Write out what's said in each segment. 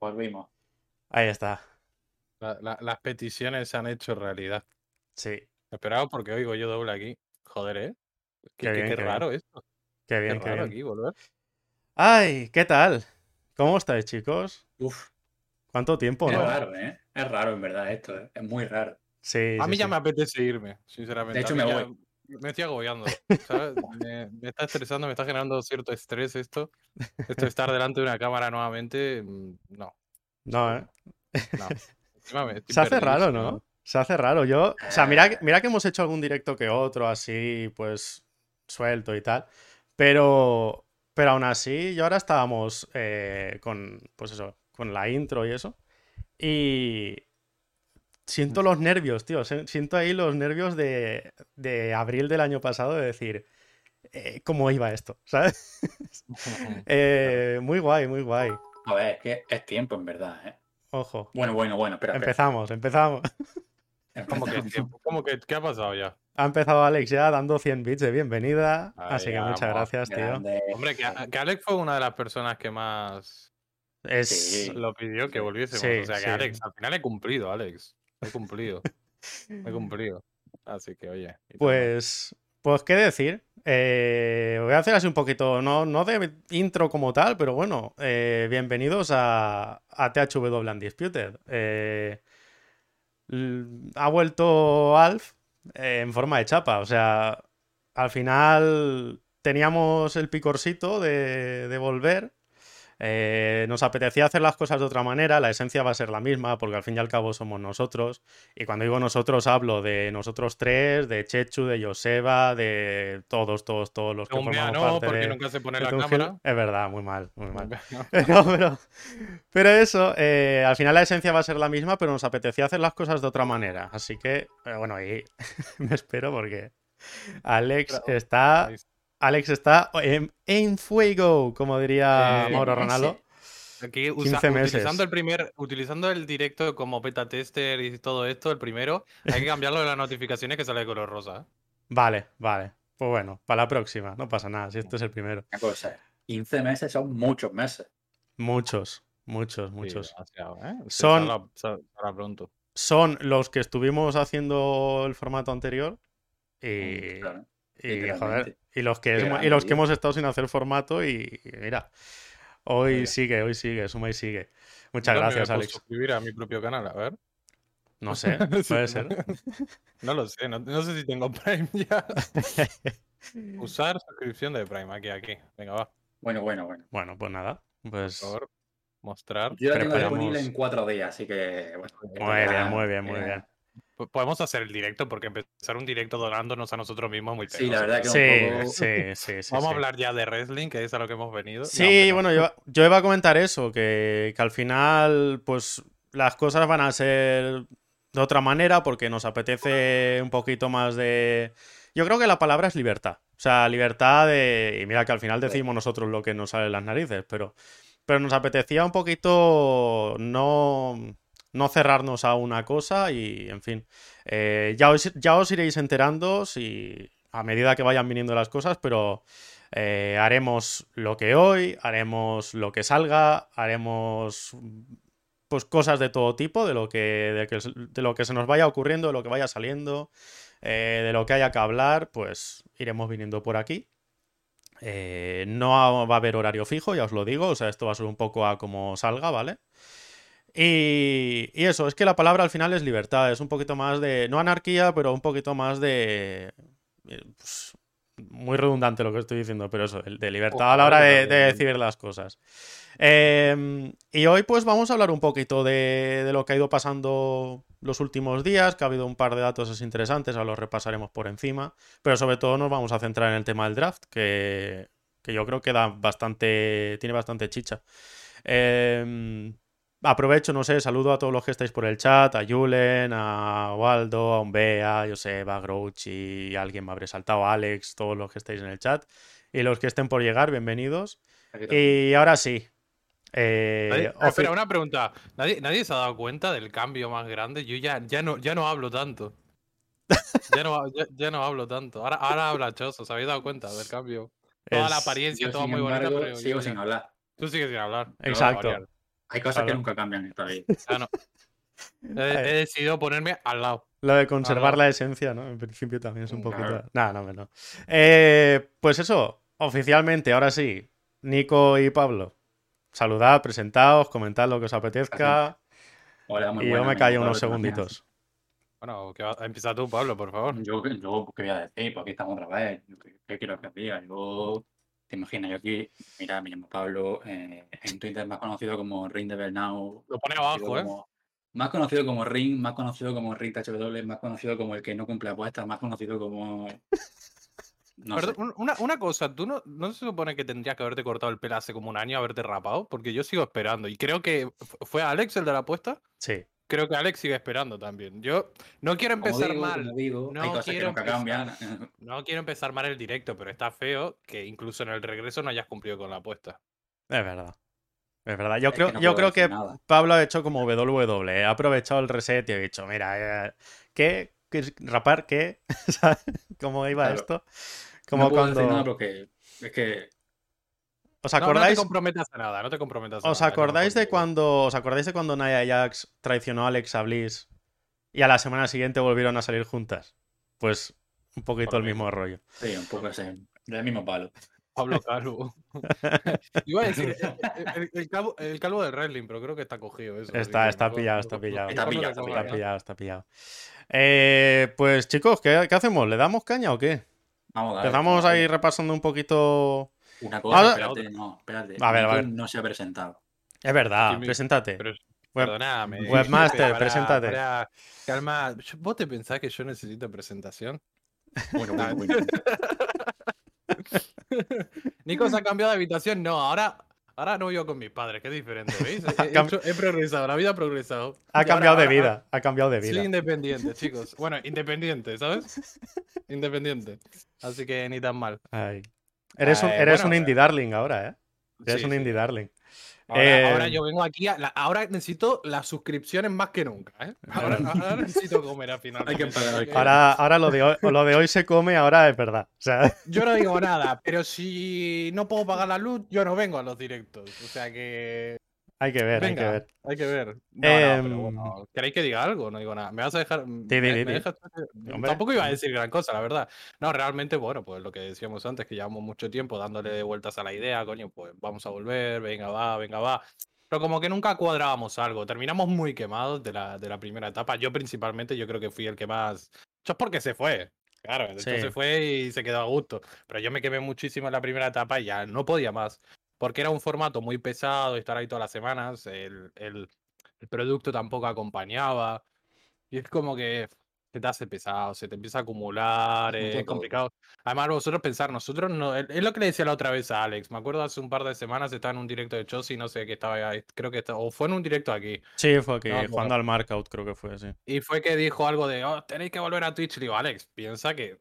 volvimos. Ahí está. La- la- las peticiones se han hecho realidad. Sí. Esperado porque oigo yo doble aquí. Joder, ¿eh? Qué, Qué qué- bien, qué qué bien. raro esto. Qué Qué bien, qué raro bien. aquí volver. Ay, ¿qué tal? ¿Cómo estáis, chicos? Uf, ¿Cuánto tiempo, es no? raro, ¿eh? Es raro en verdad esto, ¿eh? es muy raro. Sí, A sí, mí ya sí. me apetece irme, sinceramente. De hecho, me ya- voy. Me estoy agobiando. ¿sabes? me, me está estresando, me está generando cierto estrés esto. Esto de estar delante de una cámara nuevamente. mm, No, No, ¿eh? no. Se hace raro. ¿no? Se hace raro. Yo, o sea, mira, que- mira que hemos hecho algún directo que otro, así, pues, suelto y tal. Pero, pero aún así, yo ahora estábamos eh, con, pues eso, con la intro y eso. Y siento los nervios, tío. Siento ahí los nervios de, de abril del año pasado de decir, eh, ¿cómo iba esto? ¿Sabes? Eh, muy guay, muy guay. A ver, es que es tiempo en verdad, ¿eh? Ojo. Bueno, bueno, bueno, espera, espera. Empezamos, empezamos. ¿Cómo que, qué- cómo que- qué ha pasado ya? Ha empezado Alex ya dando 100 bits de bienvenida, así que muchas vamos, gracias, tío. Hombre, que, que Alex fue una de las personas que más Es Sí. lo pidió que volviésemos. Sí, o sea que sí. Alex, al final he cumplido, Alex. He cumplido. he cumplido. Así que, oye. pues, pues qué decir. Eh, voy a hacer así un poquito, no, no de intro como tal, pero bueno, eh, bienvenidos a, a THW Undisputed. Eh, ha vuelto Alf en forma de chapa, o sea, al final teníamos el picorcito de, de volver. Eh, nos apetecía hacer las cosas de otra manera, la esencia va a ser la misma, porque al fin y al cabo somos nosotros. Y cuando digo nosotros, hablo de nosotros tres, de Chechu, de Joseba, de todos, todos, todos los que día formamos no, parte porque de, nunca se pone de la cámara. Es verdad, muy mal, muy mal. No. No, pero, pero eso, eh, al final la esencia va a ser la misma, pero nos apetecía hacer las cosas de otra manera. Así que, eh, bueno, ahí me espero porque Alex está, Ahí Alex está en, en fuego, como diría Eh, Mauro ese- Ronaldo. Aquí usa- 15 meses. utilizando el primer, utilizando el directo como beta tester y todo esto, el primero, hay que cambiarlo de las notificaciones que sale de color rosa. ¿eh? Vale, vale. Pues bueno, para la próxima, no pasa nada, si este es el primero. Una cosa, 15 meses son muchos meses. Muchos, muchos, Sí, muchos. demasiado, ¿eh? Sí, Son- pronto. Son los que estuvimos haciendo el formato anterior y, Claro. Y, literalmente. joder, y los que, y los que hemos estado sin hacer formato y, y mira, hoy sigue, hoy sigue, suma y sigue. Muchas Yo me gracias, puedo Alex. suscribir a mi propio canal, a ver. No sé, puede ser. No lo sé, no, no sé si tengo Prime ya. Usar suscripción de Prime, aquí, aquí. Venga, va, Bueno, bueno, bueno. Bueno, pues nada, pues por favor. Mostrar. Yo la tengo Preparamos- disponible en cuatro días, así que bueno. muy bien, muy bien, muy eh, bien. Podemos hacer el directo porque empezar un directo donándonos a nosotros mismos es muy Sí, la penoso, verdad que un Sí, poco- sí, sí, sí. Vamos sí. a hablar ya de wrestling, que es a lo que hemos venido. No, Sí, no. bueno, yo, yo iba a comentar eso, que, que al final, pues las cosas van a ser de otra manera porque nos apetece un poquito más de... Yo creo que la palabra es libertad. O sea, libertad de... Y mira que al final decimos nosotros lo que nos sale en las narices, pero, pero nos apetecía un poquito no, no cerrarnos a una cosa y, en fin, eh, ya, os, ya os iréis enterando si, a medida que vayan viniendo las cosas, pero... Eh, haremos lo que hoy, haremos lo que salga, haremos pues cosas de todo tipo, de lo que, de lo que se nos vaya ocurriendo, de lo que vaya saliendo, eh, de lo que haya que hablar, pues iremos viniendo por aquí. No va a haber horario fijo, ya os lo digo, o sea, esto va a ser un poco a como salga, ¿vale? Y, eso, es que la palabra al final es libertad, es un poquito más de, no anarquía, pero un poquito más de... eh, pues, muy redundante lo que estoy diciendo, pero eso, de libertad a la hora de, de decir las cosas. Eh, y hoy pues vamos a hablar un poquito de, de lo que ha ido pasando los últimos días, que ha habido un par de datos interesantes, ahora los repasaremos por encima, pero sobre todo nos vamos a centrar en el tema del draft, que, que yo creo que da bastante, tiene bastante chicha. Eh, aprovecho, no sé, saludo a todos los que estáis por el chat, a Julen, a Waldo, a Umbea, a Joseba, a Grouchy, alguien me habré saltado, a Alex, todos los que estáis en el chat, y los que estén por llegar, bienvenidos. Y ahora sí. eh, ah, espera, una pregunta. ¿Nadie, nadie se ha dado cuenta del cambio más grande? Yo ya, ya, no, ya no hablo tanto. Ya no, ya, ya no hablo tanto. Ahora, ahora habla Choso, ¿os habéis dado cuenta del cambio? Toda la apariencia, todo muy bonito, sigo yo sin ya- hablar. tú sigues sin hablar. Exacto. Hay cosas que nunca cambian en esta vida. Ah, no. He, he decidido ponerme al lado. Lo de conservar la esencia, ¿no? En principio también es un Claro. poquito. Nada, no, no. Eh, pues eso, oficialmente, ahora sí. Nico y Pablo, saludad, presentaos, comentad lo que os apetezca. Hola, muy Y yo buenas, me callo unos segunditos. Bueno, que va- empieza tú, Pablo, por favor. Yo, yo, ¿qué voy a decir? Pues aquí estamos otra vez. Yo, ¿Qué, qué quiero que diga? Yo, te imaginas, yo aquí, mira, me llamo Pablo, eh, en Twitter más conocido como Ring de Bernau. Lo pone abajo, ¿eh? Más conocido como Ring, más conocido como Ring THW, más conocido como el que no cumple apuestas, más conocido como... No Perdón, una, una cosa, ¿tú no, no se supone que tendrías que haberte cortado el pelo hace como un año, haberte rapado? Porque yo sigo esperando. Y creo que fu- fue Alex el de la apuesta. Sí. Creo que Alex sigue esperando también. Yo no quiero empezar digo, mal. digo, No que quiero nunca cambian. No quiero empezar mal el directo, pero está feo que incluso en el regreso no hayas cumplido con la apuesta. Es verdad. Es verdad. Yo Es creo, que no yo creo que nada. Pablo ha hecho como WWE. Ha aprovechado el reset y ha dicho, mira, eh, ¿qué? ¿Qué es- ¿Rapar qué? ¿Sabes ¿Cómo iba Claro. esto? Como no puedo decir nada cuando... porque es que ¿Os No, no acordáis? te comprometas a nada, no te comprometas a ¿Os nada. yo no acordáis de cuando os acordáis de cuando Nia Jax traicionó a Alexa Bliss y a la semana siguiente volvieron a salir juntas? Pues un poquito Por el mismo rollo. sí, un poco ese, del mismo palo. Pablo Calvo. Iba a decir el, el- calvo, el calvo del wrestling, pero creo que está cogido eso. así Está, que está pillado, está pillado. Está pillado, está pillado, está pillado. Eh, pues chicos, ¿qué, qué hacemos? ¿Le damos caña o qué? Vamos a ver, Empezamos ahí repasando un poquito. Una cosa, Ahora- espérate, no, espérate. A ver, a ver. No se ha presentado. Es verdad, Jimmy, preséntate. Pero, Web- perdonadme. Webmaster, para- preséntate. para- calma, ¿vos te pensás que yo necesito presentación? Bueno, bueno, bueno. Nico se ha cambiado de habitación. No, ahora, ahora no vivo con mis padres, que es diferente, ¿veis? He, he cam- hecho- he progresado, la vida ha progresado. Ha Y ahora- cambiado de ahora- vida, ha cambiado de Soy vida. independiente, chicos. Bueno, independiente, ¿sabes? Independiente. Así que ni tan mal. Ay. Eres, un, Eh, eres bueno, un eh, indie darling ahora, ¿eh? Eres Sí, un sí. indie darling. Ahora, ahora Eh, yo vengo aquí, a la- ahora necesito las suscripciones más que nunca, ¿eh? Ahora, ahora necesito comer al final. Hay que pagar que- Ahora, ahora lo, de hoy, lo de hoy se come, ahora es verdad. O sea, Yo no digo nada, pero si no puedo pagar la luz, yo no vengo a los directos. O sea que. Hay que ver, hay que Venga, ver. hay que ver. No, no, pero Em, bueno, ¿Queréis que diga algo? No digo nada. ¿Me vas a dejar.? me- dejas-. Tampoco iba a decir gran cosa, la verdad. No, realmente, bueno, pues lo que decíamos antes, que llevamos mucho tiempo dándole vueltas a la idea, coño, pues vamos a volver, venga, va, venga, va. Pero como que nunca cuadrábamos algo. Terminamos muy quemados de la, de la primera etapa. Yo principalmente, yo creo que fui el que más. Eso es porque se fue. Claro, hecho Sí. se fue y se quedó a gusto. Pero yo me quemé muchísimo en la primera etapa y ya no podía más. Porque era un formato muy pesado, estar ahí todas las semanas. El, el- el producto tampoco acompañaba. Y es como que se te hace pesado, se te empieza a acumular, Es mucho es todo. complicado. Además, vosotros pensar, nosotros no. Es es lo que le decía la otra vez a Alex. Me acuerdo hace un par de semanas estaba en un directo de Chelsea, no sé qué estaba ahí, creo que estaba, o fue en un directo aquí. Sí, fue aquí, No, jugando bueno. al markout, creo que fue, sí. Y fue que dijo algo de, oh, tenéis que volver a Twitch. Le digo, Alex, piensa que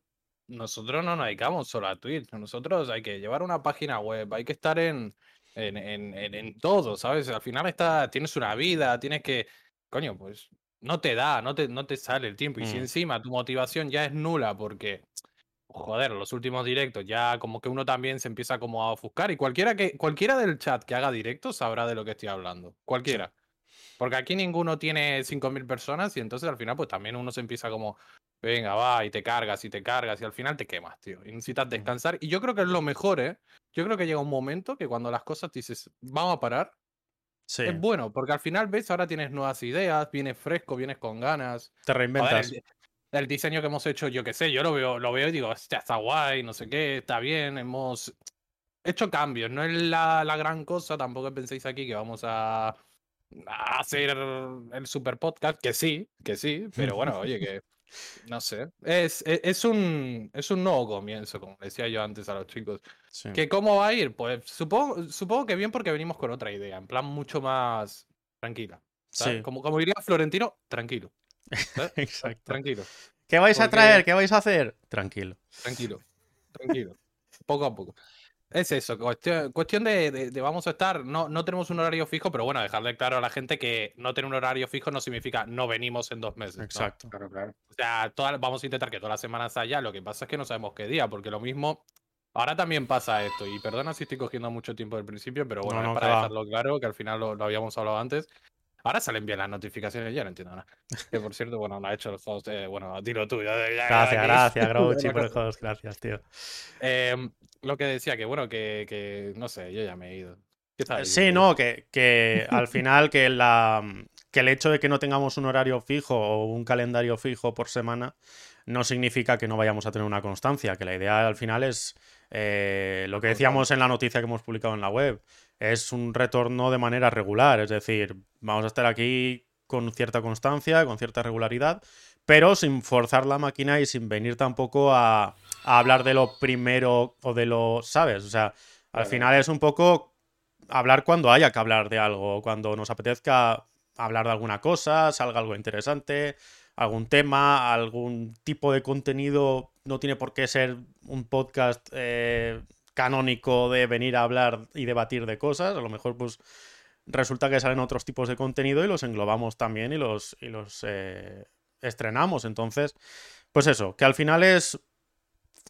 nosotros no nos dedicamos solo a Twitch. Nosotros hay que llevar una página web, hay que estar en, en, en, en- en todo, ¿sabes? Al final está, tienes una vida, tienes que, coño, pues no te da, no te, no te sale el tiempo. Y si Mm. encima tu motivación ya es nula porque, joder, los últimos directos ya como que uno también se empieza como a ofuscar. Y cualquiera, que, cualquiera del chat que haga directo sabrá de lo que estoy hablando. Cualquiera. Porque aquí ninguno tiene 5.000 personas y entonces al final pues también uno se empieza como, venga, va, y te cargas y te cargas y al final te quemas, tío. Y necesitas descansar. Y yo creo que es lo mejor, ¿eh? Yo creo que llega un momento que cuando las cosas te dices, vamos a parar, Sí, es bueno, porque al final ves, ahora tienes nuevas ideas, vienes fresco, vienes con ganas. te reinventas. el, el diseño que hemos hecho, yo qué sé, yo lo veo, lo veo y digo, hostia, está guay, no sé qué, está bien, hemos hecho cambios, no es la, la gran cosa, tampoco penséis aquí que vamos a hacer el super podcast, que sí, que sí, pero bueno, oye, que no sé, es, es, es un, es un nuevo comienzo, como decía yo antes a los chicos. sí. ¿Que ¿Cómo va a ir? Pues supongo, supongo que bien porque venimos con otra idea, en plan mucho más tranquila. Sí, Como, como diría Florentino, tranquilo. exacto. Tranquilo. ¿Qué vais a traer? ¿Qué vais a hacer? Tranquilo. Tranquilo, tranquilo. Poco a poco. Es eso, cuestión, cuestión de, de- de vamos a estar, no, no tenemos un horario fijo, pero bueno, dejarle claro a la gente que no tener un horario fijo no significa no venimos en dos meses. ¿no? Exacto. Claro, claro. O sea, toda- vamos a intentar que todas las semanas haya, lo que pasa es que no sabemos qué día, porque lo mismo Ahora también pasa esto, y perdona si estoy cogiendo mucho tiempo del principio, pero bueno, No, no, es para va. dejarlo claro, que al final lo, lo habíamos hablado antes. Ahora salen bien las notificaciones, ya no entiendo nada. Que por cierto, bueno, no ha hecho el host, eh, bueno, dilo tú. ya- ya- Gracias, gracias, Grouchy, por el host. Gracias, tío. Em, lo que decía, que bueno, que, que no sé, yo ya me he ido. ¿Qué estabas Sí, no, que, que al final que, la, que el hecho de que no tengamos un horario fijo o un calendario fijo por semana no significa que no vayamos a tener una constancia, que la idea al final es eh, lo que decíamos en la noticia que hemos publicado en la web, es un retorno de manera regular, es decir, vamos a estar aquí con cierta constancia, con cierta regularidad, pero sin forzar la máquina y sin venir tampoco a, a hablar de lo primero o de lo, ¿sabes? O sea, al final es un poco hablar cuando haya que hablar de algo, cuando nos apetezca hablar de alguna cosa, salga algo interesante, algún tema, algún tipo de contenido. No tiene por qué ser un podcast eh, canónico de venir a hablar y debatir de cosas. A lo mejor, pues, resulta que salen otros tipos de contenido y los englobamos también y los, y los eh, estrenamos. Entonces, pues eso, que al final es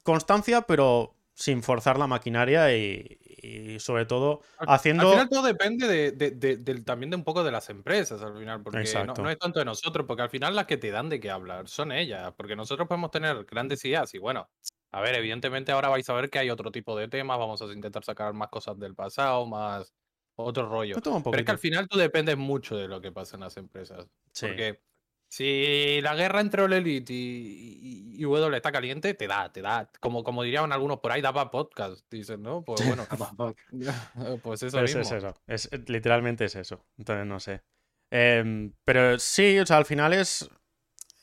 constancia, pero sin forzar la maquinaria y, y sobre todo haciendo... Al final todo depende de, de- de- del- también de un poco de las empresas, al final, porque no es tanto de nosotros, porque al final las que te dan de qué hablar son ellas, porque nosotros podemos tener grandes ideas y bueno, a ver, evidentemente ahora vais a ver que hay otro tipo de temas, vamos a intentar sacar más cosas del pasado, más otro rollo. Pero es que al final tú dependes mucho de lo que pasa en las empresas. Sí. Porque si la guerra entre All Elite y, y, y W está caliente, te da, te da. Como, como dirían algunos por ahí, da para podcast, dicen, ¿no? Pues bueno, pues eso Pues mismo. es eso, es, es- literalmente es eso. Entonces no sé. Em, pero sí, o sea, al final es.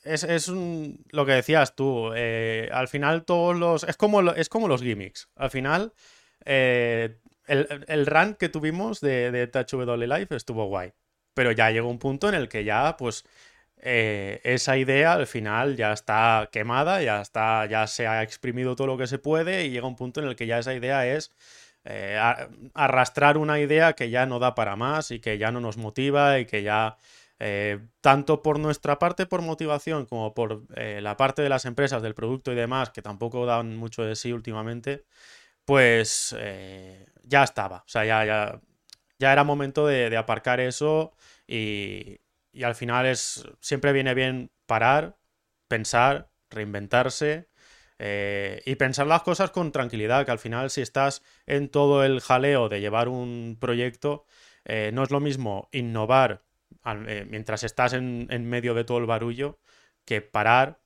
Es, es un- lo que decías tú. eh, al final todos los. Es como, es como los gimmicks. Al final. eh, el, el run que tuvimos de, de THW Live estuvo guay. Pero ya llegó un punto en el que ya, pues. eh, esa idea al final ya está quemada, ya está, ya se ha exprimido todo lo que se puede, y llega un punto en el que ya esa idea es arrastrar una idea que ya no da para más y que ya no nos motiva y que ya, eh, tanto por nuestra parte por motivación como por eh, la parte de las empresas, del producto y demás, que tampoco dan mucho de sí últimamente, pues eh, ya estaba. O sea, ya, ya, ya era momento de, de aparcar eso y, y al final es, siempre viene bien parar, pensar, reinventarse y pensar las cosas con tranquilidad, que al final si estás en todo el jaleo de llevar un proyecto, no es lo mismo innovar eh, mientras estás en, en medio de todo el barullo que parar,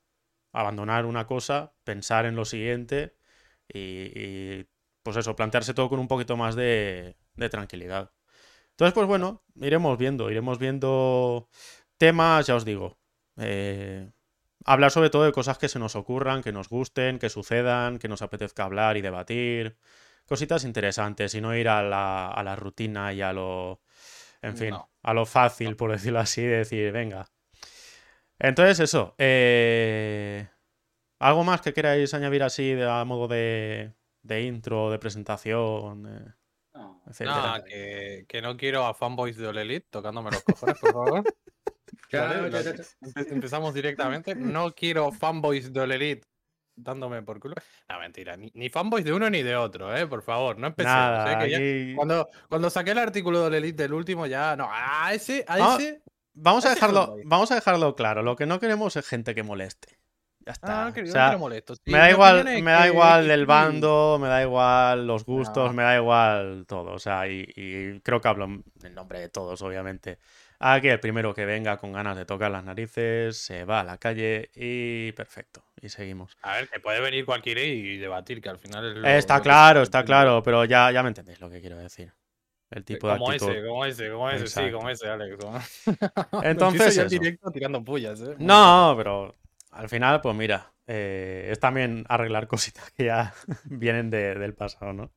abandonar una cosa, pensar en lo siguiente y, y, pues eso, plantearse todo con un poquito más de, de tranquilidad. Entonces, pues bueno, iremos viendo, iremos viendo temas, ya os digo. eh, hablar sobre todo de cosas que se nos ocurran, que nos gusten, que sucedan, que nos apetezca hablar y debatir. Cositas interesantes y no ir a la, a la rutina y a lo, en fin, No. a lo fácil, por decirlo así, de decir, venga. Entonces, eso. eh, ¿Algo más que queráis añadir así de, a modo de, de intro, de presentación, eh, No. Nada, que, que no quiero a fanboys de All Elite tocándome los cojones, por favor. Claro, ¿Vale? ya, Lo- ya, ya. empe- Empezamos directamente. No quiero fanboys de All Elite dándome por culo. No, mentira. Ni, ni fanboys de uno ni de otro, ¿eh? Por favor, no empecemos. Nada, ¿eh? Que ya- aquí- cuando, cuando saqué el artículo de All Elite del último, ya. No, a ese, a ese. Vamos a dejarlo, vamos a dejarlo claro. Lo que no queremos es gente que moleste. Ya está. Ah, no, que O yo sea, no. Sí, me da igual, me da igual el bando, me da igual los gustos, No. me da igual todo. O sea, y, y creo que hablo en en nombre de todos, obviamente. Aquí el primero que venga con ganas de tocar las narices, se va a la calle y perfecto. Y seguimos. A ver, que puede venir cualquiera y debatir, que al final es lo- está lo claro, está claro, pero ya, ya me entendéis lo que quiero decir. El tipo de como actitud. ese, como ese, como ese, sí, como ese, Alex. ¿no? Entonces, Empiezo ya el eso. directo tirando pullas, ¿eh? No, pero al final, pues mira, eh, es también arreglar cositas que ya vienen de- del pasado, ¿no?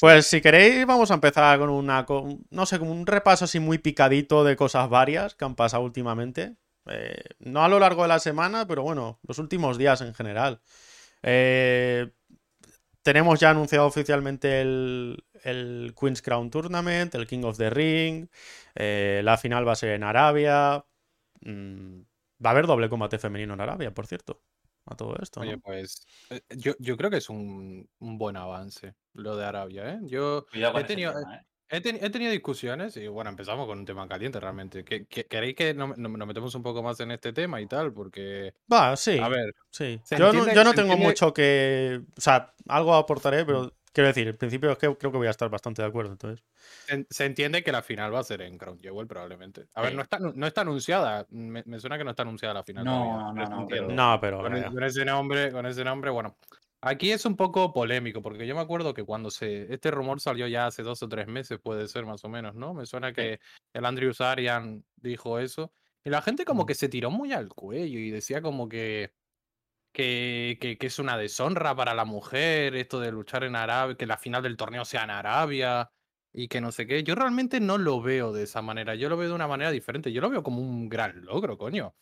Pues si queréis, vamos a empezar con una, no sé, como un repaso así muy picadito de cosas varias que han pasado últimamente. Eh, no a lo largo de la semana, pero bueno, los últimos días en general. Eh, tenemos ya anunciado oficialmente el, el Queen's Crown Tournament, el King of the Ring. eh, la final va a ser en Arabia. Mm, va a haber doble combate femenino en Arabia, por cierto. a todo esto. Oye, pues yo, yo creo que es un, un buen avance lo de Arabia, ¿eh? Yo Cuidado con he ese tenido, tema, ¿eh? He, teni- he tenido discusiones y bueno, empezamos con un tema caliente realmente. ¿Qué- qué- ¿Queréis que no- no- nos metemos un poco más en este tema y tal? Porque, Va, sí. a ver, Sí. Yo no, yo no tengo entiende- mucho que. O sea, algo aportaré, pero quiero decir, en principio es que creo que voy a estar bastante de acuerdo. Entonces. se, se entiende que la final va a ser en Crown Jewel probablemente. A ver, Sí. no está, no está anunciada. Me, me suena que no está anunciada la final. No, todavía, no, pero no, pero- No, pero. Con, con ese nombre, con ese nombre, bueno. Aquí es un poco polémico, porque yo me acuerdo que cuando se. Este rumor salió ya hace dos o tres meses, puede ser más o menos, ¿no? Me suena que el Andrews Arian dijo eso. Y la gente como que se tiró muy al cuello y decía como que. Que, que, que es una deshonra para la mujer esto de luchar en Arabia, que la final del torneo sea en Arabia y que no sé qué. Yo realmente no lo veo de esa manera, yo lo veo de una manera diferente, yo lo veo como un gran logro, coño. O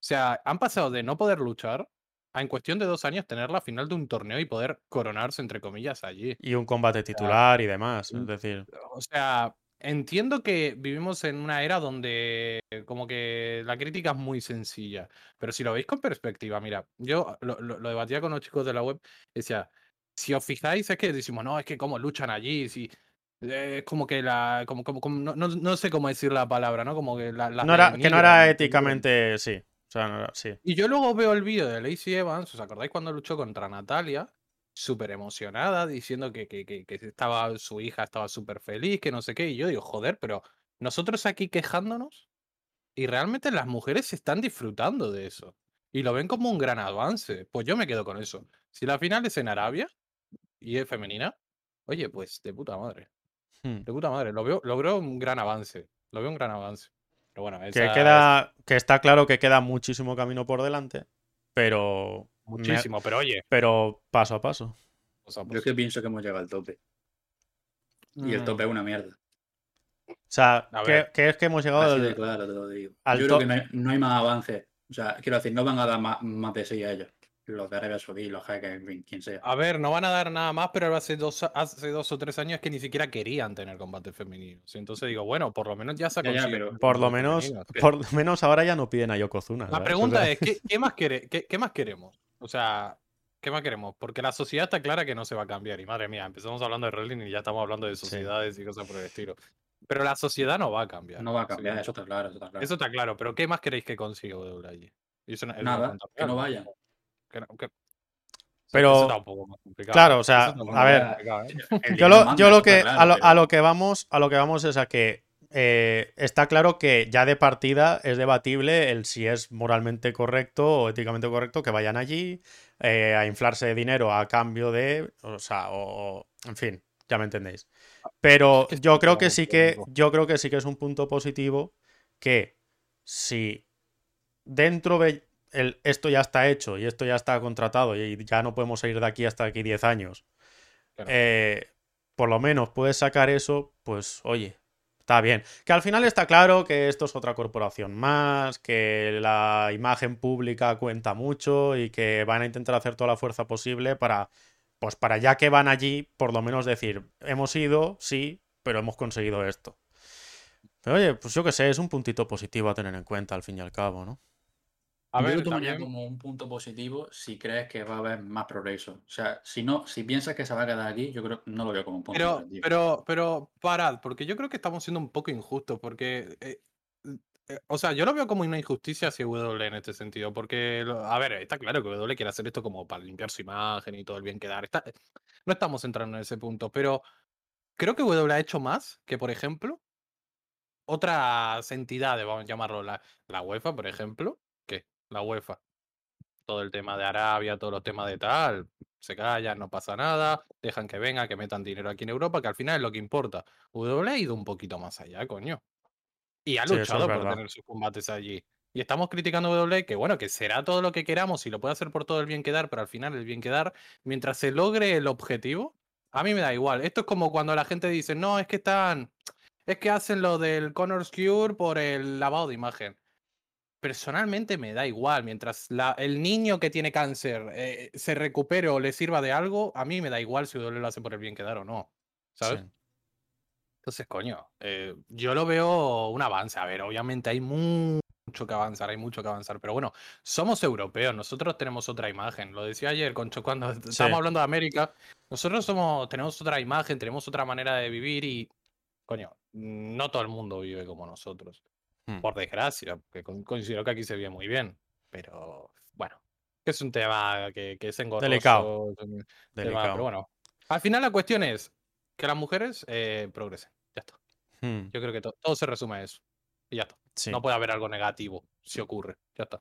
sea, han pasado de no poder luchar a en cuestión de dos años tener la final de un torneo y poder coronarse, entre comillas, allí. Y un combate titular y demás. Es decir. O sea, entiendo que vivimos en una era donde como que la crítica es muy sencilla, pero si lo veis con perspectiva, mira, yo lo, lo- lo debatía con los chicos de la web, decía, si os fijáis es que decimos, no, es que cómo luchan allí, si... eh, Es como que la. Como, como, como- no, no- no sé cómo decir la palabra, ¿no? Como que la. las No era, que no era éticamente. Sí. O sea, no era- sí. Y yo luego veo el vídeo de Lacey Evans, ¿os acordáis cuando luchó contra Natalia? Súper emocionada, diciendo que, que, que, que estaba, su hija estaba súper feliz, que no sé qué. Y yo digo, joder, pero nosotros aquí quejándonos y realmente las mujeres están disfrutando de eso. Y lo ven como un gran avance. Pues yo me quedo con eso. Si la final es en Arabia y es femenina, oye, pues de puta madre. Hmm. De puta madre. Lo veo, lo veo un gran avance. Lo veo un gran avance. Pero bueno, Que esa queda. Que está claro que queda muchísimo camino por delante. Pero. me- muchísimo. Pero oye, pero paso a paso. o sea, Yo pues, es que pienso que hemos llegado al tope. Y el mm, tope es una mierda. O sea, A que, es que hemos llegado al- claro, te lo digo. al Yo creo que no hay, no hay más avance. O sea, quiero decir, no van a dar más, más de sí a ellos. Los de Arabia Saudí, los jeques, en fin, quien sea. A ver, no van a dar nada más, pero hace dos, hace dos o tres años que ni siquiera querían tener combate femenino. Entonces digo, bueno, por lo menos ya se ha Ya, ya, conseguido pero- Por lo menos, por lo menos ahora ya no piden a Yokozuna. La pregunta sea, es, ¿qué, qué más quere- qué, qué más queremos? O sea, ¿qué más queremos? Porque la sociedad está clara que no se va a cambiar. Y madre mía, empezamos hablando de wrestling y ya estamos hablando de Sí. sociedades y cosas por el estilo. Pero la sociedad no va a cambiar. No va a cambiar, eso está claro, eso está claro. Eso está claro, pero ¿qué más queréis que consiga W allí? Y eso no- es una Nada, que no vayan. Que no- que- Pero- eso está un poco más complicado. claro, o sea, a ver, ¿eh? Yo lo, yo lo que a, lo, a lo que vamos a lo que vamos es a que eh, está claro que ya de partida es debatible el si es moralmente correcto o éticamente correcto que vayan allí eh, a inflarse de dinero a cambio de, o sea, o en fin, ya me entendéis. Pero yo creo que sí que yo creo que sí que es un punto positivo que si dentro de el, esto ya está hecho y esto ya está contratado y ya no podemos salir de aquí hasta aquí 10 años Claro. eh, por lo menos puedes sacar eso, pues oye, está bien. Que al final está claro que esto es otra corporación más, que la imagen pública cuenta mucho y que van a intentar hacer toda la fuerza posible para, pues para ya que van allí, por lo menos decir, hemos ido, sí, pero hemos conseguido esto. Pero oye, pues yo qué sé, es un puntito positivo a tener en cuenta al fin y al cabo, ¿no? A Yo ver, lo tomaría también- como un punto positivo si crees que va a haber más progreso. O sea, si no, si piensas que se va a quedar aquí, yo creo no lo veo como un punto Pero, negativo. pero, pero, parad, porque yo creo que estamos siendo un poco injustos, porque, eh, eh, o sea, yo lo veo como una injusticia hacia W en este sentido, porque, a ver, está claro que W quiere hacer esto como para limpiar su imagen y todo el bien quedar. Está, no estamos entrando en ese punto, pero creo que W ha hecho más que, por ejemplo, otras entidades, vamos a llamarlo la, la UEFA, por ejemplo, que la UEFA. Todo el tema de Arabia, todos los temas de tal, se callan, no pasa nada, dejan que venga, que metan dinero aquí en Europa, que al final es lo que importa. W ha ido un poquito más allá, coño. Y ha Sí, eso es luchado por tener sus combates allí. Y estamos criticando W, que bueno, que será todo lo que queramos y lo puede hacer por todo el bien quedar, pero al final el bien quedar, mientras se logre el objetivo, a mí me da igual. Esto es como cuando la gente dice, no, es que están, es que hacen lo del Connor's Cure por el lavado de imagen. Personalmente me da igual, mientras la- el niño que tiene cáncer eh, se recupere o le sirva de algo, a mí me da igual si W lo hace por el bien quedar o no. ¿Sabes? Sí. Entonces, coño, eh, yo lo veo un avance. A ver, obviamente hay mucho que avanzar, hay mucho que avanzar. Pero bueno, somos europeos, nosotros tenemos otra imagen. Lo decía ayer, Concho, cuando estábamos hablando de América. Nosotros somos, tenemos otra imagen, tenemos otra manera de vivir y, coño, no todo el mundo vive como nosotros. Hmm. Por desgracia, porque considero que aquí se vive muy bien. Pero bueno, es un tema que, es engorroso. Delicado. Delicado. pero bueno, al final la cuestión es que las mujeres eh, progresen. Ya está. Hmm. Yo creo que todo se resume a eso. Y ya está. No puede haber algo negativo si ocurre. Ya está.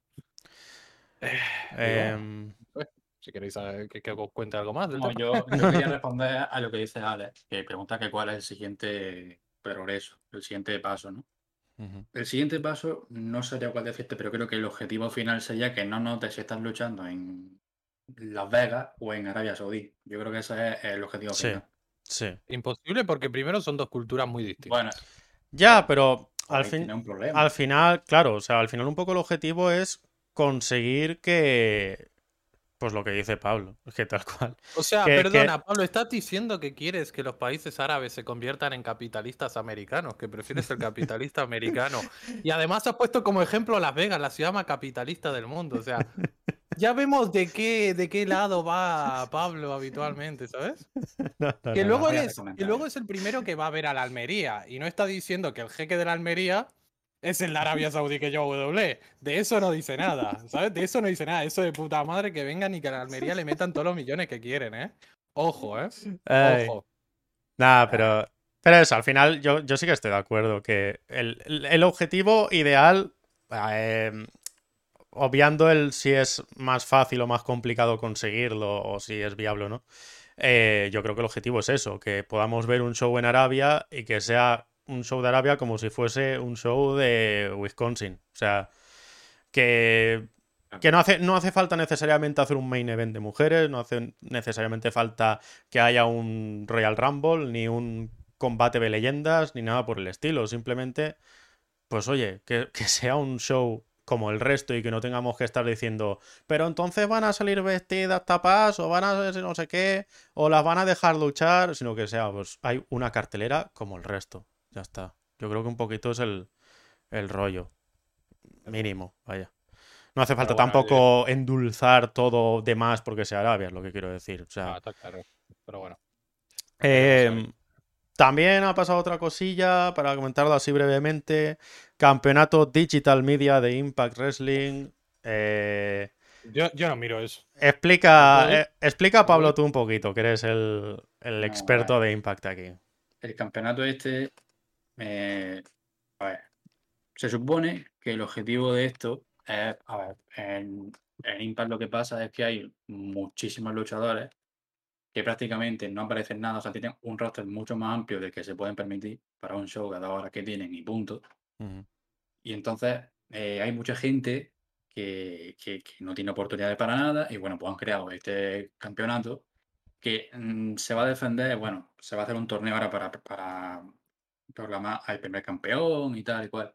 Eh, em, pues, si queréis saber, que, os cuente algo más. yo, quería responder a lo que dice Alex, que pregunta que cuál es el siguiente progreso, el siguiente paso, ¿no? El siguiente paso no sería cuál decirte, pero creo que el objetivo final sería que no notes si estás luchando en Las Vegas o en Arabia Saudí. Yo creo que ese es el objetivo final. Sí. Imposible porque primero son dos culturas muy distintas. Bueno. Ya, pero al, fin, al final, claro, o sea, al final un poco el objetivo es conseguir que pues lo que dice Pablo, es que tal cual. O sea, perdona, Pablo, ¿estás diciendo que quieres que los países árabes se conviertan en capitalistas americanos? Que prefieres el capitalista americano. Y además has puesto como ejemplo Las Vegas, la ciudad más capitalista del mundo. O sea, ya vemos de qué, de qué lado va Pablo habitualmente, ¿sabes? que, luego es, que luego es el primero que va a ver a la Almería. Y no está diciendo que el jeque de la Almería es el de Arabia Saudí que yo W. De eso no dice nada, ¿sabes? De eso no dice nada. Eso de puta madre que vengan y que a la Almería le metan todos los millones que quieren, ¿eh? Ojo, ¿eh? Ojo. Nada, pero, pero eso, al final yo, yo sí que estoy de acuerdo que el, objetivo ideal, em, obviando el si es más fácil o más complicado conseguirlo o si es viable o no, eh, yo creo que el objetivo es eso, que podamos ver un show en Arabia y que sea un show de Arabia como si fuese un show de Wisconsin. O sea, que, que no, hace, no hace falta necesariamente hacer un main event de mujeres, no hace necesariamente falta que haya un Royal Rumble, ni un combate de leyendas, ni nada por el estilo. Simplemente, pues oye, que, que sea un show como el resto y que no tengamos que estar diciendo, pero entonces van a salir vestidas tapas o van a no sé qué, o las van a dejar luchar, sino que sea, pues hay una cartelera como el resto. Ya está. Yo creo que un poquito es el, rollo. Mínimo, vaya. No hace falta tampoco endulzar todo de más porque sea Arabia, es lo que quiero decir. O sea, ah, está claro. Pero bueno. Em, también ha pasado otra cosilla, para comentarlo así brevemente. Campeonato Digital Media de Impact Wrestling. Eh, yo, no miro eso. Explica, eh, explica Pablo tú un poquito, que eres el, experto de Impact aquí. El campeonato este eh, a ver, se supone que el objetivo de esto es, a ver, en, Impact lo que pasa es que hay muchísimos luchadores que prácticamente no aparecen nada, o sea, tienen un roster mucho más amplio del que se pueden permitir para un show cada hora que tienen y punto. Y entonces eh, hay mucha gente que, no tiene oportunidades para nada y bueno, pues han creado este campeonato que mm, se va a defender, bueno, se va a hacer un torneo ahora para, para programa al primer campeón y tal y cual.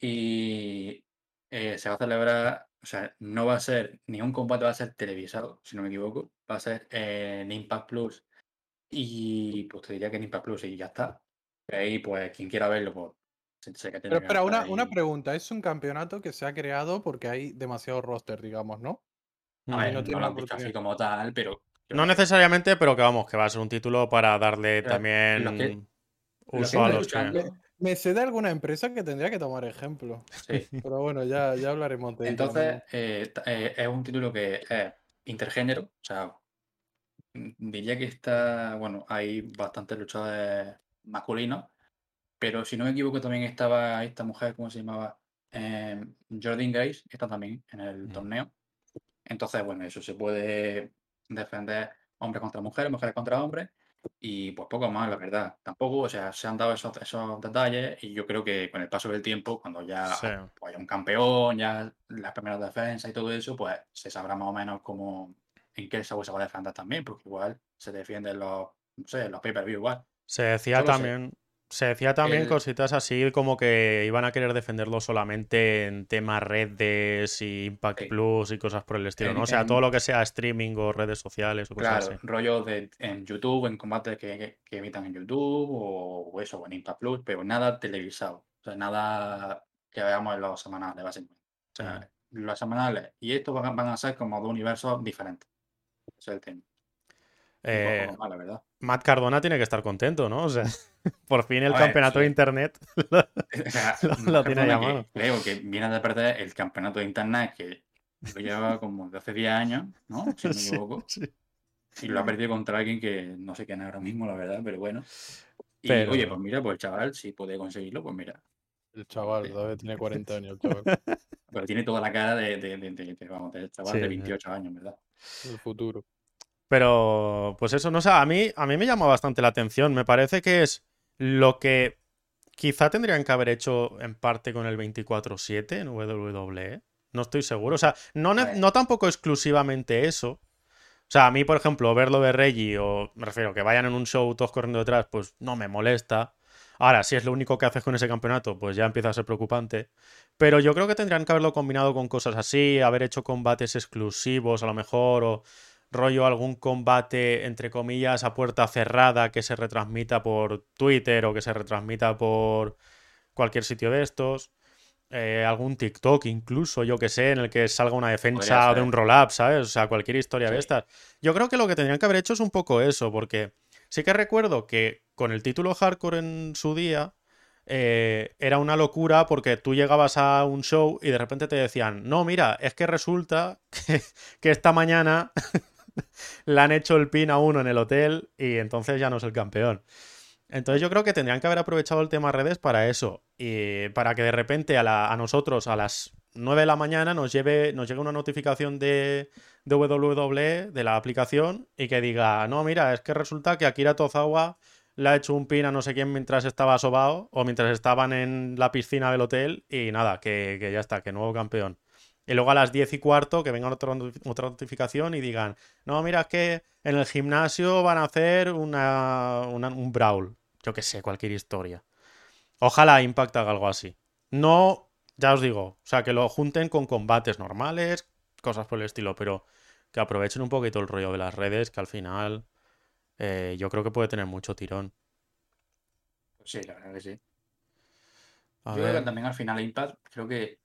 Y eh, se va a celebrar, o sea, no va a ser, ni un combate va a ser televisado, si no me equivoco, va a ser en Impact Plus. Y pues te diría que en Impact Plus y ya está. Y ahí, pues, quien quiera verlo, pues, Pero espera, una, una pregunta, es un campeonato que se ha creado porque hay demasiado roster, digamos, ¿no? no, tiene lo así como tal, pero... No necesariamente, pero que vamos, que va a ser un título para darle también me, sé de alguna empresa que tendría que tomar ejemplo. Sí. Pero bueno, ya, ya hablaremos de Entonces, eh, eh, es un título que es intergénero, o sea, mm, diría que está, bueno, hay bastantes luchadores masculinos, pero si no me equivoco también estaba esta mujer, ¿cómo se llamaba? Eh, Jordan Grace, está también en el torneo. Entonces, bueno, eso se puede defender hombres contra mujeres, mujeres contra hombres. Y pues poco más, la verdad. Tampoco, o sea, se han dado esos, esos detalles y yo creo que con el paso del tiempo, cuando ya pues, hay un campeón, ya las primeras defensas y todo eso, pues se sabrá más o menos cómo, en qué se va a defender también, porque igual se defienden los, no sé, los pay-per-view igual. Se decía también, se decía también cositas así como que iban a querer defenderlo solamente en temas redes y Impact Plus y cosas por el estilo, ¿no? O sea, todo lo que sea streaming o redes sociales o cosas claro, rollo de, en YouTube, en combates que, que, emitan en YouTube o, eso, o en Impact Plus, pero nada televisado. O sea, nada que veamos en los semanales, básicamente. O sea, los semanales y estos van, a- van a ser como dos universos diferentes. Ese es el tema. Eh, la verdad. Matt Cardona tiene que estar contento, ¿no? O sea, por fin el ver, campeonato de sí. internet. O sea, Lo- lo tiene llamado. que Creo que viene de perder el campeonato de internet que lo lleva como de hace 10 años, ¿no? Si no me Sí, equivoco. sí. Y lo ha perdido contra alguien que no sé quién es ahora mismo, la verdad, pero bueno. Y Pero- oye, pues mira, pues el chaval, si puede conseguirlo, pues mira. El chaval, Sí. todavía tiene 40 años, el chaval. Pero tiene toda la cara de, de, de, de- de, vamos, del chaval Sí, de sí. 28 años, ¿verdad? El futuro. Pero, pues eso, no sé, a mí, a mí me llama bastante la atención. Me parece que es lo que quizá tendrían que haber hecho en parte con el 24-7 en WWE. No estoy seguro. O sea, no, no tampoco exclusivamente eso. O sea, a mí, por ejemplo, verlo de Reggie o me refiero que vayan en un show todos corriendo detrás, pues no me molesta. Ahora, si es lo único que haces con ese campeonato, pues ya empieza a ser preocupante. Pero yo creo que tendrían que haberlo combinado con cosas así, haber hecho combates exclusivos a lo mejor, o rollo algún combate, entre comillas, a puerta cerrada que se retransmita por Twitter o que se retransmita por cualquier sitio de estos. Eh, algún TikTok incluso, yo que sé, en el que salga una defensa de un roll-up, ¿sabes? O sea, cualquier historia de estas. Yo creo que lo que tendrían que haber hecho es un poco eso, porque sí que recuerdo que con el título hardcore en su día eh, era una locura porque tú llegabas a un show y de repente te decían, no, mira, es que resulta que, que esta mañana le han hecho el pin a uno en el hotel y entonces ya no es el campeón. Entonces yo creo que tendrían que haber aprovechado el tema redes para eso y para que de repente a, nosotros a las 9 de la mañana nos lleve nos llegue una notificación de, de WWE de la aplicación y que diga, no, mira, es que resulta que Akira Tozawa le ha hecho un pin a no sé quién mientras estaba sobao o mientras estaban en la piscina del hotel y nada, que, que ya está, que nuevo campeón. Y luego a las 10 y cuarto que venga otra, not- otra notificación y digan, no, mira, es que en el gimnasio van a hacer una, una- un brawl. Yo que sé, cualquier historia. Ojalá Impact haga algo así. No, ya os digo, o sea, que lo junten con combates normales, cosas por el estilo, pero que aprovechen un poquito el rollo de las redes, que al final eh, yo creo que puede tener mucho tirón. Sí, la verdad que sí. A Yo creo que también al final Impact creo que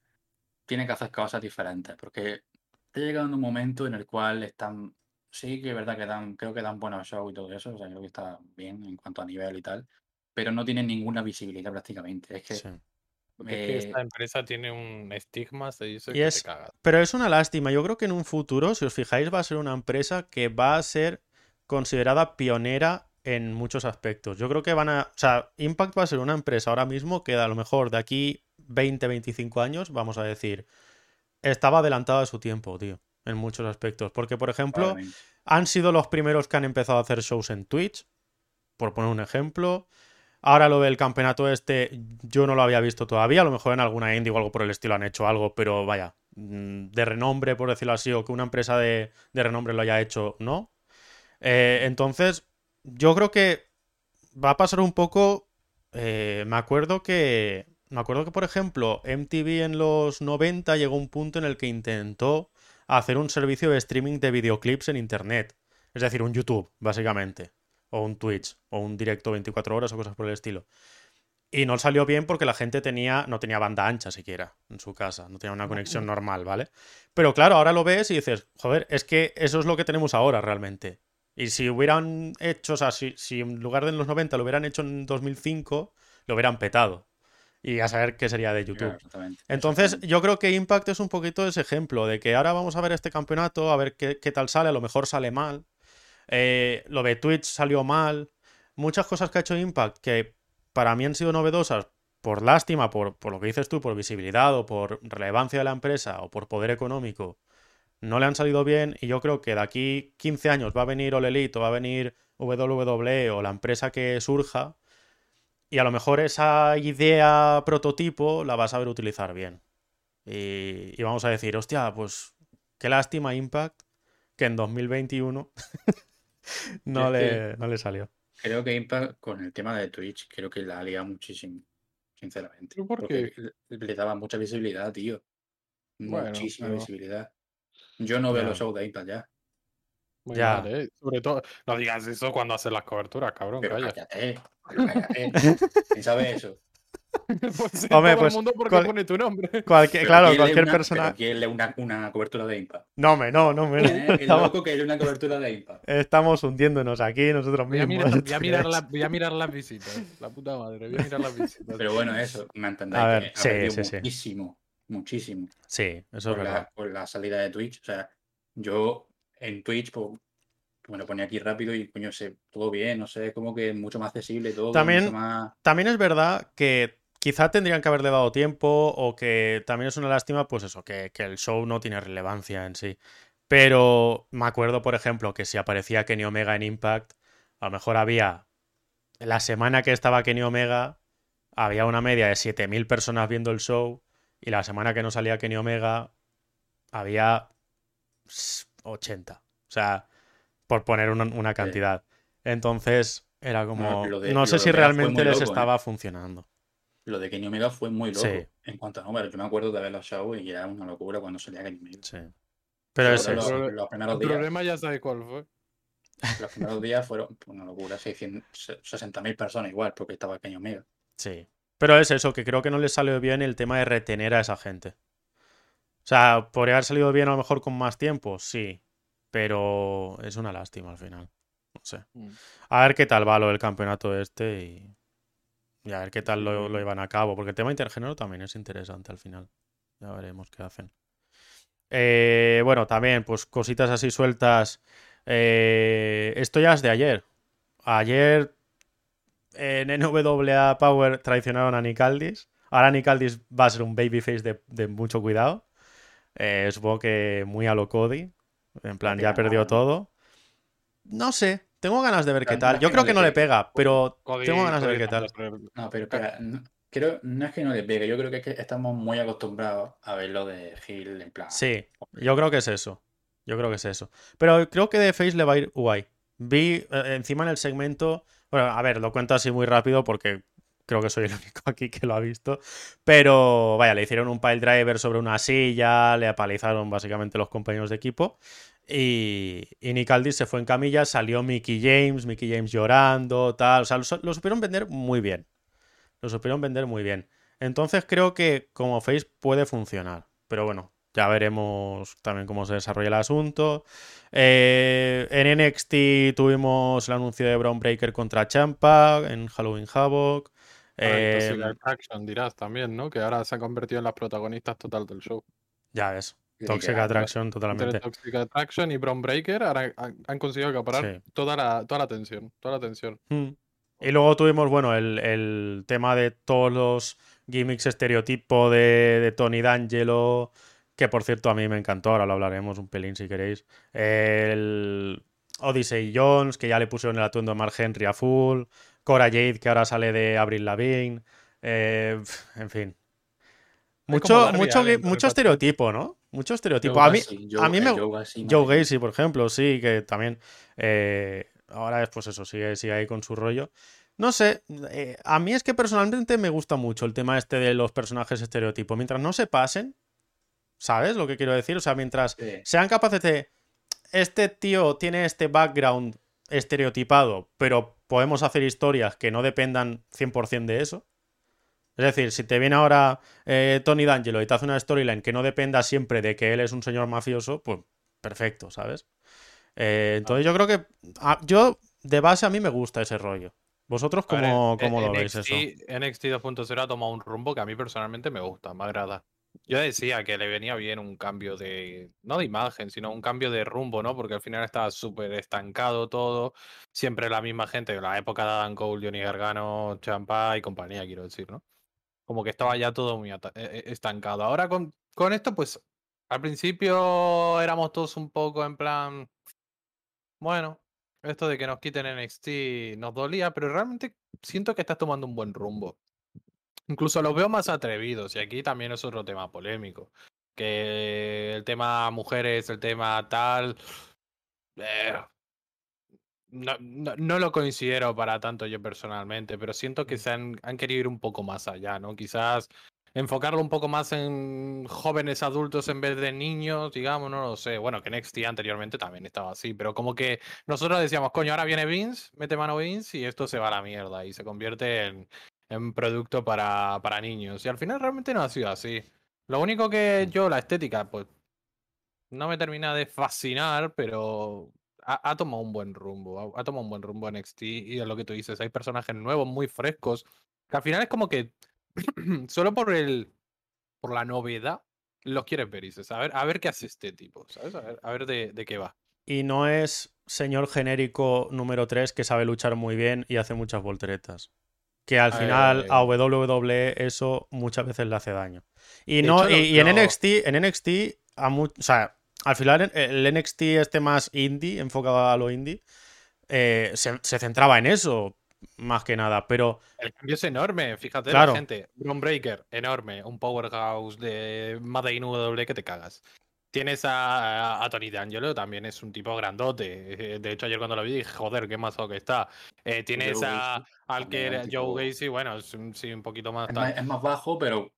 tiene que hacer cosas diferentes, porque está llegando un momento en el cual están, sí que es verdad que dan, creo que dan buenos shows y todo eso, o sea, creo que está bien en cuanto a nivel y tal, pero no tienen ninguna visibilidad prácticamente. Es que sí. Porque es que eh, esta empresa tiene un estigma, se dice, Y que es- te cagas. Pero es una lástima. Yo creo que en un futuro, si os fijáis, va a ser una empresa que va a ser considerada pionera en muchos aspectos. Yo creo que van a... O sea, Impact va a ser una empresa ahora mismo que a lo mejor de aquí 20, 25 años, vamos a decir, estaba adelantada a su tiempo, tío, en muchos aspectos. Porque, por ejemplo, han sido los primeros que han empezado a hacer shows en Twitch, por poner un ejemplo. Ahora lo del campeonato este, yo no lo había visto todavía. A lo mejor en alguna indie o algo por el estilo han hecho algo, pero vaya, mm, de renombre, por decirlo así, o que una empresa de, de renombre lo haya hecho, no. Eh, entonces, yo creo que va a pasar un poco. eh, me acuerdo que. Me acuerdo que, por ejemplo, MTV en los 90 llegó a un punto en el que intentó hacer un servicio de streaming de videoclips en internet. Es decir, un YouTube, básicamente. O un Twitch, o un directo 24 horas o cosas por el estilo. Y no salió bien porque la gente tenía, no tenía banda ancha siquiera en su casa, no tenía una conexión normal, ¿vale? Pero claro, ahora lo ves y dices, joder, es que eso es lo que tenemos ahora realmente. Y si hubieran hecho, o sea, si, si en lugar de en los 90 lo hubieran hecho en 2005, lo hubieran petado. Y a saber qué sería de Claro, YouTube. exactamente. Entonces, exactamente. yo creo que Impact es un poquito ese ejemplo de que ahora vamos a ver este campeonato, a ver qué, qué tal sale, a lo mejor sale mal. Eh, lo de Twitch salió mal. Muchas cosas que ha hecho Impact que para mí han sido novedosas por lástima, por, por lo que dices tú, por visibilidad o por relevancia de la empresa o por poder económico, no le han salido bien y yo creo que de aquí 15 años va a venir All Elite o va a venir WWE o la empresa que surja y a lo mejor esa idea prototipo la vas a saber utilizar bien. Y, y vamos a decir, hostia, pues qué lástima Impact que en 2021 no, le, no le salió. Creo que Impact con el tema de Twitch, creo que la ha liado muchísimo, sinceramente. ¿Pero por Porque le, le daba mucha visibilidad, tío. Bueno, Muchísima pero- visibilidad. Yo no veo Ya. los shows de Impact ya. Muy Ya. mal, ¿eh? Sobre todo, no digas eso cuando haces las coberturas, cabrón, Pero calla. cállate, pero cállate. ¿Quién sabe eso? pues Hombre, todo pues, el mundo porque cual- pone tu nombre. Cualquier, claro, ¿quién lee cualquier una- persona. ¿quién lee una, una cobertura de Impact? No, me, no, no, me. ¿Quién es el estamos, loco que lee una cobertura de Impact? estamos hundiéndonos aquí nosotros Voy a, mismos. mirar, voy, a ¿tú mirar crees? la- voy a mirar las visitas. La puta madre, voy a mirar las visitas. Pero bueno, eso, me entendéis. A ver, que ha sí, sí, sí. Muchísimo. Sí, eso es verdad. la, por la salida de Twitch. O sea, yo en Twitch, pues, me lo ponía aquí rápido y coño, sé, todo bien, no sé, como que mucho más accesible todo. También- más... También es verdad que quizá tendrían que haberle dado tiempo o que también es una lástima, pues eso, que, que el show no tiene relevancia en sí. Pero me acuerdo, por ejemplo, que si aparecía Kenny Omega en Impact, a lo mejor había. La semana que estaba Kenny Omega, había una media de 7.000 personas viendo el show. Y la semana que no salía Kenny Omega, había s- 80. O sea, por poner una, una cantidad. Entonces, era como. de- no sé si realmente les loco, ¿eh? estaba funcionando. Lo de Kenny Omega fue muy loco Sí. en cuanto a números. Yo me acuerdo de ver los shows y era una locura cuando salía Kenny Omega. Sí. Pero Ahora es los, los primeros El días, problema ya sabes cuál fue. los primeros días fueron una locura, 600, 60.000 personas igual, porque estaba Kenny Omega. Sí. Pero es eso, que creo que no les salió bien el tema de retener a esa gente. O sea, podría haber salido bien a lo mejor con más tiempo, sí. Pero es una lástima al final. No sé. Mm. A ver qué tal va lo del campeonato este y, y a ver qué tal lo, lo llevan a cabo. Porque el tema intergénero también es interesante al final. Ya veremos qué hacen. Eh, bueno, también, pues cositas así sueltas. Eh, esto ya es de ayer. Ayer en NWA Power traicionaron a Nick Aldis. Ahora Nick Aldis va a ser un babyface de, de mucho cuidado. Eh, supongo que muy a lo Cody. En plan, ya perdió todo. No sé, tengo ganas de ver qué tal. Yo creo que no le pega, pero tengo ganas de ver qué tal. No, pero espera, no, creo, no es que no le pegue, yo creo que es que estamos muy acostumbrados a verlo de Gil en plan. Sí, yo creo que es eso. Yo creo que es eso. Pero creo que de Face le va a ir guay. Vi eh, encima en el segmento. Bueno, a ver, lo cuento así muy rápido porque creo que soy el único aquí que lo ha visto. Pero vaya, le hicieron un pile driver sobre una silla, le apalizaron básicamente los compañeros de equipo. Y, y Nick Aldis se fue en camilla, salió Mickey James, Mickey James llorando, tal. O sea, lo, lo supieron vender muy bien. Lo supieron vender muy bien. Entonces creo que como Face puede funcionar. Pero bueno, ya veremos también cómo se desarrolla el asunto. Eh, en NXT tuvimos el anuncio de Brown Breaker contra Champa en Halloween Havoc. Eh, Toxic Attraction dirás también, ¿no? Que ahora se han convertido en las protagonistas total del show. ya ves. Toxic. Attraction totalmente. Toxic Attraction y Brown Breaker ahora han, conseguido acaparar Sí. toda, la, toda la atención. Toda la atención. Mm. Y luego tuvimos, bueno, el, el tema de todos los gimmicks estereotipo de, de Tony D'Angelo, que por cierto a mí me encantó, ahora lo hablaremos un pelín si queréis. El Odyssey Jones, que ya le pusieron el atuendo a Mark Henry a full. Cora Jade, que ahora sale de Avril Lavigne. eh, en fin. Mucho, mucho, mucho estereotipo, ¿no? Mucho estereotipo. Joe A mí, a mí eh, me, Joe. Gacy, por ejemplo, sí, que también eh, ahora es pues eso, sigue, sigue ahí con su rollo. No sé, eh, a mí es que personalmente me gusta mucho el tema este de los personajes estereotipos. Mientras no se pasen, ¿sabes lo que quiero decir? O sea, mientras Sí. sean capaces de... Este tío tiene este background estereotipado, pero podemos hacer historias que no dependan 100% de eso. Es decir, si te viene ahora eh, Tony D'Angelo y te hace una storyline que no dependa siempre de que él es un señor mafioso, pues perfecto, ¿sabes? Eh, entonces yo creo que... a- yo, de base, a mí me gusta ese rollo. ¿Vosotros ver, cómo, en- cómo en lo veis NXT, eso? NXT 2.0 ha tomado un rumbo que a mí personalmente me gusta, me agrada. Yo decía que le venía bien un cambio de, no de imagen, sino un cambio de rumbo, ¿no? Porque al final estaba súper estancado todo, siempre la misma gente, la época de Adam Cole, Johnny Gargano, Champa y compañía, quiero decir, ¿no? Como que estaba ya todo muy eh, eh, estancado. Ahora con, con esto, pues, al principio éramos todos un poco en plan, bueno, esto de que nos quiten NXT nos dolía, pero realmente siento que estás tomando un buen rumbo. Incluso los veo más atrevidos, y aquí también es otro tema polémico. Que el tema mujeres, el tema tal. eh, no, no- no lo considero para tanto yo personalmente, pero siento que se han, han querido ir un poco más allá, ¿no? Quizás enfocarlo un poco más en jóvenes adultos en vez de niños, digamos, no lo sé. Bueno, que NXT anteriormente también estaba así, pero como que nosotros decíamos, coño, ahora viene Vince, mete mano Vince y esto se va a la mierda y se convierte en, en producto para, para niños. Y al final realmente no ha sido así. Lo único que yo, la estética, pues no me termina de fascinar, pero ha, ha tomado un buen rumbo. Ha, ha tomado un buen rumbo NXT y es lo que tú dices. Hay personajes nuevos, muy frescos, que al final es como que solo por el por la novedad los quieres ver y dices, a ver, a ver qué hace este tipo, ¿sabes? A ver, a ver de, de qué va. Y no es señor genérico número 3 que sabe luchar muy bien y hace muchas volteretas. Que al final Eh. a WWE eso muchas veces le hace daño. Y, De no, hecho, y, en NXT, en NXT, a mu- o sea, al final el NXT este más indie, enfocado a lo indie, eh, se, se centraba en eso, más que nada. Pero El cambio es enorme, fíjate Claro. la gente. Braun Breaker, enorme, un powerhouse de Made in W que te cagas. Tienes a, a Tony D'Angelo, también es un tipo grandote. eh, De hecho, ayer cuando lo vi dije, joder, qué mazo que está. Eh, tienes Joe a, Gacy, al que era Joe Gacy, bueno, es un- sí, un poquito más. Es tal. más, es más bajo, pero.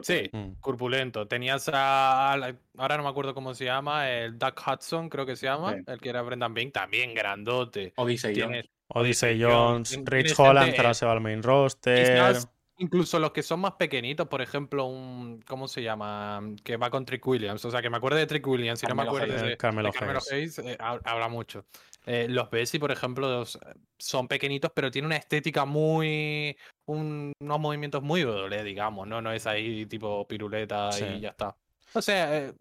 Sí, Mm. corpulento. Tenías a. Ahora no me acuerdo cómo se llama, el Doug Hudson, creo que se llama, Sí. el que era Brendan Bing, también grandote. Odyssey Jones. Tienes Odyssey Odyssey Jones, Jones, Rich Holland, ahora eh, se va al main roster. Quizás incluso los que son más pequeñitos, por ejemplo, un. ¿Cómo se llama? Que va con Trick Williams. O sea, que me acuerde de Trick Williams y no me Hayes. de, Carmelo de Carmelo Hayes. Hayes, eh, hab- habla mucho. Eh, los Bessie, por ejemplo, los- son pequeñitos, pero tienen una estética muy. un- unos movimientos muy doble, digamos, ¿no? No es ahí tipo piruleta Sí. y ya está. O sea, eh,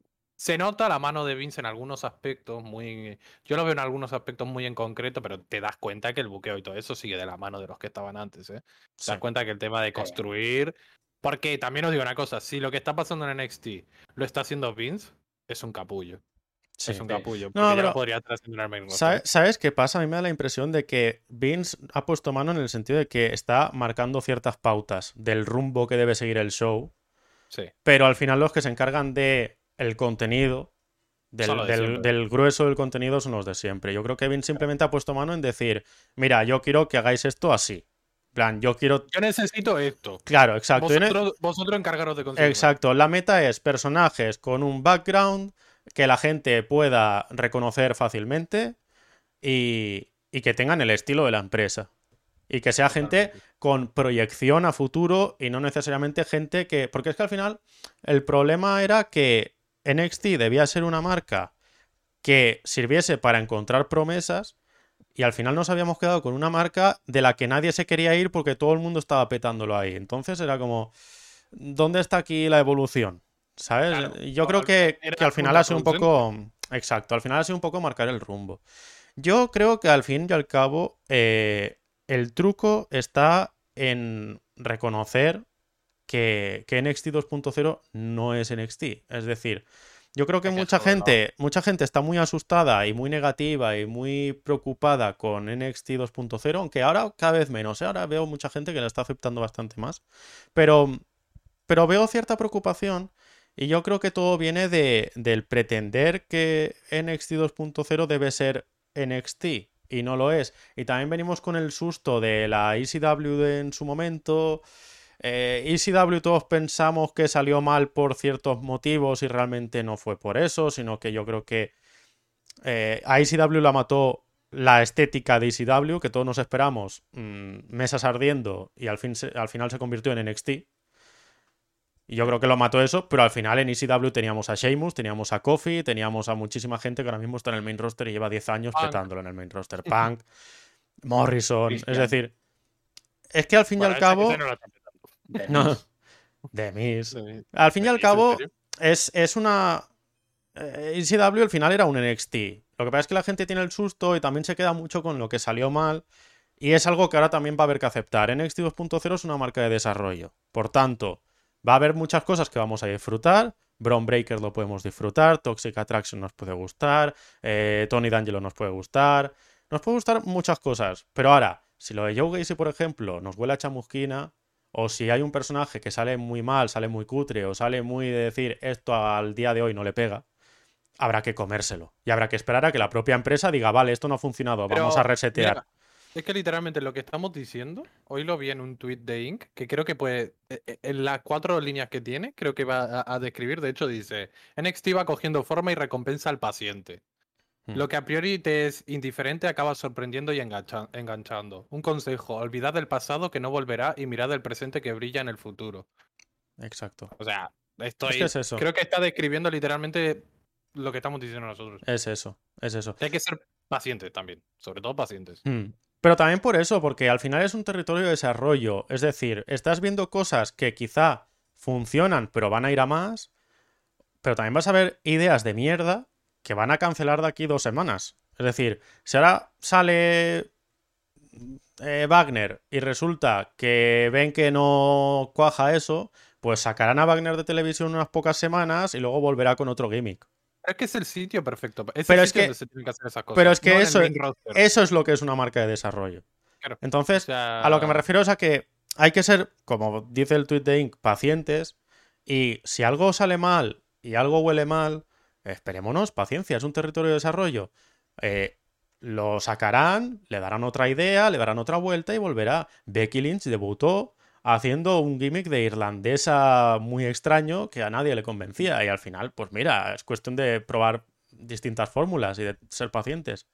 se nota la mano de Vince en algunos aspectos muy. Yo lo veo en algunos aspectos muy en concreto, pero te das cuenta que el buqueo y todo eso sigue de la mano de los que estaban antes, ¿eh? Te Sí. das cuenta que el tema de construir. Porque también os digo una cosa: si lo que está pasando en NXT lo está haciendo Vince, es un capullo. Sí. Es un Sí. capullo. No, pero- lo podría estar haciendo en el main roster. ¿Sabe- ¿Sabes qué pasa? A mí me da la impresión de que Vince ha puesto mano en el sentido de que está marcando ciertas pautas del rumbo que debe seguir el show, Sí. pero al final los que se encargan de el contenido, del, de grueso del contenido son los de siempre. Yo creo que Vince simplemente ha puesto mano en decir, mira, yo quiero que hagáis esto así. En plan, yo quiero... Yo necesito esto. Claro, exacto. Vosotros, vosotros encargaros de conseguirlo. Exacto, la meta es personajes con un background que la gente pueda reconocer fácilmente y, y que tengan el estilo de la empresa. Y que sea gente con proyección a futuro y no necesariamente gente que... Porque es que al final el problema era que NXT debía ser una marca que sirviese para encontrar promesas y al final nos habíamos quedado con una marca de la que nadie se quería ir porque todo el mundo estaba petándolo ahí. Entonces era como, ¿dónde está aquí la evolución? ¿Sabes? Claro, Yo creo que, que al final ha sido un poco... Exacto, al final ha sido un poco marcar el rumbo. Yo creo que al fin y al cabo eh, el truco está en reconocer que, que NXT 2.0 no es NXT. Es decir, yo creo que Es mucha gente, mucha gente está muy asustada y muy negativa y muy preocupada con NXT 2.0, aunque ahora cada vez menos. ¿eh? Ahora veo mucha gente que la está aceptando bastante más. Pero, pero veo cierta preocupación y yo creo que todo viene de, del pretender que NXT 2.0 debe ser NXT y no lo es. Y también venimos con el susto de la ECW en su momento. Eh, ECW todos pensamos que salió mal por ciertos motivos y realmente no fue por eso, sino que yo creo que eh, a ECW la mató la estética de ECW, que todos nos esperamos, mm, mesas ardiendo y al, fin se- al final se convirtió en NXT. Y yo creo que lo mató eso, pero al final en ECW teníamos a Sheamus, teníamos a Kofi, teníamos a muchísima gente que ahora mismo está en el main roster y lleva 10 años Punk. petándolo en el main roster. Punk, Morrison, es decir, es que al fin y al cabo... no No, Miz. de Miz. Sí. Al fin y al ¿En cabo, es, es una. eh, ECW al final era un NXT. Lo que pasa es que la gente tiene el susto y también se queda mucho con lo que salió mal. Y es algo que ahora también va a haber que aceptar. NXT 2.0 es una marca de desarrollo. Por tanto, va a haber muchas cosas que vamos a disfrutar. Braun Breaker lo podemos disfrutar. Toxic Attraction nos puede gustar. eh, Tony D'Angelo nos puede gustar. Nos puede gustar muchas cosas. Pero ahora, si lo de Joe Gacy, por ejemplo, nos huele a chamusquina, o si hay un personaje que sale muy mal, sale muy cutre, o sale muy de decir esto al día de hoy no le pega, habrá que comérselo. Y habrá que esperar a que la propia empresa diga, vale, esto no ha funcionado, vamos a resetear. Mira, es que literalmente lo que estamos diciendo, hoy lo vi en un tweet de Inc, que creo que puede, eh, en las cuatro líneas que tiene, creo que va a, a describir, de hecho dice, NXT va cogiendo forma y recompensa al paciente. Mm. Lo que a priori te es indiferente acaba sorprendiendo y engancha- enganchando. Un consejo, olvidad del pasado que no volverá y mirad el presente que brilla en el futuro. Exacto. O sea, estoy, que es eso. creo que está describiendo literalmente lo que estamos diciendo nosotros. Es eso, es eso. Hay que ser pacientes también, sobre todo pacientes. Mm. Pero también por eso, porque al final es un territorio de desarrollo. Es decir, estás viendo cosas que quizá funcionan, pero van a ir a más. Pero también vas a ver ideas de mierda que van a cancelar de aquí dos semanas. Es decir, si ahora sale eh, Wagner y resulta que ven que no cuaja eso, pues sacarán a Wagner de televisión unas pocas semanas y luego volverá con otro gimmick. Es que es el sitio perfecto. Es Pero el es sitio que- donde se tienen que hacer esas cosas. pero es que no en el eso- es lo que es una marca de desarrollo. Claro. Entonces, O sea, A lo que me refiero es a que hay que ser, como dice el tweet de Inc., pacientes. Y si algo sale mal y algo huele mal, esperémonos, paciencia, es un territorio de desarrollo. Eh, lo sacarán, le darán otra idea, le darán otra vuelta y volverá. Becky Lynch debutó haciendo un gimmick de irlandesa muy extraño que a nadie le convencía. Y al final, pues mira, es cuestión de probar distintas fórmulas y de ser pacientes.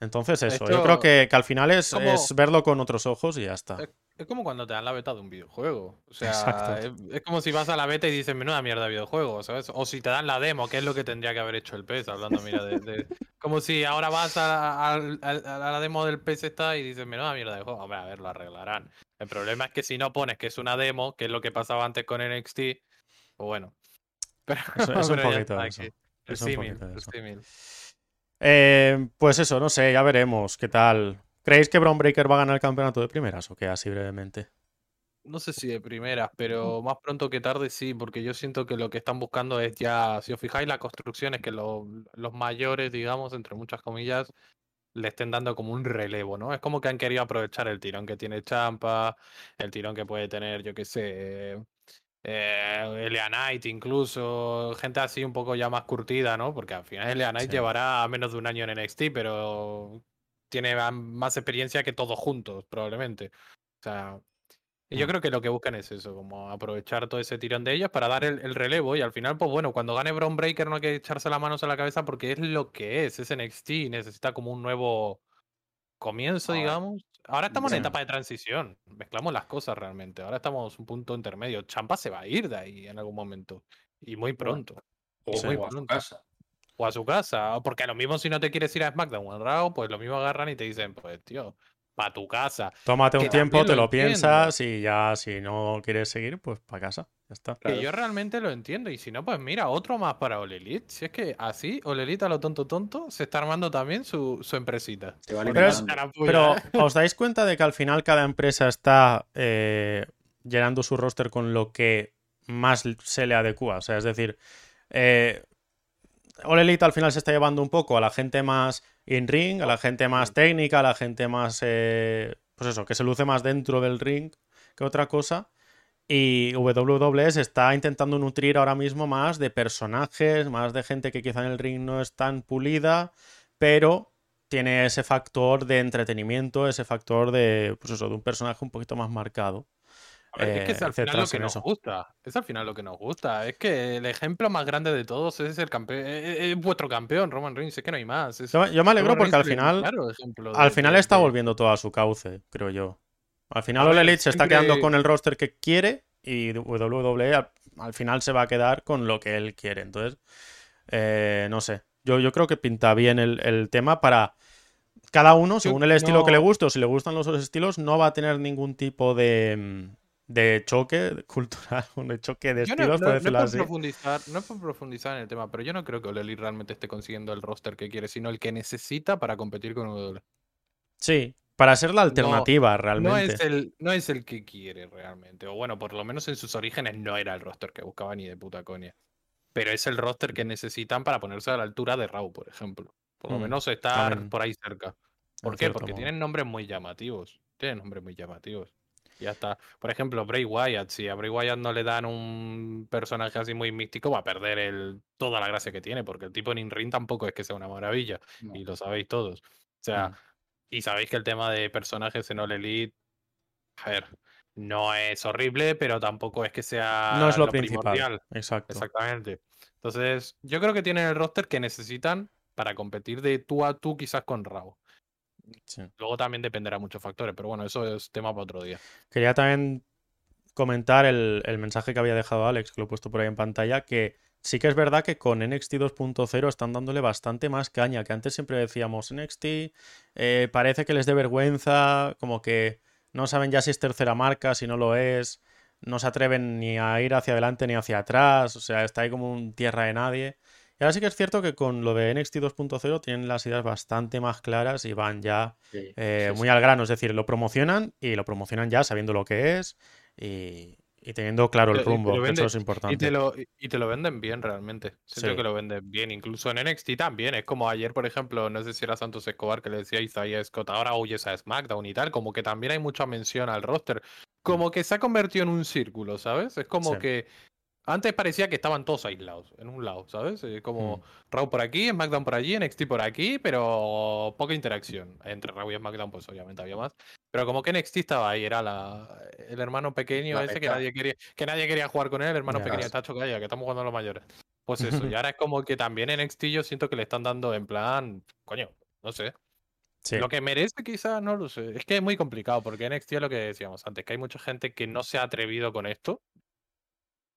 Entonces eso, yo creo que, que al final es, como- es verlo con otros ojos y ya está. Es, como cuando te dan la beta de un videojuego. O sea, Exacto. es, es como si vas a la beta y dices, menuda mierda de videojuego, ¿sabes? O si te dan la demo, que es lo que tendría que haber hecho el PES, hablando, mira, de... de- como si ahora vas a, a- a- a la demo del PES esta y dices, menuda mierda de juego. Hombre, a ver, lo arreglarán. El problema es que si no pones que es una demo, que es lo que pasaba antes con NXT, pues bueno. Pero, Eso- es un pero ya poquito está, eso. Es un símil, poquito eso. Eh, pues eso, no sé, ya veremos qué tal. ¿Creéis que Braun Breaker va a ganar el campeonato de primeras o qué? Así brevemente. No sé si de primeras, pero más pronto que tarde sí, porque yo siento que lo que están buscando es ya, si os fijáis, la construcción es que lo- los mayores, digamos, entre muchas comillas, le estén dando como un relevo, ¿no? Es como que han querido aprovechar el tirón que tiene Champa, el tirón que puede tener, yo qué sé, eh, Knight incluso, gente así un poco ya más curtida, ¿no? Porque al final Elia Knight Sí. llevará menos de un año en NXT, pero tiene más experiencia que todos juntos, probablemente. O sea, y yo Mm. creo que lo que buscan es eso, como aprovechar todo ese tirón de ellos para dar el, el relevo y al final, pues bueno, cuando gane Braun Breaker no hay que echarse las manos a la cabeza porque es lo que es, es NXT, necesita como un nuevo comienzo, Ahora, digamos. Ahora estamos en sí. etapa de transición, mezclamos las cosas realmente, ahora estamos en un punto intermedio. Champa se va a ir de ahí en algún momento y muy pronto. O, o a su casa. O a su casa, o porque a lo mismo si no te quieres ir a SmackDown o a Raw, pues lo mismo agarran y te dicen, pues tío, para tu casa. Tómate un Que tiempo, te lo piensas y ya si no quieres seguir, pues para casa. Ya está. Que yo realmente lo entiendo. Y si no, pues mira, otro más para Olelit. Si es que así, Olelit a lo tonto tonto, se está armando también su, su empresita. Se va Pero. ¿os dais cuenta de que al final cada empresa está eh, llenando su roster con lo que más se le adecua? O sea, es decir, eh, All Elite al final se está llevando un poco a la gente más in-ring, a la gente más técnica, a la gente más, eh, pues eso, que se luce más dentro del ring que otra cosa. Y WWE se está intentando nutrir ahora mismo más de personajes, más de gente que quizá en el ring no es tan pulida, pero tiene ese factor de entretenimiento, ese factor de, pues eso, de un personaje un poquito más marcado. Es que es eh, al final lo que nos eso. gusta. Es al final lo que nos gusta. Es que el ejemplo más grande de todos es el campeón. Es vuestro campeón, Roman Reigns. Es que no hay más. Es- Yo, yo me alegro Roman porque al Reigns final, claro al final de- está de- volviendo todo a su cauce, creo yo. Al final ver, Elite se está quedando con el roster que quiere y WWE al, al final se va a quedar con lo que él quiere. Entonces, eh, no sé. Yo, yo creo que pinta bien el, el tema para cada uno, según el estilo que le guste o si le gustan los otros estilos, no va a tener ningún tipo de, mm, de choque cultural, un choque de Yo no, estilos, no- no por así. profundizar, no es por profundizar en el tema, pero yo no creo que Ole Elite realmente esté consiguiendo el roster que quiere, sino el que necesita para competir con WWE. Sí, para ser la alternativa No realmente. es, el, no es el que quiere realmente. O bueno, por lo menos en sus orígenes no era el roster que buscaba ni de puta coña. Pero es el roster que necesitan para ponerse a la altura de Raw, por ejemplo. Por lo Mm, menos estar también. por ahí cerca. ¿Por en qué? Porque modo. tienen nombres muy llamativos. Tienen nombres muy llamativos. Ya está. Por ejemplo, Bray Wyatt. Si a Bray Wyatt no le dan un personaje así muy místico, va a perder el, toda la gracia que tiene. Porque el tipo en in-ring tampoco es que sea una maravilla. No. Y lo sabéis todos. O sea, Mm. y sabéis que el tema de personajes en All Elite, a ver, no es horrible, pero tampoco es que sea No es lo, principal. primordial. Exacto. Exactamente. Entonces, yo creo que tienen el roster que necesitan para competir de tú a tú quizás con Raw. Sí. Luego también dependerá de muchos factores, pero bueno, eso es tema para otro día. Quería también comentar el, el mensaje que había dejado Alex, que lo he puesto por ahí en pantalla, que sí que es verdad que con NXT 2.0 están dándole bastante más caña, que antes siempre decíamos NXT eh, parece que les dé vergüenza, como que no saben ya si es tercera marca, si no lo es, no se atreven ni a ir hacia adelante ni hacia atrás, o sea, está ahí como un tierra de nadie. Y ahora sí que es cierto que con lo de NXT 2.0 tienen las ideas bastante más claras y van ya Sí, eh, sí, muy sí. al grano, es decir, lo promocionan y lo promocionan ya sabiendo lo que es y, y teniendo claro el rumbo, que eso es importante. Y te, lo, y- y te lo venden bien realmente. Siento Sí. que lo venden bien. Incluso en NXT también. Es como ayer, por ejemplo, no sé si era Santos Escobar que le decía a Isaiah Scott, ahora huyes a SmackDown y tal. Como que también hay mucha mención al roster. Como que se ha convertido en un círculo, ¿sabes? Es como Sí. que antes parecía que estaban todos aislados, en un lado, ¿sabes? Como Mm. Raw por aquí, SmackDown por allí, NXT por aquí, pero poca interacción. Entre Raw y SmackDown, pues obviamente había más. Pero como que NXT estaba ahí, era la, el hermano pequeño La ese que nadie, quería, que nadie quería jugar con él, el hermano Ya. pequeño de Tacho Calla, que estamos jugando a los mayores. Pues eso, y ahora es como que también en NXT yo siento que le están dando en plan, coño, no sé. Sí. Lo que merece quizás, no lo sé. Es que es muy complicado, porque NXT es lo que decíamos antes, que hay mucha gente que no se ha atrevido con esto.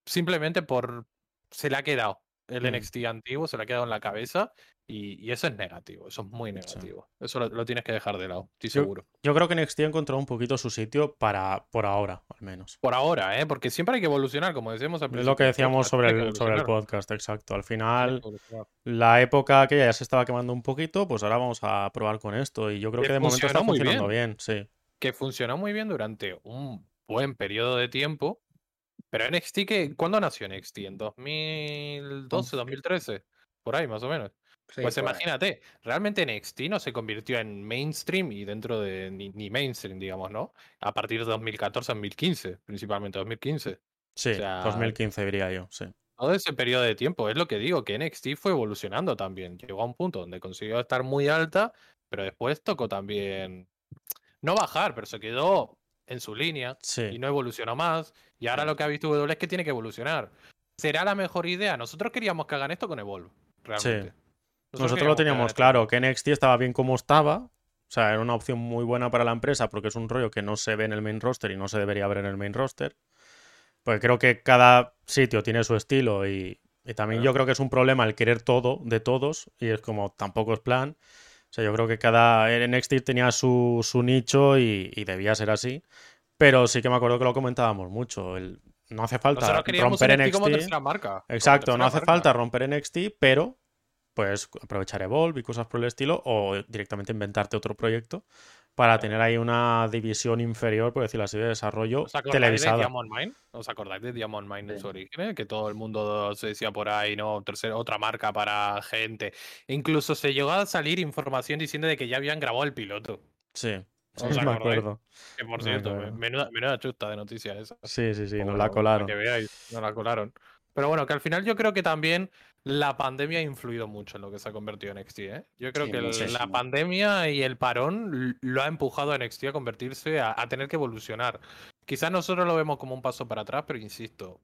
Simplemente por... Se le ha quedado el Mm. NXT antiguo, se le ha quedado en la cabeza. Y, y eso es negativo, eso es muy negativo. Eso lo, lo tienes que dejar de lado, estoy Yo- seguro. Yo creo que NXT ha encontrado un poquito su sitio para por ahora, al menos. Por ahora, ¿eh? Porque siempre hay que evolucionar, como decíamos al Es principio. lo que decíamos sobre que el, sobre el podcast, exacto. Al final, que la época aquella ya se estaba quemando un poquito, pues ahora vamos a probar con esto. Y yo creo Que que de momento está funcionando bien, sí. que funcionó muy bien durante un buen periodo de tiempo. Pero NXT, que, ¿cuándo nació NXT? ¿En 2012, 2013? Por ahí, más o menos. Sí, pues por ahí. imagínate, realmente NXT no se convirtió en mainstream y dentro de ni, ni mainstream, digamos, ¿no? A partir de 2014, 2015, principalmente 2015. Sí, sea, 2015 diría yo, sí. Todo ese periodo de tiempo, es lo que digo, que NXT fue evolucionando también. Llegó a un punto donde consiguió estar muy alta, pero después tocó también no bajar, pero se quedó en su línea y no evolucionó más. Y ahora Sí. lo que ha visto W es que tiene que evolucionar. ¿Será la mejor idea? Nosotros queríamos que hagan esto con Evolve, realmente. nosotros lo que teníamos claro, que NXT estaba bien como estaba. O sea, era una opción muy buena para la empresa porque es un rollo que no se ve en el main roster y no se debería ver en el main roster. Porque creo que cada sitio tiene su estilo y, y también Claro. yo creo que es un problema el querer todo de todos y es como tampoco es plan. Sea, yo creo que cada NXT tenía su, su nicho y, y debía ser así. Pero sí que me acuerdo que lo comentábamos mucho. El, no hace falta romper NXT como NXT. tercera marca. como Exacto, no hace marca. falta romper NXT, pero pues aprovechar Evolve y cosas por el estilo o directamente inventarte otro proyecto para tener ahí una división inferior, por decirlo así, de desarrollo ¿Os acordáis de televisada. Diamond Mine? ¿Os acordáis de Diamond Mine en Sí. su origen? Que todo el mundo se decía por ahí, ¿no? Otra marca para gente. E incluso se llegó a salir información diciendo de que ya habían grabado el piloto. Sí, sí, ¿Os me acordáis? acuerdo. Que por cierto, me- acuerdo. menuda, menuda chusta de noticias esa. Sí, sí, sí, nos la colaron. que veáis, nos la colaron. Pero bueno, que al final yo creo que también la pandemia ha influido mucho en lo que se ha convertido en NXT. ¿eh? Yo creo Sí, que el- la pandemia y el parón lo ha empujado a NXT a convertirse, a, a tener que evolucionar. Quizás nosotros lo vemos como un paso para atrás, pero insisto,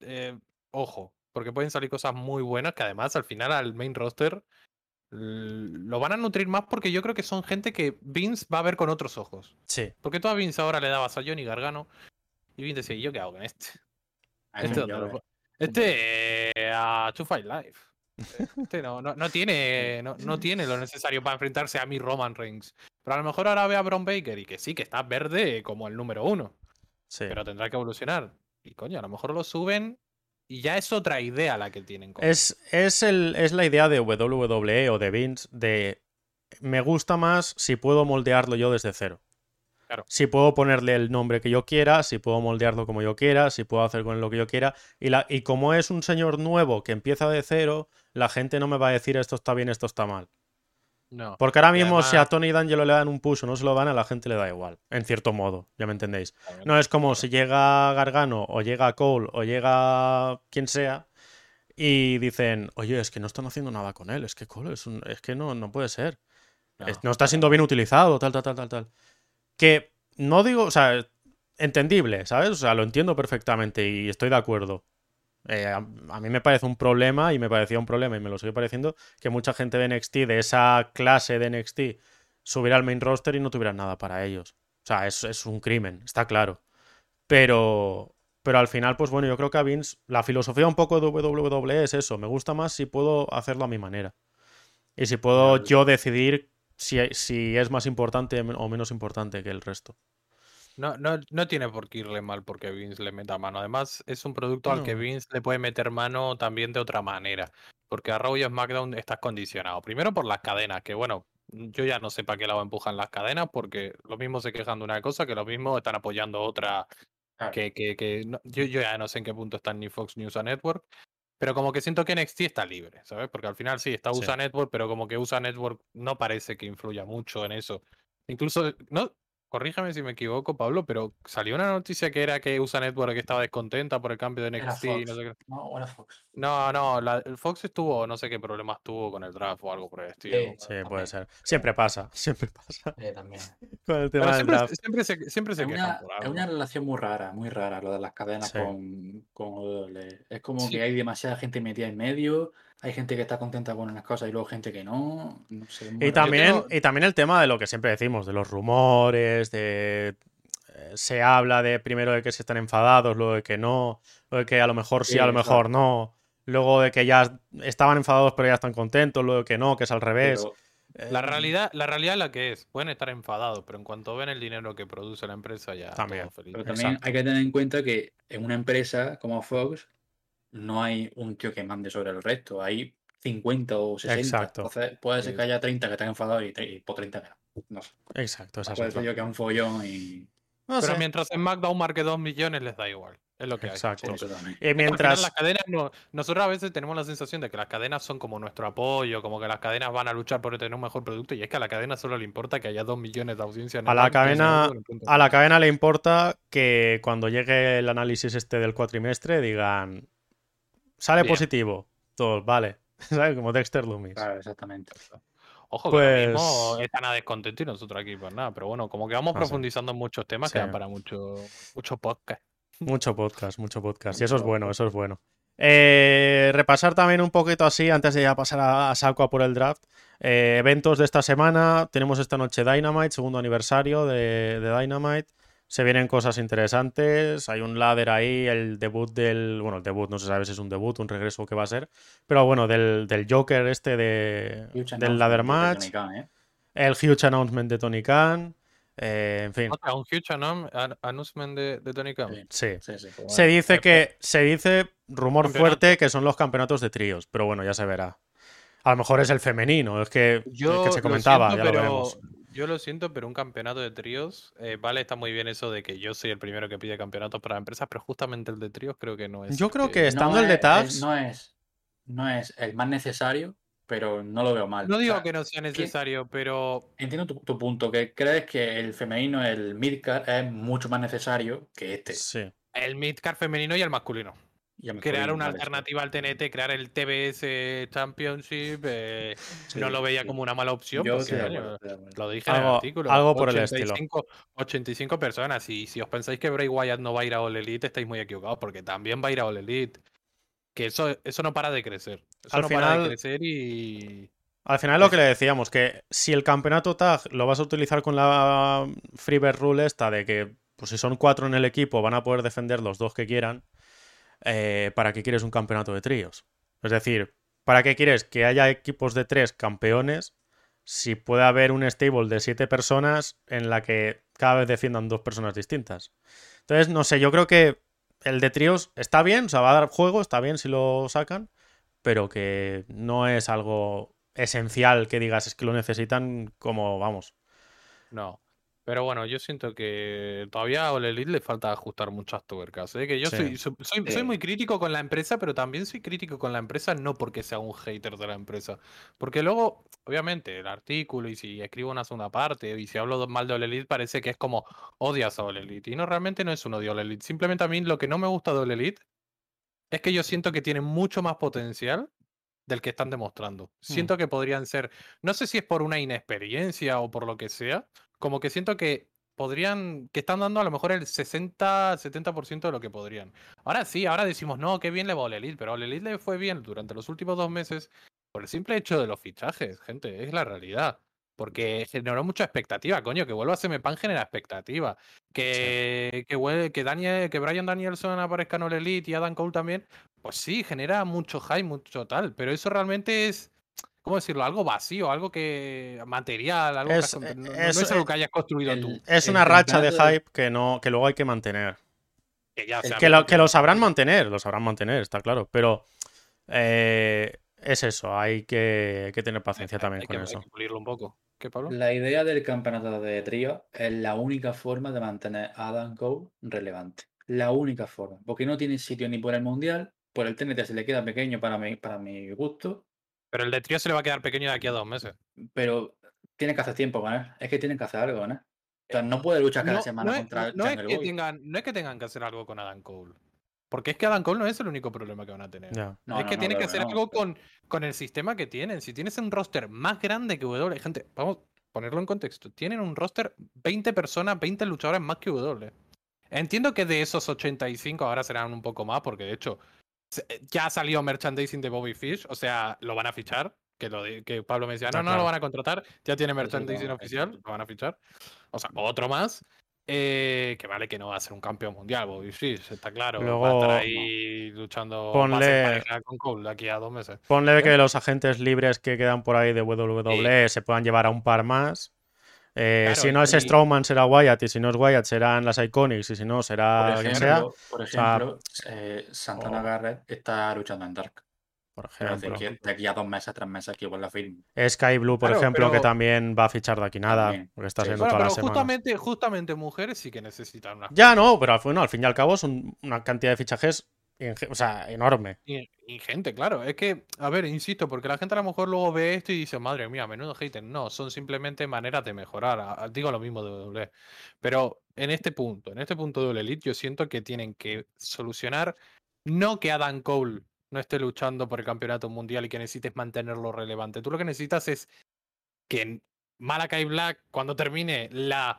eh, ojo, porque pueden salir cosas muy buenas que además al final al main roster lo van a nutrir más porque yo creo que son gente que Vince va a ver con otros ojos. Sí, Porque tú a Vince ahora le dabas a Johnny Gargano y Vince decía, ¿y yo qué hago con este? Ay, Este, yo, este, eh, a Two Fight Live. Este no, no, no tiene, no, no tiene lo necesario para enfrentarse a mi Roman Reigns. Pero a lo mejor ahora ve a Braun Baker y que sí, que está verde como el número uno. sí. Pero tendrá que evolucionar. Y coño, a lo mejor lo suben y ya es otra idea la que tienen. con Es, es, el, es la idea de WWE o de Vince de me gusta más si puedo moldearlo yo desde cero. Claro. Si puedo ponerle el nombre que yo quiera, si puedo moldearlo como yo quiera, si puedo hacer con él lo que yo quiera. Y, la, y como es un señor nuevo que empieza de cero, la gente no me va a decir esto está bien, esto está mal. No. Porque ahora mismo si a Tony D'Angelo le dan un push o no se lo dan, a la gente le da igual, en cierto modo, ya me entendéis. No es como si llega Gargano o llega Cole o llega quien sea y dicen, oye, es que no están haciendo nada con él, es que Cole es, un- es que no, no puede ser. Es- No, está siendo bien utilizado, tal, tal, tal, tal, tal. Que no digo, o sea, entendible, ¿sabes? O sea, lo entiendo perfectamente y estoy de acuerdo. Eh, a, a mí me parece un problema y me parecía un problema y me lo sigue pareciendo que mucha gente de NXT, de esa clase de NXT, subiera al main roster y no tuviera nada para ellos. O sea, es, es un crimen, está claro. Pero, pero al final, pues bueno, yo creo que a Vince, la filosofía un poco de WWE es eso. Me gusta más si puedo hacerlo a mi manera. Y si puedo yo decidir si, si es más importante o menos importante que el resto. No, no, no tiene por qué irle mal porque Vince le meta mano. Además, es un producto al que. Vince le puede meter mano también de otra manera. Porque a Raw y a SmackDown estás condicionado. Primero por las cadenas, que bueno, yo ya no sé para qué lado empujan las cadenas, porque lo mismo se quejan de una cosa, que lo mismo están apoyando otra Claro. que, que, que no- yo, yo ya no sé en qué punto están ni Fox ni USA Network. Pero como que siento que NXT está libre, ¿sabes? Porque al final sí, está Sí. USA Network, pero como que USA Network no parece que influya mucho en eso. Incluso, no, corríjame si me equivoco, Pablo, pero salió una noticia que era que USA Network estaba descontenta por el cambio de Era NXT y no sé qué. No, o era Fox. No, no, la- el Fox estuvo, no sé qué problemas tuvo con el draft o algo por el estilo. Sí. Sí, puede ser. Siempre pasa, siempre pasa Eh, también. con el tema siempre, draft. siempre se, siempre se Es quejan una, por es una relación muy rara, muy rara lo de las cadenas Sí. con, con. Es como Sí. que hay demasiada gente metida en medio, hay gente que está contenta con unas cosas y luego gente que no. sé, Y también, tengo- y también el tema de lo que siempre decimos, de los rumores, de... eh, Se habla de primero de que se están enfadados, luego de que no, luego de que a lo mejor sí, Sí, a lo mejor no, luego de que ya estaban enfadados pero ya están contentos, luego de que no, que es al revés. Pero La Eh, realidad, la realidad es la que es. Pueden estar enfadados, pero en cuanto ven el dinero que produce la empresa, ya También. Pero también Exacto. hay que tener en cuenta que en una empresa como Fox no hay un tío que mande sobre el resto, hay 50 o 60. Exacto. Entonces puede ser que haya 30 que están enfadados y, por 30 que no. No sé. Exacto, es Puede ser yo que es un follón y. No Pero sé. mientras en SmackDown marque 2 millones, les da igual. Es lo que hay. Exacto. Sí, eso también. Y final mientras... las cadenas no, nosotros a veces tenemos la sensación de que las cadenas son como nuestro apoyo, como que las cadenas van a luchar por tener un mejor producto, y es que a la cadena solo le importa que haya 2 millones de audiencia en A el la cadena-. A la cadena le importa que cuando llegue el análisis este del cuatrimestre digan sale Bien. positivo. Todos, vale. ¿Sabes? Como Dexter Loomis. Claro, exactamente. Ojo, que Pues- mismo están a descontento y nosotros aquí pues nada, pero bueno, como que vamos No sé. profundizando en muchos temas que Sí. dan para mucho, mucho podcast. Mucho podcast, mucho podcast. Y eso es bueno, eso es bueno. Eh, repasar también un poquito así, antes de ya pasar a, a saco a por el draft. eh, eventos de esta semana. Tenemos esta noche Dynamite, segundo aniversario de, de Dynamite. Se vienen cosas interesantes. Hay un ladder ahí, el debut del. Bueno, el debut, no se sabe si es un debut, un regreso o qué va a ser. Pero bueno, del, del Joker este de, Huge del announcement ladder de match. Khan, ¿eh? El huge announcement de Tony Khan. eh, en fin, Otra, un huge announcement de, de Tony Khan. Sí, sí. sí, sí. Pues Se dice que, se dice, rumor Campeonato. fuerte, que son los campeonatos de tríos, pero bueno, ya se verá. A lo mejor es el femenino, es que, es que se lo comentaba, siento, ya lo pero- veremos. Yo lo siento, pero un campeonato de tríos, eh, vale, está muy bien eso de que yo soy el primero que pide campeonatos para empresas, pero justamente el de tríos creo que no es. Yo creo que estando No el de es- es- no, es, no es el más necesario, pero no lo veo mal. No O digo sea, que no sea necesario, pero Entiendo tu, tu punto, que crees que el femenino, el midcard, es mucho más necesario que este. sí. el midcard femenino y el masculino. Crear una alternativa al TNT, crear el TBS Championship, eh, Sí, no lo veía sí. como una mala opción. Yo porque, acuerdo. Lo dije en Algo- el artículo. algo por el estilo. 85 85 personas. Y si os pensáis que Bray Wyatt no va a ir a All Elite, estáis muy equivocados, porque también va a ir a All Elite. Que eso, eso no para de crecer. Eso Al no para final- de crecer y. Al final lo que le decíamos, que si el campeonato tag lo vas a utilizar con la Freebird Rule esta de que, pues si son cuatro en el equipo, van a poder defender los dos que quieran, eh, ¿para qué quieres un campeonato de tríos? Es decir, ¿para qué quieres que haya equipos de tres campeones si puede haber un stable de siete personas en la que cada vez defiendan dos personas distintas? Entonces, no sé, yo creo que el de tríos está bien, o sea, va a dar juego, está bien si lo sacan, pero que no es algo esencial que digas es que lo necesitan como, vamos. No. Pero bueno, yo siento que todavía a All Elite le falta ajustar muchas tuercas. ¿eh? Que yo Sí. soy, soy, soy- soy Sí. muy crítico con la empresa, pero también soy crítico con la empresa no porque sea un hater de la empresa. Porque luego, obviamente, el artículo y si escribo una segunda parte y si hablo mal de All Elite parece que es como odias a All Elite. Y no, realmente no es un odio a All Elite. Simplemente a mí lo que no me gusta de All Elite es que yo siento que tienen mucho más potencial del que están demostrando. Siento que podrían ser, no sé si es por una inexperiencia o por lo que sea, como que siento que podrían, que están dando a lo mejor el 60-70% de lo que podrían. Ahora sí, ahora decimos, no, qué bien le va a All Elite, pero a All Elite le fue bien durante los últimos dos meses por el simple hecho de los fichajes, gente, es la realidad. Porque generó mucha expectativa, coño, que vuelva a CM genera expectativa. Que, que, vuel- que, Daniel, que Brian Danielson aparezca en All Elite y Adam Cole también, pues sí, genera mucho hype, mucho tal, pero eso realmente es, ¿cómo decirlo? Algo vacío, algo que material, algo que Es- has eh, no, es- algo que hayas construido tú. Es el una racha de hype que, no, que luego hay que mantener. Que, ya Que lo, que lo sabrán mantener, lo sabrán mantener, está claro. Pero eh, es eso, hay que, hay que tener paciencia hay- también hay con que, hay eso. que pulirlo un poco. ¿Qué, Pablo? La idea del campeonato de trío es la única forma de mantener a Adam Cole relevante. La única forma. Porque no tiene sitio ni por el mundial, por el TNT se le queda pequeño para mi, para mi gusto, Pero el de trío se le va a quedar pequeño de aquí a dos meses. pero tiene que hacer tiempo con él. Es que tienen que hacer algo con él. O sea, no puede luchar cada No, semana no es, contra no es que tengan, no es que tengan que hacer algo con Adam Cole. Porque es que Adam Cole no es el único problema que van a tener. No, es no, que no, tienen que hacer no, algo con, con el sistema que tienen. Si tienes un roster más grande que W, gente, vamos a ponerlo en contexto. Tienen un roster 20 personas, 20 luchadores más que W. Entiendo que de esos 85 ahora serán un poco más, porque de hecho se- ya ha salido merchandising de Bobby Fish, o sea, lo van a fichar. Que, lo de- que Pablo me decía, no, no claro. lo van a contratar, ya tiene sí, merchandising a oficial, lo van a fichar. O sea, otro más. Eh, que vale que no va a ser un campeón mundial, Bobby Fish, está claro. va a Luego, estar ahí luchando ponle- con Cole de aquí a dos meses. Ponle que los agentes libres que quedan por ahí de WWE se puedan llevar a un par más. Eh, Claro, si no es y- Strowman será Wyatt y si no es Wyatt serán las Iconics y si no será Por quien sea, ejemplo, por sea, ejemplo eh, Santana Garrett está luchando en Dark. Por ejemplo. de aquí a dos meses, tres meses, que igual la firme. Sky Blue, por Claro, ejemplo, que también va a fichar de aquí nada, También, porque está sí. siendo Bueno, todas pero las semanas. justamente, justamente mujeres sí que necesitan una Ya no, pero al, fin- no, al fin y al cabo es un- una cantidad de fichajes o sea, enorme. ingente, claro. Es que, a ver, insisto, porque la gente a lo mejor luego ve esto y dice, madre mía, menudo hater. No, son simplemente maneras de mejorar. A- a- Digo lo mismo de WWE. Pero en este punto, en este punto de Elite, yo siento que tienen que solucionar no que Adam Cole no esté luchando por el campeonato mundial y que necesites mantenerlo relevante. Tú lo que necesitas es que Malakai Black, cuando termine la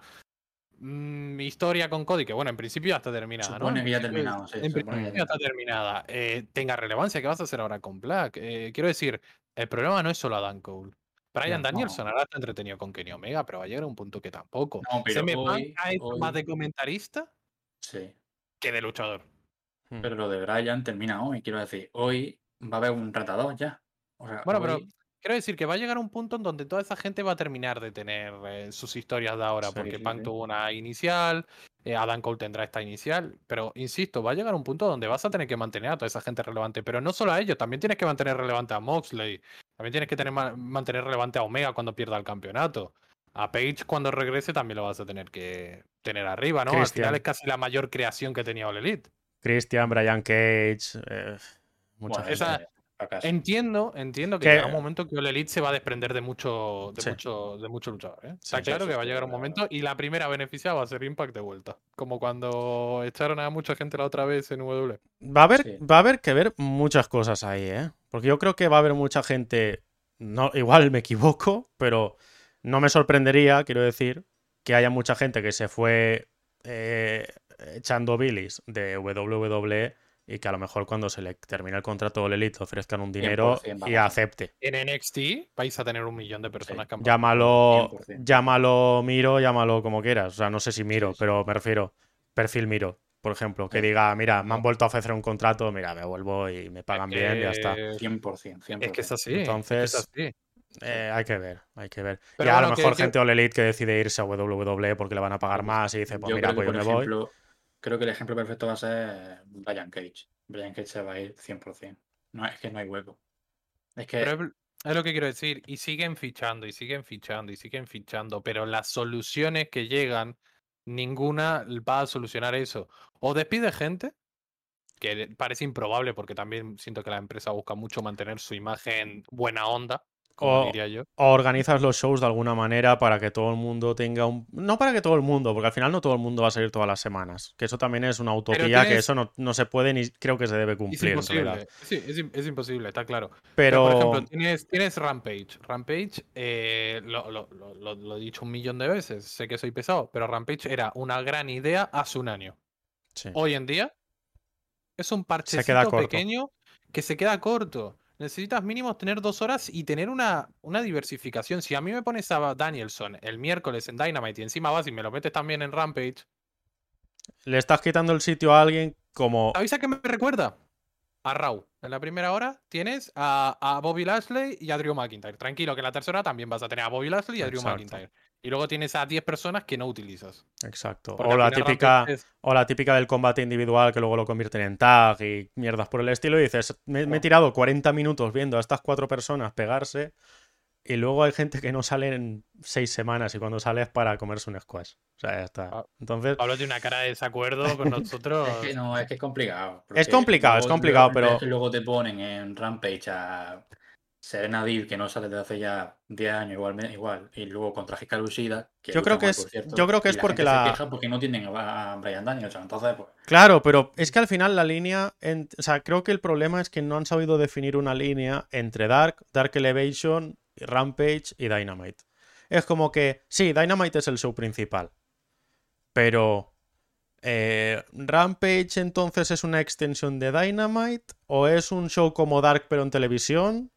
mm, historia con Cody, que bueno, en principio ya está terminada, ¿no? Supone En que ya terminado, sí, En se principio ya está terminada. eh, tenga relevancia, ¿qué vas a hacer ahora con Black? Eh, quiero decir, el problema no es solo Adam Cole. Brian Danielson ahora está entretenido con Kenny Omega, pero va a llegar a un punto que tampoco. No, pero CM Punk hoy- hecho más hoy- de comentarista Sí. que de luchador. Hmm. Pero lo de Brian termina hoy, quiero decir. Hoy va a haber un retador ya. O sea, Bueno, pero quiero decir que va a llegar un punto en donde toda esa gente va a terminar de tener eh, sus historias de ahora, Sí, porque sí, Punk sí. tuvo una inicial, eh, Adam Cole tendrá esta inicial, pero insisto, va a llegar un punto donde vas a tener que mantener a toda esa gente relevante, pero no solo a ellos, también tienes que mantener relevante a Moxley, también tienes que tener, ma- mantener relevante a Omega cuando pierda el campeonato. A Page cuando regrese también lo vas a tener que tener arriba, ¿no? Al final es casi la mayor creación que tenía All Elite. Christian, Brian Cage, eh, mucha bueno, gente. esa-. Entiendo, entiendo que llegará un momento que All Elite se va a desprender de mucho, de Sí. mucho, de mucho luchador. ¿eh? Está Sí, claro sí, que va a llegar un momento y la primera beneficiada va a ser Impact de vuelta. Como cuando echaron a mucha gente la otra vez en W. Va a, haber, Sí. va a haber que ver muchas cosas ahí, ¿eh? Porque yo creo que va a haber mucha gente. No, igual me equivoco, pero no me sorprendería, quiero decir, que haya mucha gente que se fue eh, echando bilis de WWE y que a lo mejor cuando se le termine el contrato de Elite ofrezcan un dinero 100% y acepte. En NXT vais a tener un millón de personas Sí. que han Llámalo, 100%. llámalo Miro, llámalo como quieras. O sea, no sé si Miro, Sí, sí. pero me refiero. Perfil Miro, por ejemplo. Que Sí. diga, mira, me han vuelto a ofrecer un contrato, mira, me vuelvo y me pagan bien y ya está. que- 100%, 100%. Es que es así. es que Entonces, es así. Eh, hay que ver, hay que ver. Pero ya a bueno, lo mejor que- gente All Elite que decide irse a WWE porque le van a pagar más y dice, pues yo mira, pues yo me voy. Creo que el ejemplo perfecto va a ser Brian Cage. Brian Cage se va a ir 100%. No, es que no hay hueco. Es que es lo que quiero decir. Y siguen fichando, y siguen fichando, y siguen fichando. Pero las soluciones que llegan, ninguna va a solucionar eso. O despide gente, que parece improbable porque también siento que la empresa busca mucho mantener su imagen buena onda. Como O- diría yo. O organizas los shows de alguna manera para que todo el mundo tenga un... No para que todo el mundo, porque al final no todo el mundo va a salir todas las semanas. Que eso también es una utopía, que eso no, no se puede ni creo que se debe Es cumplir realidad. imposible. Sí, es, im- es imposible, está claro. Pero, Pero, por ejemplo, tienes, tienes Rampage. Rampage, eh, lo, lo- lo- he dicho un millón de veces, sé que soy pesado, pero Rampage era una gran idea hace un año. sí. Hoy en día es un parchecito pequeño que se queda corto. Necesitas mínimo tener dos horas y tener una, una diversificación. Si a mí me pones a Danielson el miércoles en Dynamite y encima vas y me lo metes también en Rampage, le estás quitando el sitio a alguien como... ¿sabéis a qué me recuerda? A Raw. En la primera hora tienes a, a Bobby Lashley y a Drew McIntyre. Tranquilo, que en la tercera hora también vas a tener a Bobby Lashley y a Drew Exacto. McIntyre. Y luego tienes a 10 personas que no utilizas. Exacto. O la, típica, es- o la típica del combate individual que luego lo convierten en tag y mierdas por el estilo. Y dices, me, me he tirado 40 minutos viendo a estas cuatro personas pegarse y luego hay gente que no sale en seis semanas y cuando sale es para comerse un squash. O sea, ya está. Ah. Entonces, Pablo tiene una cara de desacuerdo con nosotros. Es que no, es que es complicado. Es complicado, es complicado, luego- pero- es que luego te ponen en Rampage a Serena Deeb, que no sale desde hace ya 10 años, igual, igual y luego contra Hikaru Shida. Que Yo creo que es- cierto, yo creo que es porque se la- queja porque no tienen a a Brian Danielson. Entonces, pues. Claro, pero es que al final la línea, en- o sea, creo que el problema es que no han sabido definir una línea entre Dark, Dark Elevation, Rampage y Dynamite. Es como que, sí, Dynamite es el show principal, pero eh, Rampage entonces es una extensión de Dynamite o es un show como Dark pero en televisión.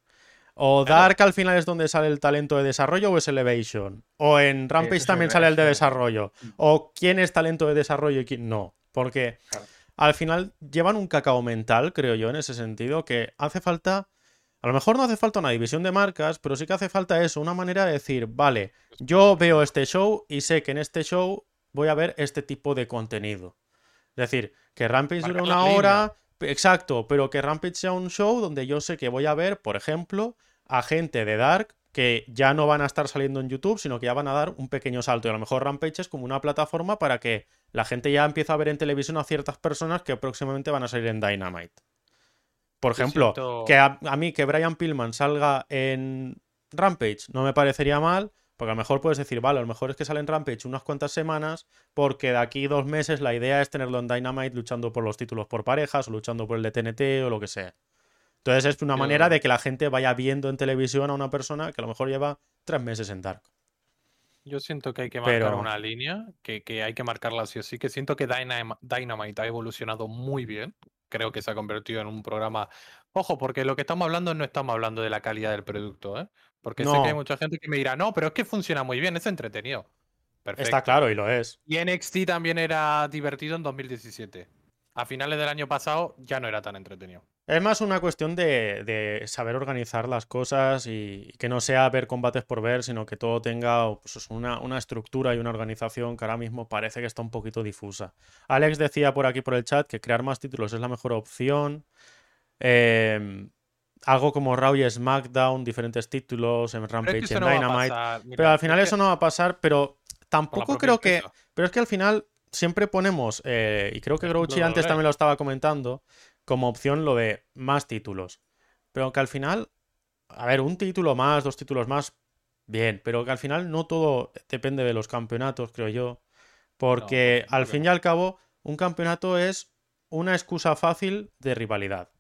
O Claro. Dark al final es donde sale el talento de desarrollo o es Elevation. O en Rampage eso también sale el de desarrollo. O quién es talento de desarrollo y quién no. Porque Claro. al final llevan un cacao mental, creo yo, en ese sentido, que hace falta. A lo mejor no hace falta una división de marcas, pero sí que hace falta eso, una manera de decir, vale, yo veo este show y sé que en este show voy a ver este tipo de contenido. Es decir, que Rampage dure una hora, exacto, pero que Rampage sea un show donde yo sé que voy a ver, por ejemplo, a gente de Dark que ya no van a estar saliendo en YouTube, sino que ya van a dar un pequeño salto. Y a lo mejor Rampage es como una plataforma para que la gente ya empiece a ver en televisión a ciertas personas que próximamente van a salir en Dynamite. Por ejemplo, siento- que a, a mí que Brian Pillman salga en Rampage no me parecería mal, porque a lo mejor puedes decir, vale, a lo mejor es que sale en Rampage unas cuantas semanas, porque de aquí dos meses la idea es tenerlo en Dynamite luchando por los títulos por parejas o luchando por el de TNT o lo que sea. Entonces es una manera de que la gente vaya viendo en televisión a una persona que a lo mejor lleva tres meses en Dark. Yo siento que hay que marcar Pero- una línea, que, que hay que marcarla sí o sí, que siento que Dynam- Dynamite ha evolucionado muy bien. Creo que se ha convertido en un programa. Ojo, porque lo que estamos hablando no estamos hablando de la calidad del producto, ¿eh? Porque sé que hay mucha gente que me dirá, no, pero es que funciona muy bien, es entretenido. Perfecto. Está claro y lo es. Y NXT también era divertido en 2017. A finales del año pasado ya no era tan entretenido. Es más una cuestión de, de saber organizar las cosas y, que no sea ver combates por ver, sino que todo tenga pues, una, una estructura y una organización que ahora mismo parece que está un poquito difusa. Alex decía por aquí por el chat que crear más títulos es la mejor opción. Eh, algo como Raw y SmackDown, diferentes títulos en es Rampage que eso en no va a Dynamite. pasar. Mira, Pero al es final que eso no va a pasar, pero tampoco creo que... Pero es que al final siempre ponemos, eh, y creo que Grouchy antes también lo estaba comentando, como opción lo de más títulos. Pero que al final, a ver, un título más, dos títulos más, bien, pero que al final no todo depende de los campeonatos, creo yo. Porque al fin y al cabo, un campeonato es una excusa fácil de rivalidad.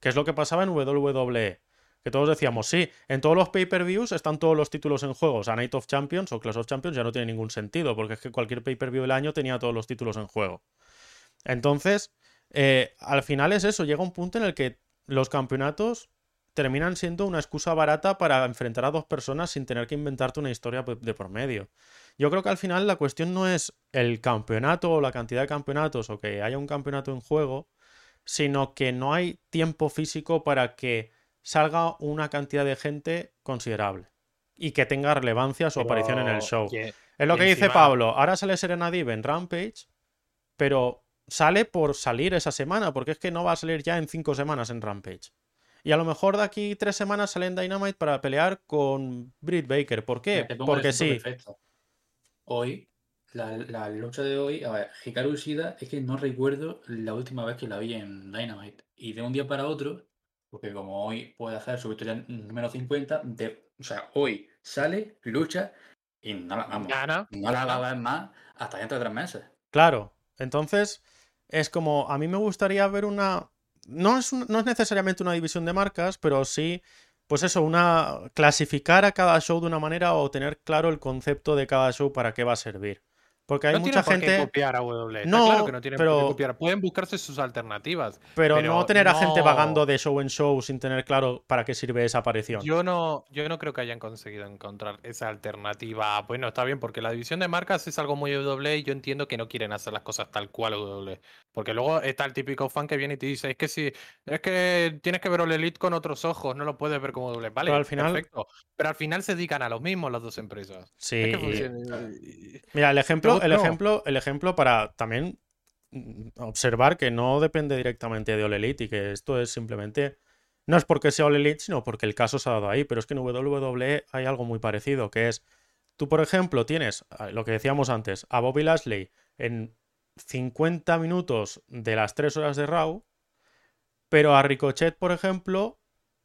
Que es lo que pasaba en WWE. Que todos decíamos, sí, en todos los pay-per-views están todos los títulos en juego. O sea, Night of Champions o Clash of Champions ya no tiene ningún sentido, porque es que cualquier pay-per-view del año tenía todos los títulos en juego. Entonces, eh, al final es eso, llega un punto en el que los campeonatos terminan siendo una excusa barata para enfrentar a dos personas sin tener que inventarte una historia de por medio. Yo creo que al final la cuestión no es el campeonato o la cantidad de campeonatos o que haya un campeonato en juego, sino que no hay tiempo físico para que salga una cantidad de gente considerable y que tenga relevancia su aparición en el show. Es lo que dice Pablo. Ahora sale Serena Deeb en Rampage, pero sale por salir esa semana, porque es que no va a salir ya en cinco semanas en Rampage. Y a lo mejor de aquí tres semanas sale en Dynamite para pelear con Britt Baker. ¿Por qué? Porque sí. perfecto. Hoy, la, la lucha de hoy, a ver, Hikaru Shida es que no recuerdo la última vez que la vi en Dynamite. Y de un día para otro Porque como hoy puede hacer su victoria número 50, de, o sea, hoy sale, lucha y no la, vamos, Gana. no la va a ver más hasta dentro de tres meses. Claro, entonces es como, a mí me gustaría ver una... No es, un- no es necesariamente una división de marcas, pero sí, pues eso, una... clasificar a cada show de una manera o tener claro el concepto de cada show para qué va a servir. Porque hay no mucha tienen por qué gente... copiar a. Está No, claro que no tienen por pero- qué copiar. Pueden buscarse sus alternativas. Pero, pero no tener a gente vagando de show en show sin tener claro para qué sirve esa aparición. Yo no, yo no creo que hayan conseguido encontrar esa alternativa. Bueno, está bien, porque la división de marcas es algo muy WWE y yo entiendo que no quieren hacer las cosas tal cual WWE. Porque luego está el típico fan que viene y te dice, es que si, es que tienes que ver All Elite con otros ojos, no lo puedes ver como WWE. Vale, Pero al final- perfecto. Pero al final se dedican a lo mismo las dos empresas. Sí, Es que y- funciona- y- Mira, el ejemplo, El ejemplo, el ejemplo para también observar que no depende directamente de All Elite y que esto es simplemente. No es porque sea All Elite, sino porque el caso se ha dado ahí. Pero es que en WWE hay algo muy parecido, que es. Tú, por ejemplo, tienes ah, lo que decíamos antes, a Bobby Lashley en 50 minutos de las 3 horas de Raw, pero a Ricochet, por ejemplo,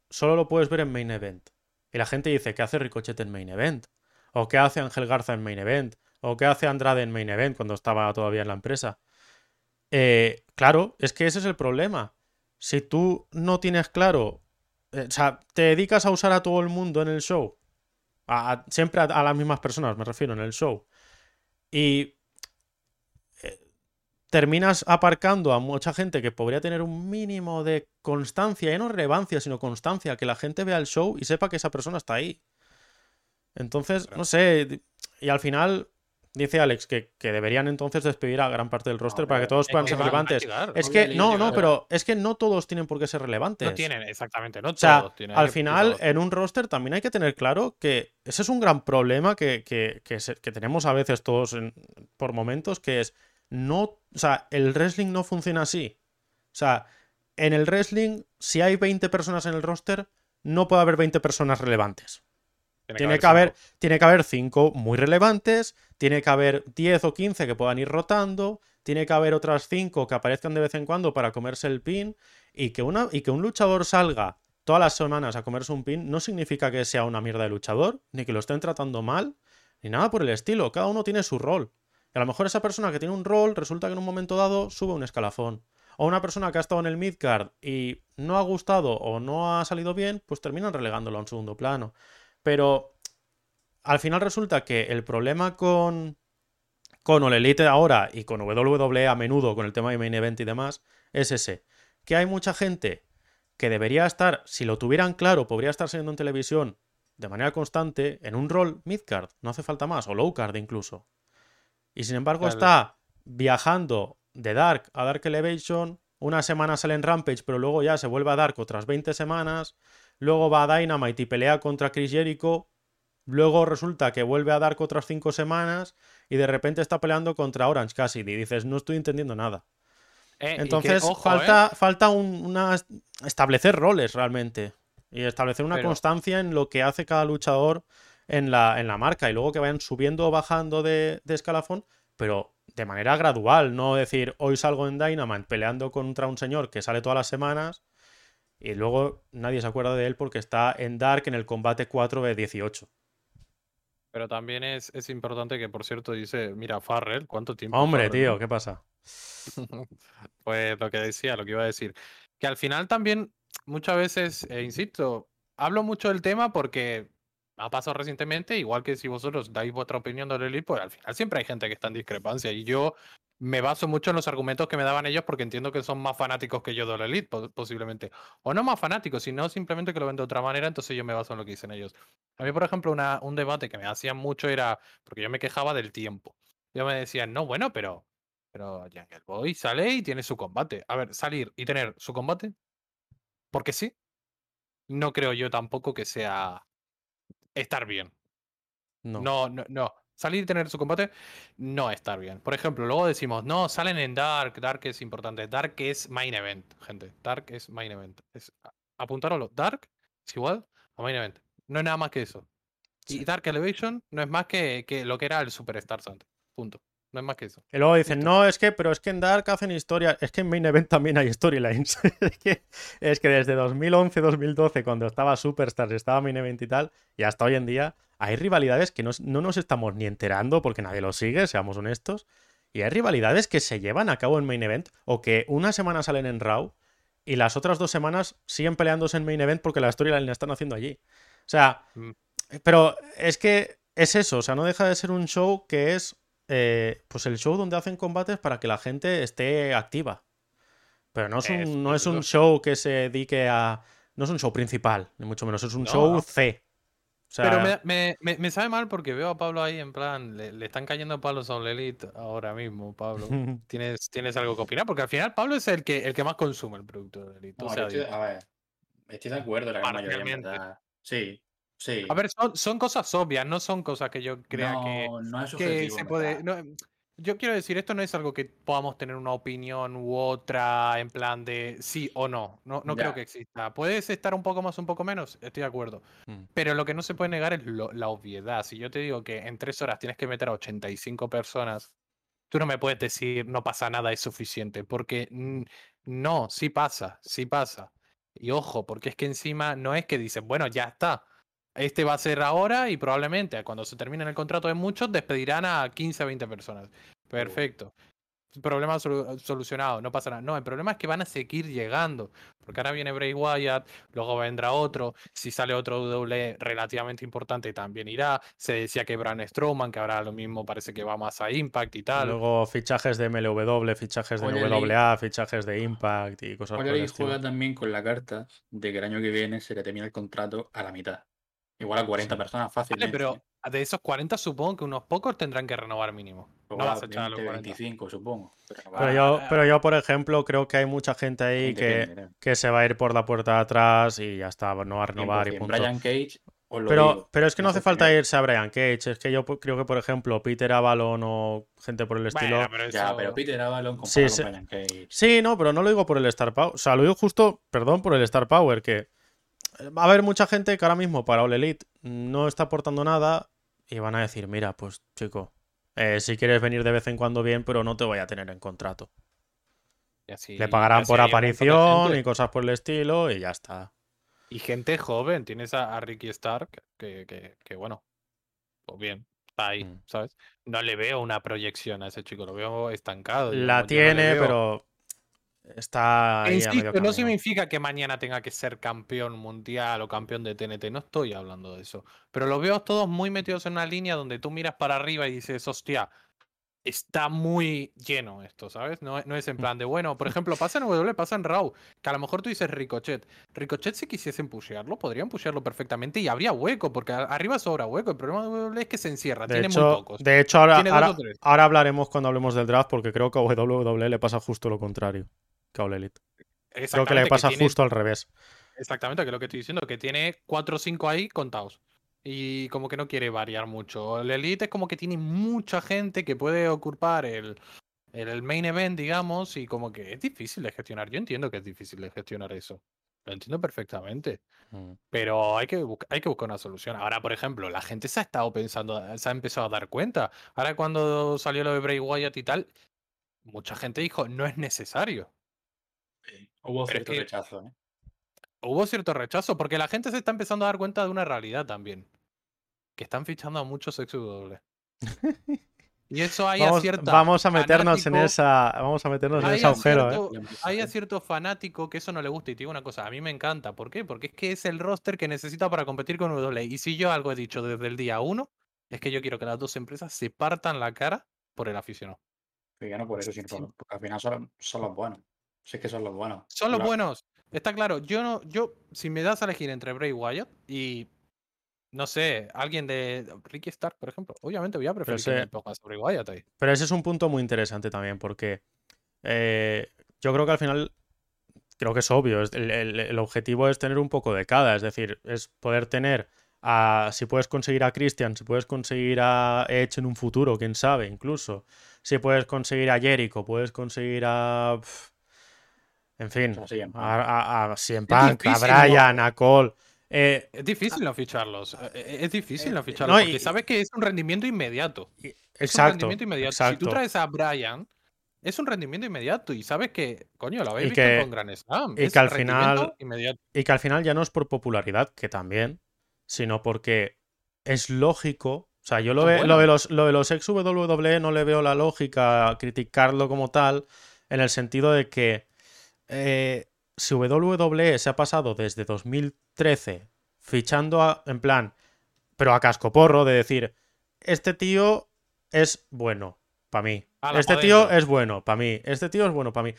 solo lo puedes ver en Main Event. Y la gente dice, ¿qué hace Ricochet en Main Event? ¿O qué hace Ángel Garza en Main Event? ¿O qué hace Andrade en Main Event cuando estaba todavía en la empresa? Eh, claro, es que ese es el problema. Si tú no tienes claro, eh, o sea, te dedicas a usar a todo el mundo en el show, a- a- siempre a, a las mismas personas, me refiero, en el show, y eh, terminas aparcando a mucha gente que podría tener un mínimo de constancia, y no relevancia, sino constancia, que la gente vea el show y sepa que esa persona está ahí. Entonces, no sé, y al final dice Alex que, que deberían entonces despedir a gran parte del roster para que todos puedan ser relevantes. llegar. Es que, no, no, pero es que no todos tienen por qué ser relevantes. No tienen, exactamente, no O sea, tienen al final, en un roster también hay que tener claro que ese es un gran problema que, que- que se- tenemos a veces todos en- por momentos, que es no, o sea, el wrestling no funciona así. O sea, en el wrestling, si hay 20 personas en el roster, no puede haber 20 personas relevantes. Tiene que haber, cinco. tiene que haber 5 muy relevantes, tiene que haber 10 o 15 que puedan ir rotando, tiene que haber otras 5 que aparezcan de vez en cuando para comerse el pin y que, una, y que un luchador salga todas las semanas a comerse un pin no significa que sea una mierda de luchador, ni que lo estén tratando mal, ni nada por el estilo. Cada uno tiene su rol. Y a lo mejor esa persona que tiene un rol resulta que en un momento dado sube un escalafón. O una persona que ha estado en el midcard y no ha gustado o no ha salido bien, pues terminan relegándolo a un segundo plano. Pero al final resulta que el problema con, con All Elite ahora y con WWE a menudo, con el tema de main event y demás, es ese. Que hay mucha gente que debería estar, si lo tuvieran claro, podría estar saliendo en televisión de manera constante en un rol midcard, no hace falta más, o low card incluso. Y sin embargo Claro. está viajando de Dark a Dark Elevation, una semana sale en Rampage, pero luego ya se vuelve a Dark otras 20 semanas, luego va a Dynamite y pelea contra Chris Jericho, luego resulta que vuelve a Dark otras 5 semanas y de repente está peleando contra Orange Cassidy. Y dices, no estoy entendiendo nada. Eh, que, Entonces ojo, falta, eh, falta un- una establecer roles realmente y establecer una Pero- constancia en lo que hace cada luchador en la, en la marca y luego que vayan subiendo o bajando de, de escalafón, pero de manera gradual, no decir hoy salgo en Dynamite peleando contra un señor que sale todas las semanas y luego nadie se acuerda de él porque está en Dark en el combate 4 de 18. Pero también es, es importante que, por cierto, dice, mira, Farrell, ¿cuánto tiempo? Hombre, Farrell, tío? ¿qué pasa? Pues lo que decía, lo que iba a decir. Que al final también, muchas veces, eh, insisto, hablo mucho del tema porque ha pasado recientemente, igual que si vosotros dais vuestra opinión de Elite, pues al final siempre hay gente que está en discrepancia. Y yo me baso mucho en los argumentos que me daban ellos porque entiendo que son más fanáticos que yo de la Elite, po- posiblemente. O no más fanáticos, sino simplemente que lo ven de otra manera, entonces yo me baso en lo que dicen ellos. A mí, por ejemplo, una- un debate que me hacían mucho era, porque yo me quejaba del tiempo. Yo me decían, no, bueno, pero pero Jungle Boy sale y tiene su combate. A ver, salir y tener su combate. Porque sí. No creo yo tampoco que sea estar bien. No. No, no, no. Salir y tener su combate, no estar bien. Por ejemplo, luego decimos, no, salen en Dark. Dark es importante. Dark es main event, gente. Dark es main event. Es. Dark es igual a main event. No es nada más que eso. Y. Dark Elevation no es más que, que lo que era el Superstars antes. Punto. No es más que eso. Y luego dicen, no, es que, pero es que en Dark hacen historia. Es que en Main Event también hay storylines. es, que, es que desde 2011-2012, cuando estaba Superstars, estaba Main Event y tal, y hasta hoy en día, hay rivalidades que no, no nos estamos ni enterando porque nadie lo sigue, seamos honestos. Y hay rivalidades que se llevan a cabo en Main Event o que una semana salen en Raw y las otras dos semanas siguen peleándose en Main Event porque la storyline la están haciendo allí. O sea, Mm. pero es que es eso, o sea, no deja de ser un show que es eh, pues el show donde hacen combates para que la gente esté activa. Pero no es Es un, no es un show que se dedique a... No es un show principal, ni mucho menos, es un No, show no. C. O sea, Pero me, me- me- me sabe mal porque veo a Pablo ahí en plan, le, le están cayendo palos a All Elite ahora mismo, Pablo. ¿Tienes, ¿Tienes algo que opinar? Porque al final Pablo es el que, el que más consume el producto de Elite. o No, sea, yo estoy, a ver, estoy de acuerdo en la gran mayoría. Sí, sí. A ver, son, son cosas obvias, no son cosas que yo crea que, no, no es que se puede. no, yo quiero decir, esto no es algo que podamos tener una opinión u otra en plan de sí o no. No, no creo que exista. ¿Puedes estar un poco más, un poco menos? Estoy de acuerdo. Mm. Pero lo que no se puede negar es lo- la obviedad. Si yo te digo que en tres horas tienes que meter a 85 personas, tú no me puedes decir no pasa nada, es suficiente. Porque no, sí pasa, sí pasa. Y ojo, porque es que encima no es que dicen, bueno, ya está. Este va a ser ahora y probablemente cuando se termine el contrato de muchos despedirán a 15 a 20 personas. Perfecto. Problema solu- solucionado, no pasa nada. No, el problema es que van a seguir llegando. Porque ahora viene Bray Wyatt, luego vendrá otro. Si sale otro WWE relativamente importante, también irá. Se decía que Braun Strowman, que ahora lo mismo parece que va más a Impact y tal. Luego fichajes de MLW, fichajes de. NWA, fichajes de Impact y cosas estilo. juega también con la carta de que el año que viene se le termina el contrato a la mitad. Igual a 40 Sí. personas Vale, fácilmente. pero de esos 40 supongo que unos pocos tendrán que renovar mínimo. No Igual vas a echar a los 20, 40. 25, supongo. Pero, yo, pero yo, por ejemplo, creo que hay mucha gente ahí que, ¿eh? que se va a ir por la puerta de atrás y ya está, no va a renovar y 100%. punto. Brian Cage, Pero, digo, pero es que no hace falta irse a Brian Cage. Es que yo creo que, por ejemplo, Peter Avalon o gente por el estilo. Bueno, pero Ya, pero Peter Avalon Sí, comparado sí. con Brian Cage. Sí, no, pero no lo digo por el Star Power. O sea, lo digo justo, perdón, por el Star Power, que va a haber mucha gente que ahora mismo para All Elite no está aportando nada y van a decir, mira, pues chico, eh, si quieres venir de vez en cuando bien, pero no te voy a tener en contrato. y así- Le pagarán por aparición y cosas por el estilo y ya está. Y gente joven, tienes a, a Ricky Stark, que, que, que, bueno, pues bien, está ahí, Mm. ¿sabes? No le veo una proyección a ese chico, lo veo estancado. La no tiene, veo. pero está ahí insisto, no significa que mañana tenga que ser campeón mundial o campeón de TNT, no estoy hablando de eso. Pero los veo todos muy metidos en una línea donde tú miras para arriba y dices, hostia, está muy lleno esto, ¿sabes? No, no es en plan de, bueno, por ejemplo, pasa en W, pasa en Raw, que a lo mejor tú dices Ricochet. Ricochet si quisiesen pushearlo, podrían pushearlo perfectamente y habría hueco, porque arriba sobra hueco. El problema de W es que se encierra, De tiene muy hecho, pocos. de hecho ahora hablaremos cuando hablemos del draft porque creo que a WWE le pasa justo lo contrario All Elite. Creo que le pasa tiene- justo al revés. Exactamente, que es lo que estoy diciendo, que tiene 4 o 5 ahí contados. Y como que no quiere variar mucho. El Elite es como que tiene mucha gente que puede ocupar el, el, el main event, digamos, y como que es difícil de gestionar. Yo entiendo que es difícil de gestionar eso. Lo entiendo perfectamente. Mm. Pero hay que, hay que buscar una solución. Ahora, por ejemplo, la gente se ha estado pensando, se ha empezado a dar cuenta. Ahora cuando salió lo de Bray Wyatt y tal, mucha gente dijo, no es necesario. Hubo Pero es cierto que- rechazo, ¿eh? Hubo cierto rechazo, porque la gente se está empezando a dar cuenta de una realidad también. Que están fichando a muchos ex W. Y eso hay a Vamos, cierta vamos a meternos en esa, vamos a meternos en hay ese a agujero, ¿eh? cierto- Hay a a cierto fanático que eso no le gusta. Y te digo una cosa, a mí me encanta. ¿Por qué? Porque es que es el roster que necesita para competir con W. Y si yo algo he dicho desde el día uno, es que yo quiero que las dos empresas se partan la cara por el aficionado. Pero ya no por eso, sino por- porque al final son, son los buenos. Si es que son los buenos. Son los buenos. Está claro. Yo no, yo, si me das a elegir entre Bray Wyatt y no sé, alguien de Ricky Stark, por ejemplo, obviamente voy a preferir que ese- me pongas a Bray Wyatt ahí. Pero ese es un punto muy interesante también, porque eh, yo creo que al final, creo que es obvio, el, el- el objetivo es tener un poco de cada, es decir, es poder tener a, si puedes conseguir a Christian, si puedes conseguir a Edge en un futuro, quién sabe, incluso, si puedes conseguir a Jericho, puedes conseguir a... en fin, O sea, a, a, a Punk, a Cole. eh, Es difícil no ficharlos. eh, Es difícil no eh, ficharlos no, porque y- sabes que es un rendimiento inmediato. Y- Es un Exacto, rendimiento inmediato. Si tú exacto. traes a Brian, es un rendimiento inmediato. Y sabes que, coño, lo habéis Y visto que- con Gran Slam. y es que al final- Inmediato. Y que al final ya no es por popularidad, que también, sino porque es lógico. O sea, yo lo, ve- lo, de los, lo de los ex WWE no le veo la lógica a criticarlo como tal, en el sentido de que eh, si WWE se ha pasado desde 2013 fichando a- en plan, pero a cascoporro, de decir, este tío es bueno para mí, Ala, este tío es bueno para mí, este tío es bueno para mí.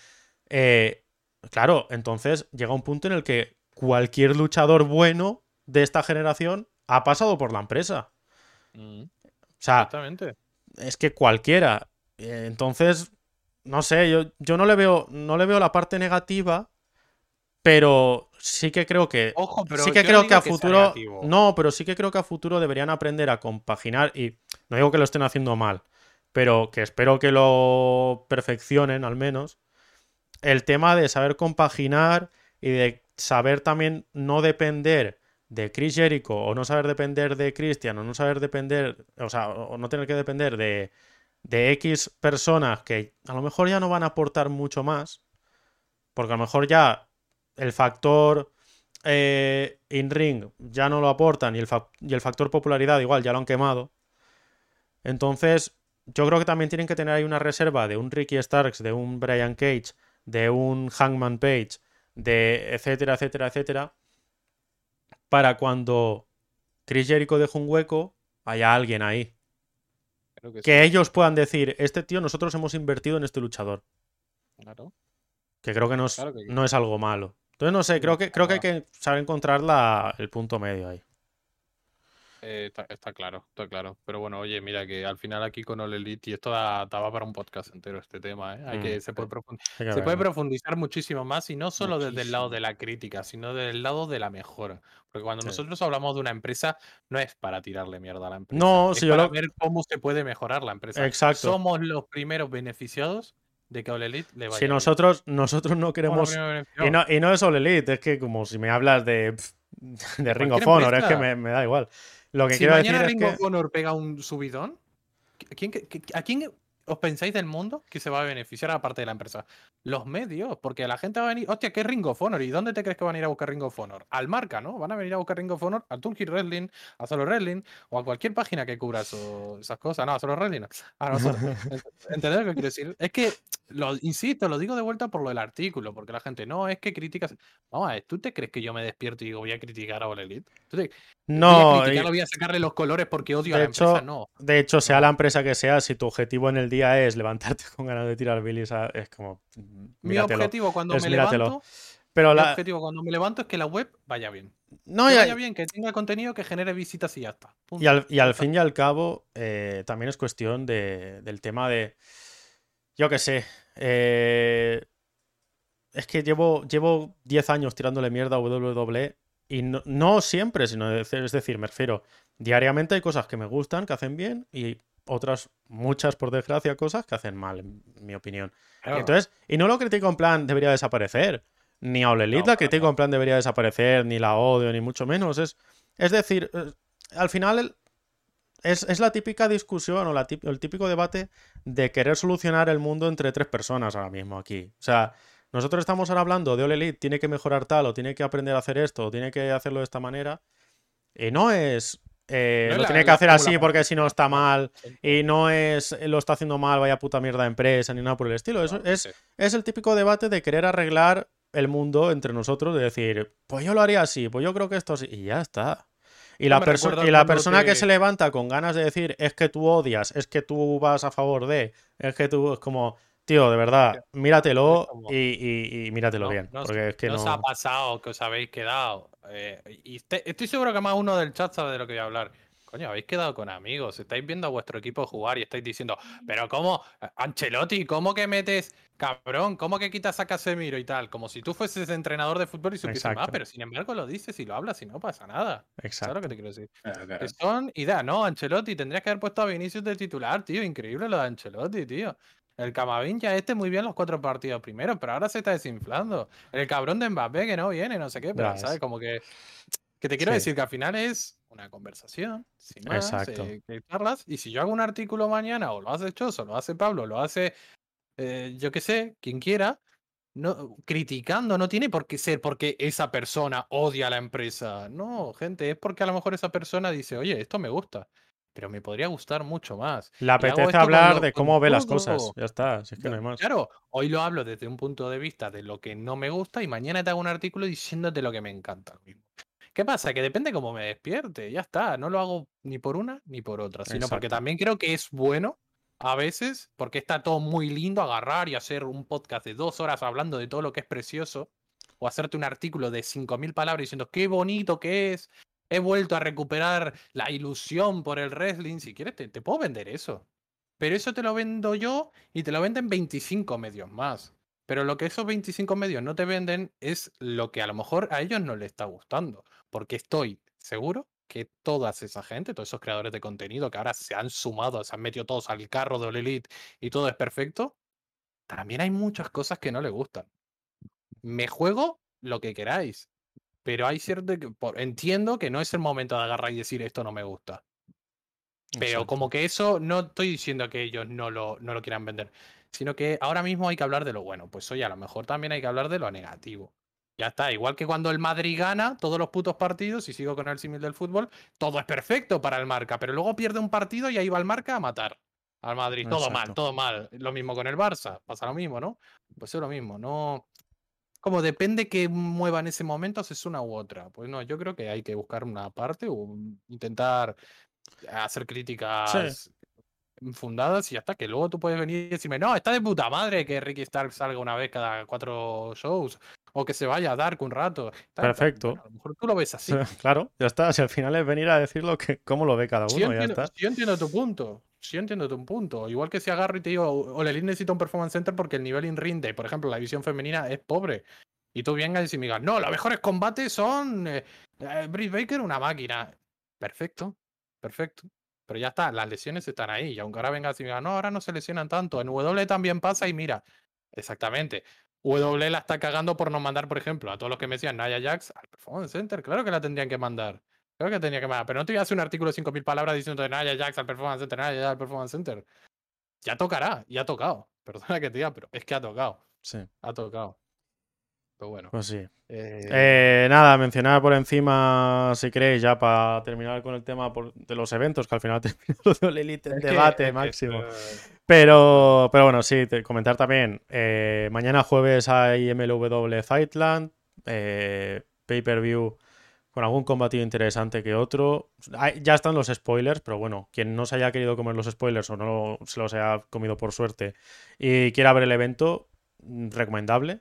Eh, claro, entonces llega un punto en el que cualquier luchador bueno de esta generación ha pasado por la empresa. Mm, O sea, Exactamente. es que cualquiera. Eh, Entonces, no sé, yo, yo no le veo, no le veo la parte negativa, pero sí que creo que. Ojo, pero sí que creo no que a futuro. no, pero sí que creo que a futuro deberían aprender a compaginar. Y no digo que lo estén haciendo mal, pero que espero que lo perfeccionen al menos. El tema de saber compaginar y de saber también no depender de Chris Jericho o no saber depender de Christian o no saber depender, o sea, o no tener que depender de, de X personas que a lo mejor ya no van a aportar mucho más, porque a lo mejor ya el factor eh, in-ring ya no lo aportan y el, y el factor popularidad igual ya lo han quemado. Entonces, yo creo que también tienen que tener ahí una reserva de un Ricky Starks, de un Brian Cage, de un Hangman Page, de etcétera, etcétera, etcétera, para cuando Chris Jericho deje un hueco, haya alguien ahí. Creo que sí, ellos puedan decir, este tío, nosotros hemos invertido en este luchador. claro. Que creo que no es, Claro que sí. no es algo malo. Entonces, no sé, creo que, creo que hay que saber encontrar la- el punto medio ahí. Eh, está, está claro, está claro. Pero bueno, oye, mira que al final aquí con All Elite, y esto da- daba para un podcast entero este tema, ¿eh? Hay que, Mm, se puede, profund- Hay que se puede profundizar muchísimo más y no solo desde el lado de la crítica, sino desde el lado de la mejora. Porque cuando Sí. nosotros hablamos de una empresa, no es para tirarle mierda a la empresa. No, es si yo para lo- ver cómo se puede mejorar la empresa. Exacto. Somos los primeros beneficiados de que All Elite le vaya Si bien. nosotros, nosotros no queremos. Y no, y no es All Elite, es que como si me hablas de, de Ring of Honor, es que empresa. me, me da igual. Lo que si quiero mañana decir Ring es que. Honor pega un subidón, ¿a quién, que- que- ¿a quién os pensáis del mundo que se va a beneficiar aparte de la empresa? Los medios, porque la gente va a venir, hostia, ¿qué es Ring of Honor? ¿Y dónde te crees que van a ir a buscar Ring of Honor? Al marca, ¿no? Van a venir a buscar Ring of Honor al Turkey Wrestling, a Solo Wrestling o a cualquier página que cubra eso- esas cosas. No, a Solo Wrestling. no. A nosotros. ¿Entendés lo que quiero decir? Es que, lo, insisto, lo digo de vuelta por lo del artículo, porque la gente, no, es que criticas. Vamos a ver, ¿tú te crees que yo me despierto y digo, voy a criticar a All Elite? ¿Tú te- voy a No, criticarlo, y- voy a sacarle los colores porque odio a la empresa? No. de hecho, sea la empresa que sea, si tu objetivo en el día es levantarte con ganas de tirar bilis, a- es como. mm, Mi objetivo cuando es me míratelo. levanto, Pero mi la. objetivo cuando me levanto es que la web vaya bien. No, que vaya bien, que tenga contenido que genere visitas y ya está. y al, y al fin y al cabo, eh, también es cuestión de- del tema de. Yo qué sé. eh, es que llevo, llevo 10 años tirándole mierda a WWE y no, no siempre, sino es es decir, me refiero, diariamente hay cosas que me gustan, que hacen bien y otras, muchas por desgracia, cosas que hacen mal, en mi opinión. Claro. Entonces, y no lo critico en plan debería desaparecer. Ni a No, la critico en plan debería desaparecer, ni la odio, ni mucho menos. Es, es decir, eh, al final el- es, es la típica discusión o la el típico debate de querer solucionar el mundo entre tres personas ahora mismo aquí. O sea, nosotros estamos ahora hablando de All Elite, tiene que mejorar tal, o tiene que aprender a hacer esto, o tiene que hacerlo de esta manera. Y no es. eh, No es lo la- tiene que hacer así porque si no está mal. Y no es eh, lo está haciendo mal, vaya puta mierda de empresa, ni nada por el estilo. Es, Sí. es el típico debate de querer arreglar el mundo entre nosotros, de decir, pues yo lo haría así, pues yo creo que esto sí, y ya está. Y la, perso- y la persona que se levanta con ganas de decir, es que tú odias, es que tú vas a favor de, es que tú, es como, tío, de verdad, míratelo y, y- y míratelo No, bien, no porque es que ¿No no... os ha pasado que os habéis quedado? Eh, y este- estoy seguro que más uno del chat sabe de lo que voy a hablar. Coño, habéis quedado con amigos, estáis viendo a vuestro equipo jugar y estáis diciendo, pero ¿cómo? Ancelotti, ¿cómo que metes, cabrón? ¿Cómo que quitas a Casemiro y tal? Como si tú fueses entrenador de fútbol y supieses más, pero sin embargo lo dices y lo hablas y no pasa nada. ¿Sabes Exacto. lo que te quiero decir? Claro, claro. Que son ideas, no, Ancelotti, tendrías que haber puesto a Vinicius de titular, tío. Increíble lo de Ancelotti, tío. El Camavinga este muy bien los cuatro partidos primero, pero ahora se está desinflando. El cabrón de Mbappé que no viene, no sé qué, pero Ya ¿sabes? es. Como que. Que te quiero Sí. decir que al final es una conversación, sin más, Exacto. eh, que charlas, y si yo hago un artículo mañana, o lo hace Choso, lo hace Pablo, lo hace, eh, yo qué sé, quien quiera, no, criticando, no tiene por qué ser porque esa persona odia a la empresa. No, gente, es porque a lo mejor esa persona dice, oye, esto me gusta, pero me podría gustar mucho más. Le apetece hablar lo- de cómo ve las cosas. Ya está, si es que no hay más. Claro, hoy lo hablo desde un punto de vista de lo que no me gusta y mañana te hago un artículo diciéndote lo que me encanta. ¿Qué pasa? Que depende cómo me despierte, ya está. No lo hago ni por una ni por otra, sino porque también creo que es bueno a veces, porque está todo muy lindo agarrar y hacer un podcast de dos horas hablando de todo lo que es precioso, o hacerte un artículo de 5.000 palabras diciendo qué bonito que es, he vuelto a recuperar la ilusión por el wrestling. Si quieres, te, te puedo vender eso. Pero eso te lo vendo yo y te lo venden 25 medios más. Pero lo que esos 25 medios no te venden es lo que a lo mejor a ellos no les está gustando. Porque estoy seguro que toda esa gente, todos esos creadores de contenido que ahora se han sumado, se han metido todos al carro de Elite y todo es perfecto, también hay muchas cosas que no les gustan. Me juego lo que queráis, pero hay cierto que por- entiendo que no es el momento de agarrar y decir esto no me gusta. Pero Exacto. como que eso no estoy diciendo que ellos no lo, no lo quieran vender, sino que ahora mismo hay que hablar de lo bueno. Pues oye, a lo mejor también hay que hablar de lo negativo. Ya está, igual que cuando el Madrid gana todos los putos partidos, y sigo con el símil del fútbol, todo es perfecto para el marca, pero luego pierde un partido y ahí va el marca a matar al Madrid. Todo mal, todo mal. Lo mismo con el Barça, pasa lo mismo, ¿no? Pues es lo mismo, no. Como depende que mueva en ese momento, si es una u otra. Pues no, yo creo que hay que buscar una parte o intentar hacer críticas fundadas y ya está, que luego tú puedes venir y decirme, no, está de puta madre que Ricky Stark salga una vez cada cuatro shows o que se vaya a Dark un rato. Tal, Perfecto. a lo mejor tú lo ves así. Claro, ya está. Si al final es venir a decir lo que, cómo lo ve cada uno, ya entiendo, está. sí, yo entiendo tu punto. Sí, yo entiendo tu punto. Igual que si agarro y te digo, Olelín necesita un performance center porque el nivel in ring de, por ejemplo, la división femenina es pobre. Y tú vengas y me digas, no, los mejores combates son eh, eh, Britt Baker, una máquina. Perfecto, perfecto. Pero ya está, las lesiones están ahí. Y aunque ahora me digas, no, ahora no se lesionan tanto. En W también pasa y mira, exactamente. W la está cagando por no mandar, por ejemplo, a todos los que me decían Naya Jax al Performance Center. Claro que la tendrían que mandar. Creo que tenía que mandar. Pero no te voy a hacer un artículo de 5.000 palabras diciendo de Naya Jax al Performance Center, Naya Jax al Performance Center. Ya tocará, y ha tocado. Perdona que te diga, pero es que ha tocado. Sí, Ha tocado. Pero bueno. pues sí. eh, Eh, nada, mencionar por encima, si queréis, ya para terminar con el tema por- de los eventos, que al final terminó lo de All Elite que- debate es que máximo. Pero, pero bueno, sí, te- comentar también. eh, mañana jueves hay MLW Fightland. Pay-per-view con algún combatido interesante que otro. Hay- ya están los spoilers, pero bueno, quien no se haya querido comer los spoilers o no se los haya comido por suerte y quiera ver el evento, mm, recomendable.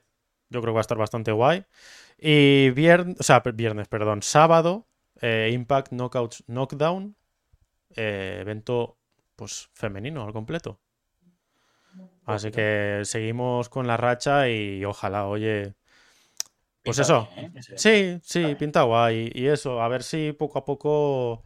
Yo creo que va a estar bastante guay. Y viernes, o sea, viernes, perdón, sábado, eh, Impact Knockouts Knockdown. eh, evento pues femenino al completo. Así que seguimos con la racha y ojalá, oye. Pues Pinta eso. bien, ¿eh? Sí, sí, pinta guay. Y eso, a ver si poco a poco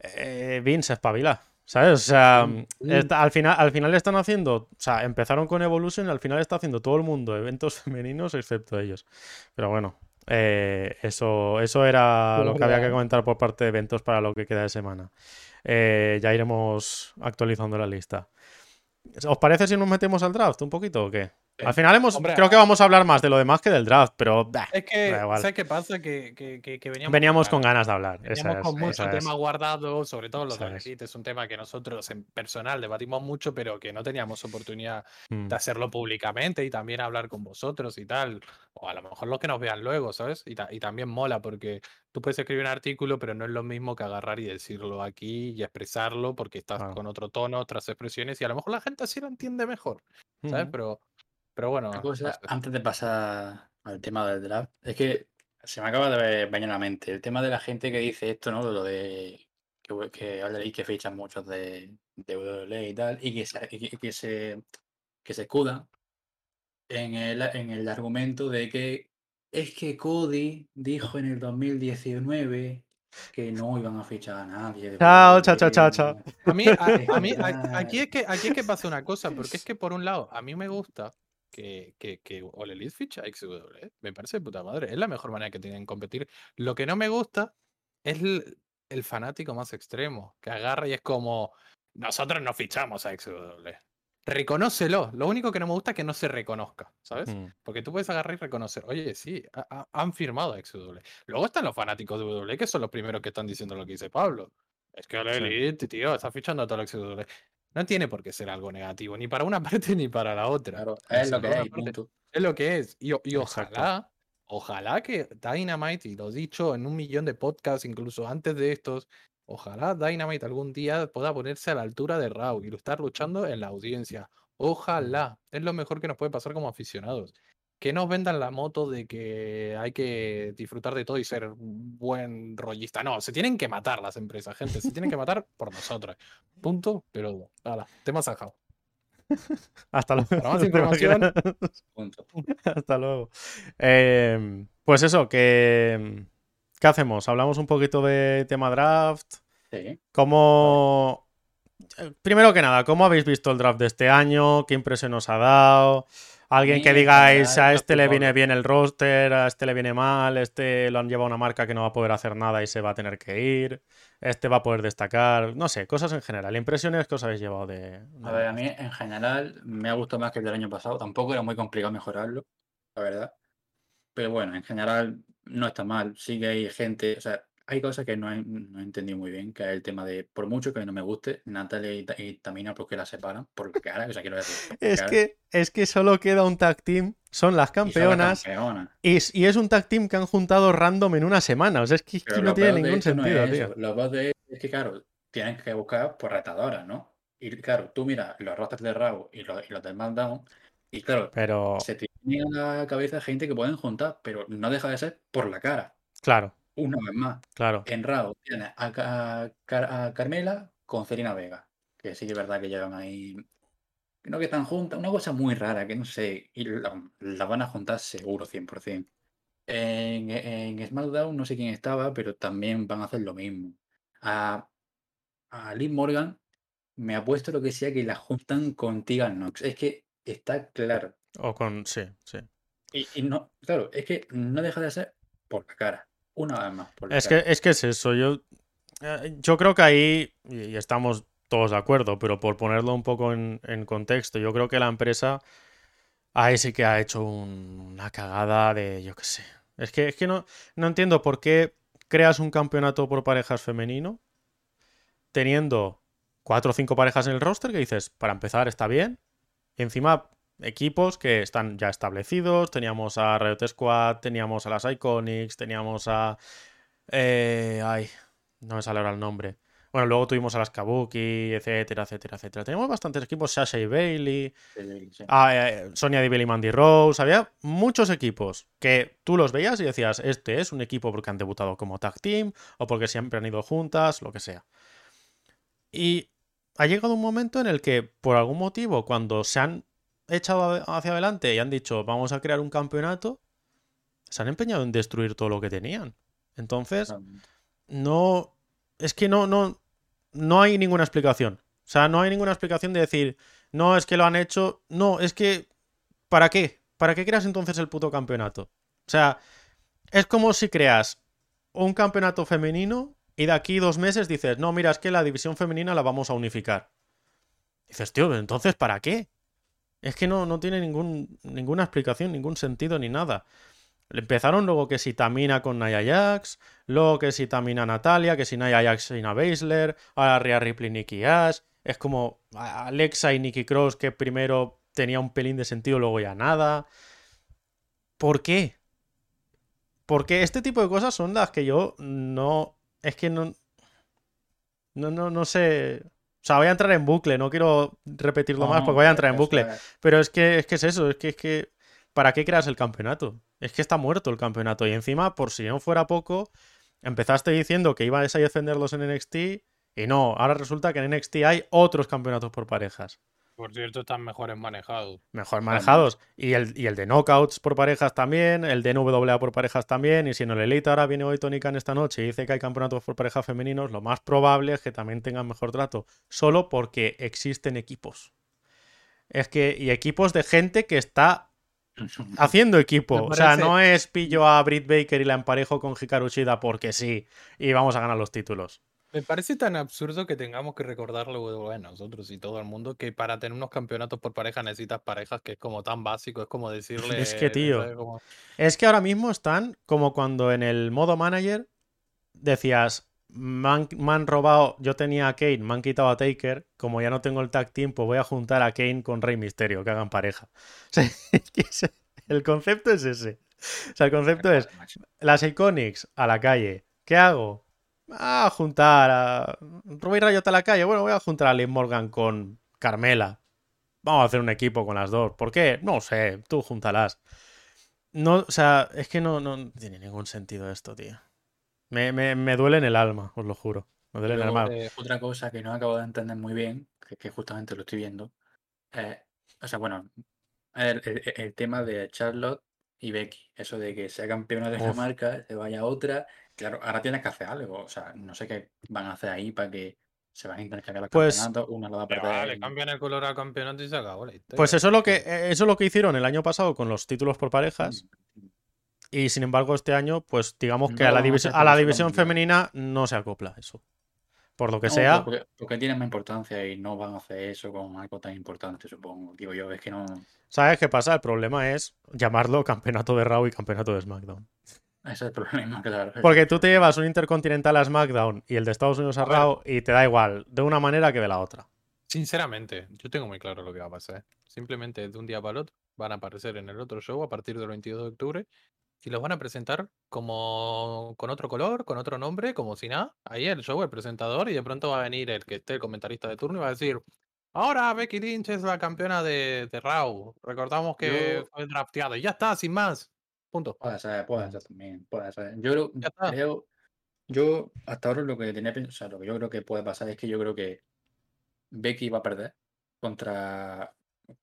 eh, Vince se espabila. ¿Sabes? O sea, Mm, está- al, final, al final están haciendo. O sea, empezaron con Evolution y al final está haciendo todo el mundo eventos femeninos excepto ellos. Pero bueno, eh, eso, eso era lo que había que comentar por parte de eventos para lo que queda de semana. Eh, ya iremos actualizando la lista. ¿Os parece si nos metemos al draft un poquito o qué? Al final hemos, Hombre, creo que vamos a hablar más de lo demás que del draft, pero bah, Es que. ¿sabes qué pasa? Que, que, que- que veníamos, veníamos con ganas. de hablar. Veníamos es, con mucho es. tema guardado, sobre todo los de es. Elite. Es un tema que nosotros en personal debatimos mucho, pero que no teníamos oportunidad Mm, de hacerlo públicamente y también hablar con vosotros y tal. O a lo mejor los que nos vean luego, ¿sabes? Y, ta- y también mola porque tú puedes escribir un artículo, pero no es lo mismo que agarrar y decirlo aquí y expresarlo porque estás Claro. con otro tono, otras expresiones y a lo mejor la gente así lo entiende mejor, ¿sabes? ujú. Pero, pero bueno, Una cosa, antes de pasar al tema del draft, es que se me acaba de bañar la mente. El tema de la gente que dice esto, ¿no? De lo de que, que habla y que fichan muchos de, de WWE y tal, y que se, y que, se, que se escudan en el, en el argumento de que es que Cody dijo en el 2019 que no iban a fichar a nadie. Chao, chao, WWE, chao, chao, chao. A mí, a, a mí a- aquí, es que, aquí es que pasa una cosa, porque es que por un lado, a mí me gusta que, que, que All Elite ficha a XW. Me parece de puta madre. Es la mejor manera que tienen de competir. Lo que no me gusta es el fanático más extremo, que agarra y es como, nosotros no fichamos a XW. Reconócelo. Lo único que no me gusta es que no se reconozca, ¿sabes? Mm. Porque tú puedes agarrar y reconocer, oye, sí, ha- ha- han firmado a XW. Luego están los fanáticos de W, que son los primeros que están diciendo lo que dice Pablo. Es que Sí. Elite, tío, está fichando a todo el XW. No tiene por qué ser algo negativo, ni para una parte ni para la otra. Claro, Es es lo que es, y parte- punto. Es lo que es. Y, o- y Exacto. ojalá, ojalá que Dynamite, y lo he dicho en un millón de podcasts, incluso antes de estos, ojalá Dynamite algún día pueda ponerse a la altura de Raw y estar luchando en la audiencia. Ojalá. Es lo mejor que nos puede pasar como aficionados. Que nos vendan la moto de que hay que disfrutar de todo y ser un buen rollista. No, se tienen que matar las empresas, gente. Se tienen que matar por nosotros. Punto, pero nada, tema zanjado. Hasta luego. Para más ¿Te información- imaginas? Punto. Hasta luego. Eh, pues eso, que. ¿Qué hacemos? Hablamos un poquito de tema draft. Sí. ¿Cómo. eh, Primero que nada, ¿cómo habéis visto el draft de este año? ¿Qué impresión os ha dado? Alguien que digáis, a este le viene bien el roster, a este le viene mal, este lo han llevado a una marca que no va a poder hacer nada y se va a tener que ir, este va a poder destacar, no sé, cosas en general, impresiones que os habéis llevado de... A ver, a mí en general me ha gustado más que el del año pasado. Tampoco era muy complicado mejorarlo, la verdad. Pero bueno, en general no está mal. Sí que hay gente, o sea, hay cosas que no he, no he entendido muy bien, que es el tema de, por mucho que no me guste, Natalia y, Ta- y Tamina, ¿por qué las separan? Por cara, o sea, quiero decir. Es cara, que, es que solo queda un tag team, son las y son las campeonas, y, es- y es un tag team que han juntado random en una semana, o sea, es que, Pero no tiene ningún no sentido, es tío. Lo peor de es que, claro, tienen que buscar por retadoras, ¿no? Y claro, tú miras los rosters de Raw y los, y los del SmackDown, y claro, Pero, se te viene a la cabeza gente que pueden juntar, pero no deja de ser por la cara. claro, Una vez más, claro. en Raw tienes a, Ca- a Car- a Carmela con Celina Vega, que sí que es verdad que llevan ahí. No que están juntas, una cosa muy rara, que no sé, y la, la van a juntar seguro, 100%. En, en SmackDown no sé quién estaba, pero también van a hacer lo mismo. A, a Liv Morgan me apuesto lo que sea que la juntan con Tegan Nox. Es que está claro. O con, sí, sí. Y, y no, claro, es que no deja de ser por la cara. Una vez más, Es que, es que es eso. Yo, eh, yo creo que ahí, y estamos todos de acuerdo, pero por ponerlo un poco en, en contexto, yo creo que la empresa ahí sí que ha hecho un- una cagada de, yo qué sé. Es que, es que no, no entiendo por qué creas un campeonato por parejas femenino teniendo cuatro o cinco parejas en el roster que dices, para empezar está bien. Y encima equipos que están ya establecidos. Teníamos a Riot Squad, teníamos a las Iconics, teníamos a... eh, ay, no me sale ahora el nombre. Bueno, luego tuvimos a las Kabuki, etcétera, etcétera, etcétera. Teníamos bastantes equipos, Sasha y Bailey, Sí, sí. a, eh, Sonia Deville y Mandy Rose. Había muchos equipos que tú los veías y decías, este es un equipo porque han debutado como tag team o porque siempre han ido juntas, lo que sea. Y ha llegado un momento en el que, por algún motivo, cuando se han echado hacia adelante y han dicho, vamos a crear un campeonato, se han empeñado en destruir todo lo que tenían. Entonces, no. Es que no, no, no hay ninguna explicación. O sea, no hay ninguna explicación de decir, no, es que lo han hecho. No, es que. ¿Para qué? ¿Para qué creas entonces el puto campeonato? O sea, es como si creas un campeonato femenino y de aquí dos meses dices, no, mira, es que la división femenina la vamos a unificar. Dices, tío, entonces, ¿para qué? Es que no, no tiene ningún, ninguna explicación, ningún sentido ni nada. Empezaron luego que si Tamina con Nia Jax, luego que si Tamina Natalia, que si Nia Jax y Ina Baszler, ahora Rhea Ripley, Nikki Ash. Es como Alexa y Nikki Cross que primero tenía un pelín de sentido, luego ya nada. ¿Por qué? Porque este tipo de cosas son las que yo no. Es que no. No, no, no sé. O sea, voy a entrar en bucle, no quiero repetirlo más porque voy a entrar en bucle. es- Pero es que, es que es eso, es que es que. ¿Para qué creas el campeonato? Es que está muerto el campeonato. Y encima, por si no fuera poco, empezaste diciendo que ibas a defenderlos en NXT. Y no, ahora resulta que en NXT hay otros campeonatos por parejas. Por cierto, están mejores manejados. Mejor manejados. Y el, y el de knockouts por parejas también, el de NWA por parejas también. Y si en el Elite ahora viene hoy Tony Khan esta noche y dice que hay campeonatos por parejas femeninos, lo más probable es que también tengan mejor trato. Solo porque existen equipos. Es que, y equipos de gente que está Haciendo equipo. O sea, no es pillo a Britt Baker y la emparejo con Hikaru Shida porque sí y vamos a ganar los títulos. Me parece tan absurdo que tengamos que recordarle, bueno, nosotros y todo el mundo, que para tener unos campeonatos por pareja necesitas parejas, que es como tan básico, es como decirle... Es que, tío. Como- Es que ahora mismo están como cuando en el modo manager decías, me han, me han robado, yo tenía a Kane, me han quitado a Taker, como ya no tengo el tag team, pues voy a juntar a Kane con Rey Misterio, que hagan pareja. O sea, el concepto es ese. O sea, el concepto es, las Iconics a la calle, ¿qué hago? A juntar a Rubí Rayot a la calle, bueno, voy a juntar a Liv Morgan con Carmela. Vamos a hacer un equipo con las dos. ¿Por qué? No sé, tú júntalas. No, o sea, es que no, no tiene ningún sentido esto, tío. Me, me, me duele en el alma, os lo juro. Me duele en el alma. eh, otra cosa que no acabo de entender muy bien, que, que justamente lo estoy viendo, eh, o sea, bueno, el, el- el tema de Charlotte y Becky, eso de que sea campeona de una Uf. marca, se vaya a otra, claro, ahora tienes que hacer algo, o sea, no sé qué van a hacer ahí para que se van a intercambiar los Pues- campeonatos, una lo va a perder. vale, y- cambian el color al campeonato y se acabó la historia. Pues eso es lo que, eh, eso es lo que hicieron el año pasado con los títulos por parejas. Y sin embargo, este año, pues digamos que No a la, división, a la femenina no se acopla eso. Por lo que No, sea, Porque, porque tienen más importancia y no van a hacer eso con algo tan importante, supongo. Digo yo, es que no. ¿sabes qué pasa? El problema es llamarlo campeonato de Raw y campeonato de SmackDown. Ese es el problema, claro. Porque tú te llevas un Intercontinental a SmackDown y el de Estados Unidos a. Raw y te da igual, de una manera que de la otra. Sinceramente, yo tengo muy claro lo que va a pasar. Simplemente de un día para el otro van a aparecer en el otro show a partir del 22 de octubre y los van a presentar como con otro color, con otro nombre, como si nada. Ahí el show, el presentador, y de pronto va a venir el que esté el comentarista de turno y va a decir: Ahora Becky Lynch es la campeona de, de Raw. Recordamos que Yo- fue drafteada. Y ya está, sin más. Punto. Puede ser, puede ser también, puede ser. Yo creo, yo hasta ahora lo que tenía pensado, o sea, lo que yo creo que puede pasar es que yo creo que Becky va a perder contra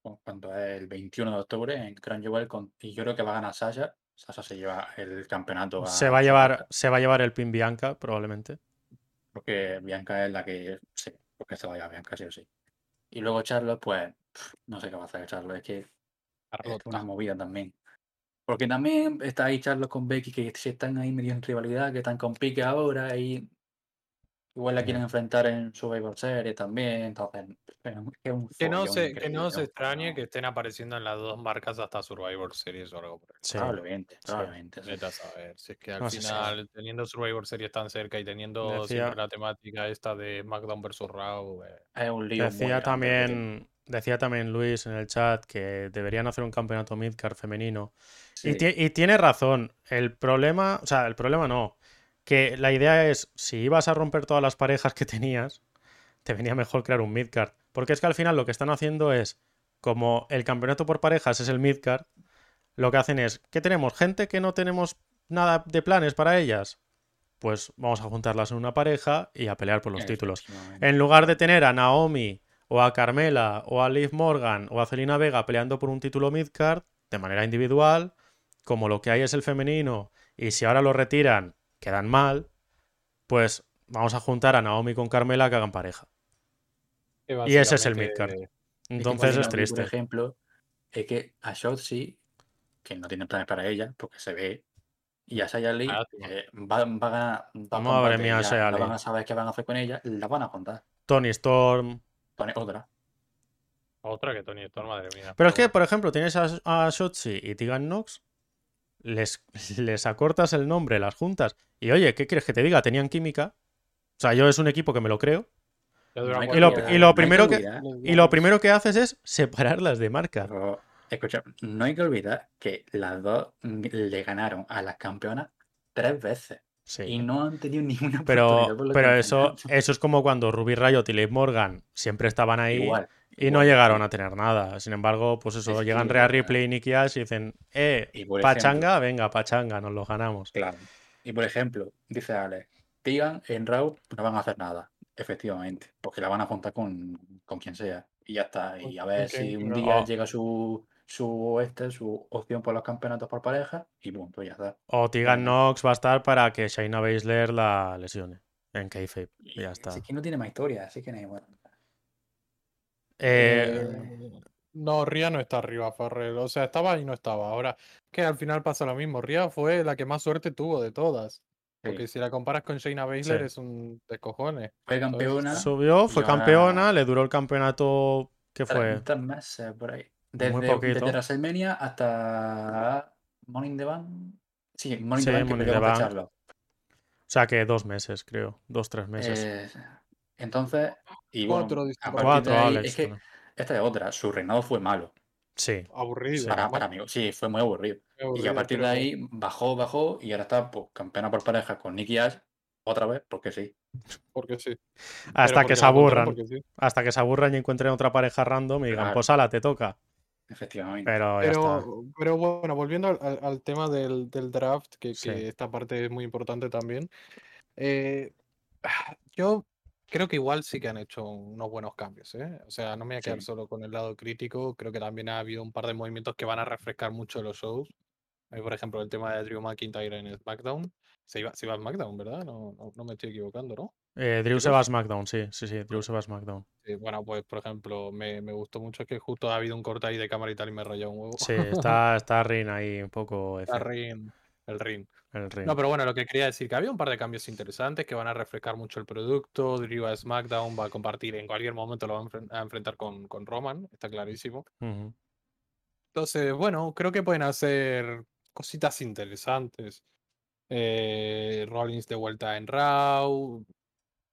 cu- cuando es el 21 de octubre en Crown Jewel con- y yo creo que va a ganar Sasha. Sasha se lleva el campeonato a Se va a llevar, se va a llevar el pin Bianca, probablemente. porque Bianca es la que sí, porque se va a llevar Bianca sí o sí. Y luego Charlotte, pues no sé qué va a hacer Charlotte, es que es una movida también. Porque también está ahí Charlos con Becky, que se están ahí medio en rivalidad, que están con pique ahora y igual la quieren enfrentar en Survivor Series también, entonces es un- es un Que no, se, que no se extrañe que estén apareciendo en las dos marcas hasta Survivor Series o algo por el Sí. Probablemente, probablemente. sí. Vete a saber, si es que al No si- final, teniendo Survivor Series tan cerca y teniendo Decía- siempre la temática esta de SmackDown vs. Raw, eh, Es un lío muy Decía grande, también, decía también Luis en el chat que deberían hacer un campeonato midcard femenino. Y, Sí. y tiene razón. El problema, o sea, el problema no. Que la idea es, si ibas a romper todas las parejas que tenías, te venía mejor crear un midcard. Porque es que al final lo que están haciendo es, como el campeonato por parejas es el midcard, lo que hacen es, ¿qué tenemos? Gente que no tenemos nada de planes para ellas. Pues vamos a juntarlas en una pareja y a pelear por los títulos. En lugar de tener a Naomi o a Carmela o a Liv Morgan o a Celina Vega peleando por un título midcard de manera individual, como lo que hay es el femenino y si ahora lo retiran quedan mal, pues vamos a juntar a Naomi con Carmela que hagan pareja. Y ese es el midcard. Es que Entonces es triste. Por ejemplo, es que a Shotzi, que no tiene planes para ella, porque se ve, y a Shia Lee, Ah, eh, va, va a ganar Madre mía, ya Shia no van a saber qué van a hacer con ella, la van a juntar. Tony Storm. Pone otra. Otra que Tony Storm, madre mía. Pero es que, por ejemplo, tienes a, a Shotzi y Tegan Nox, les, les acortas el nombre, las juntas, y oye, ¿qué quieres que te diga? Tenían química. O sea, yo es un equipo que me lo creo. Y lo- y primero que- Y lo primero que haces es separarlas de marca. Pero, escucha, no hay que olvidar que las dos le ganaron a las campeonas tres veces y no han tenido ninguna Pero, oportunidad pero eso, eso es como cuando Ruby Riot y Liv Morgan siempre estaban ahí Igual. y no llegaron sí. a tener nada. Sin embargo, pues eso, Es llegan Rhea. Ripley y Nikki Ash y dicen, eh, Y pachanga, venga, pachanga, nos lo ganamos. Claro. Y por ejemplo, dice Alex, Tegan en Raw no van a hacer nada, efectivamente, porque la van a juntar con, con quien sea. Y ya está. Y a ver si un no. día Oh. llega su, su este, su opción por los campeonatos por pareja, y punto, ya está. O Tegan Bueno. Nox va a estar para que Shayna Baszler la lesione en kayfabe. Y ya está. Así que no tiene más historia, así que no hay bueno. Eh, Eh, No, Ria no está arriba, Farrell. O sea, estaba y no estaba. Ahora, que al final pasa lo mismo. Ria fue la que más suerte tuvo de todas. Porque Sí. si la comparas con Shayna Baszler Sí. es un descojones. Fue campeona. Subió, fue ahora- campeona, le duró el campeonato que fue. 30 meses por ahí. Muy Desde, poquito. desde WrestleMania hasta Morning the Bank. Sí, Morning Sí, the Bank que the Bank. O sea que dos meses, creo. Dos, tres meses. Eh, entonces, y bueno, Cuatro a distintos. partir Cuatro, de ahí, Alex. es que esta es otra, su reinado fue malo. Sí. Aburrido. Para, muy para mí, sí, fue muy aburrido. Y a partir de ahí bajó, bajó y ahora está pues, campeona por pareja con Nicky Ash otra vez, porque sí. Porque sí. Hasta Pero que se aburran. sí. Hasta que se aburran y encuentren otra pareja random y digan, Claro. pues ala, te toca. Efectivamente. Pero. Pero, pero bueno, volviendo al, tema del, del draft, que, Sí. que esta parte es muy importante también. eh, yo creo que igual sí que han hecho unos buenos cambios, ¿eh? O sea, no me voy a quedar Sí. solo con el lado crítico. Creo que también ha habido un par de movimientos que van a refrescar mucho los shows. Por ejemplo, el tema de Drew McIntyre en SmackDown. Se iba, se iba a SmackDown, ¿verdad? No, no, no me estoy equivocando, ¿no? Eh, Drew se va a. SmackDown, sí, sí, sí. Drew se va a SmackDown. Sí, bueno, pues, por ejemplo, me, me gustó mucho que justo ha habido un corte ahí de cámara y tal y me rayó un huevo. Sí, está, está Rin ahí un poco. Está Rin, el Rin. No, pero bueno, lo que quería decir, que había un par de cambios interesantes que van a refrescar mucho el producto. Drew a SmackDown va a compartir, en cualquier momento lo va a enfren- a enfrentar con, con Roman, está clarísimo. Entonces, bueno, creo que pueden hacer cositas interesantes. Eh, Rollins de vuelta en Raw.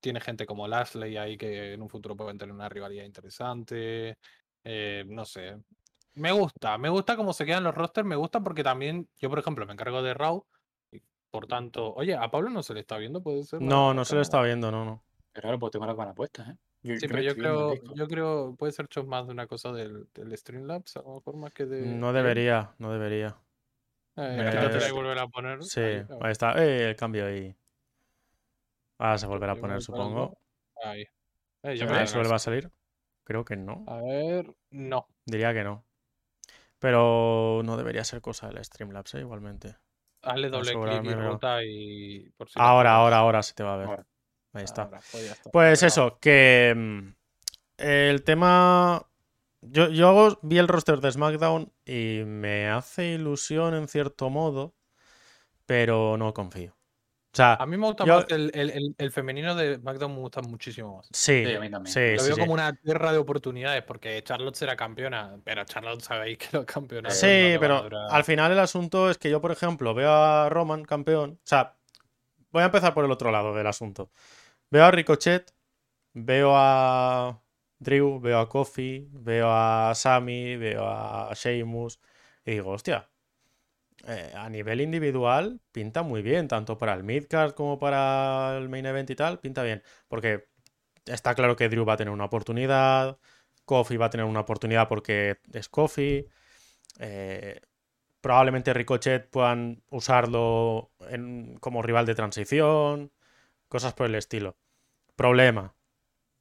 Tiene gente como Lashley ahí que en un futuro pueden tener una rivalidad interesante. Eh, no sé. Me gusta, me gusta cómo se quedan los rosters, me gusta porque también yo, por ejemplo, me encargo de Raw. y por tanto, oye, a Pablo no se le está viendo, puede ser. la- No, la no se cámara? está viendo, no, no. Pero ahora pues tengo las ganas puestas, ¿eh? Yo, Sí, yo pero yo creo, yo creo, puede ser hecho más de una cosa del, del Streamlabs, a lo mejor más que de. No debería, no debería. Eh, y es- volver a poner. Sí, ahí está. Eh, el cambio ahí. Ahora se volverá a poner, supongo. Ahí. Eh, yo creo que no a salir. Creo que no. A ver, no. Diría que no. Pero no debería ser cosa del Streamlabs, ¿eh? igualmente. Hazle doble clic y rota y. Por si Ahora, ahora, ahora se te va a ver. Ahora. Ahí está. Ahora, pues está. Pues eso, que mm, el tema... Yo, yo vi el roster de SmackDown y me hace ilusión en cierto modo, pero no confío. O sea, A mí me gusta yo- más el, el- el- el femenino de SmackDown, me gusta muchísimo más. sí, Sí, a mí también. sí, Lo sí, veo sí. como una tierra de oportunidades, porque Charlotte será campeona, pero Charlotte sabéis que los campeonatos. Sí, no pero durar- al final el asunto es que yo, por ejemplo, veo a Roman campeón. O sea, voy a empezar por el otro lado del asunto. Veo a Ricochet, veo a Drew, veo a Kofi, veo a Sami, veo a Sheamus. Y digo, hostia, eh, a nivel individual pinta muy bien, tanto para el midcard como para el main event y tal, pinta bien. Porque está claro que Drew va a tener una oportunidad, Kofi va a tener una oportunidad porque es Kofi. eh, probablemente Ricochet puedan usarlo como rival de transición, cosas por el estilo. Problema,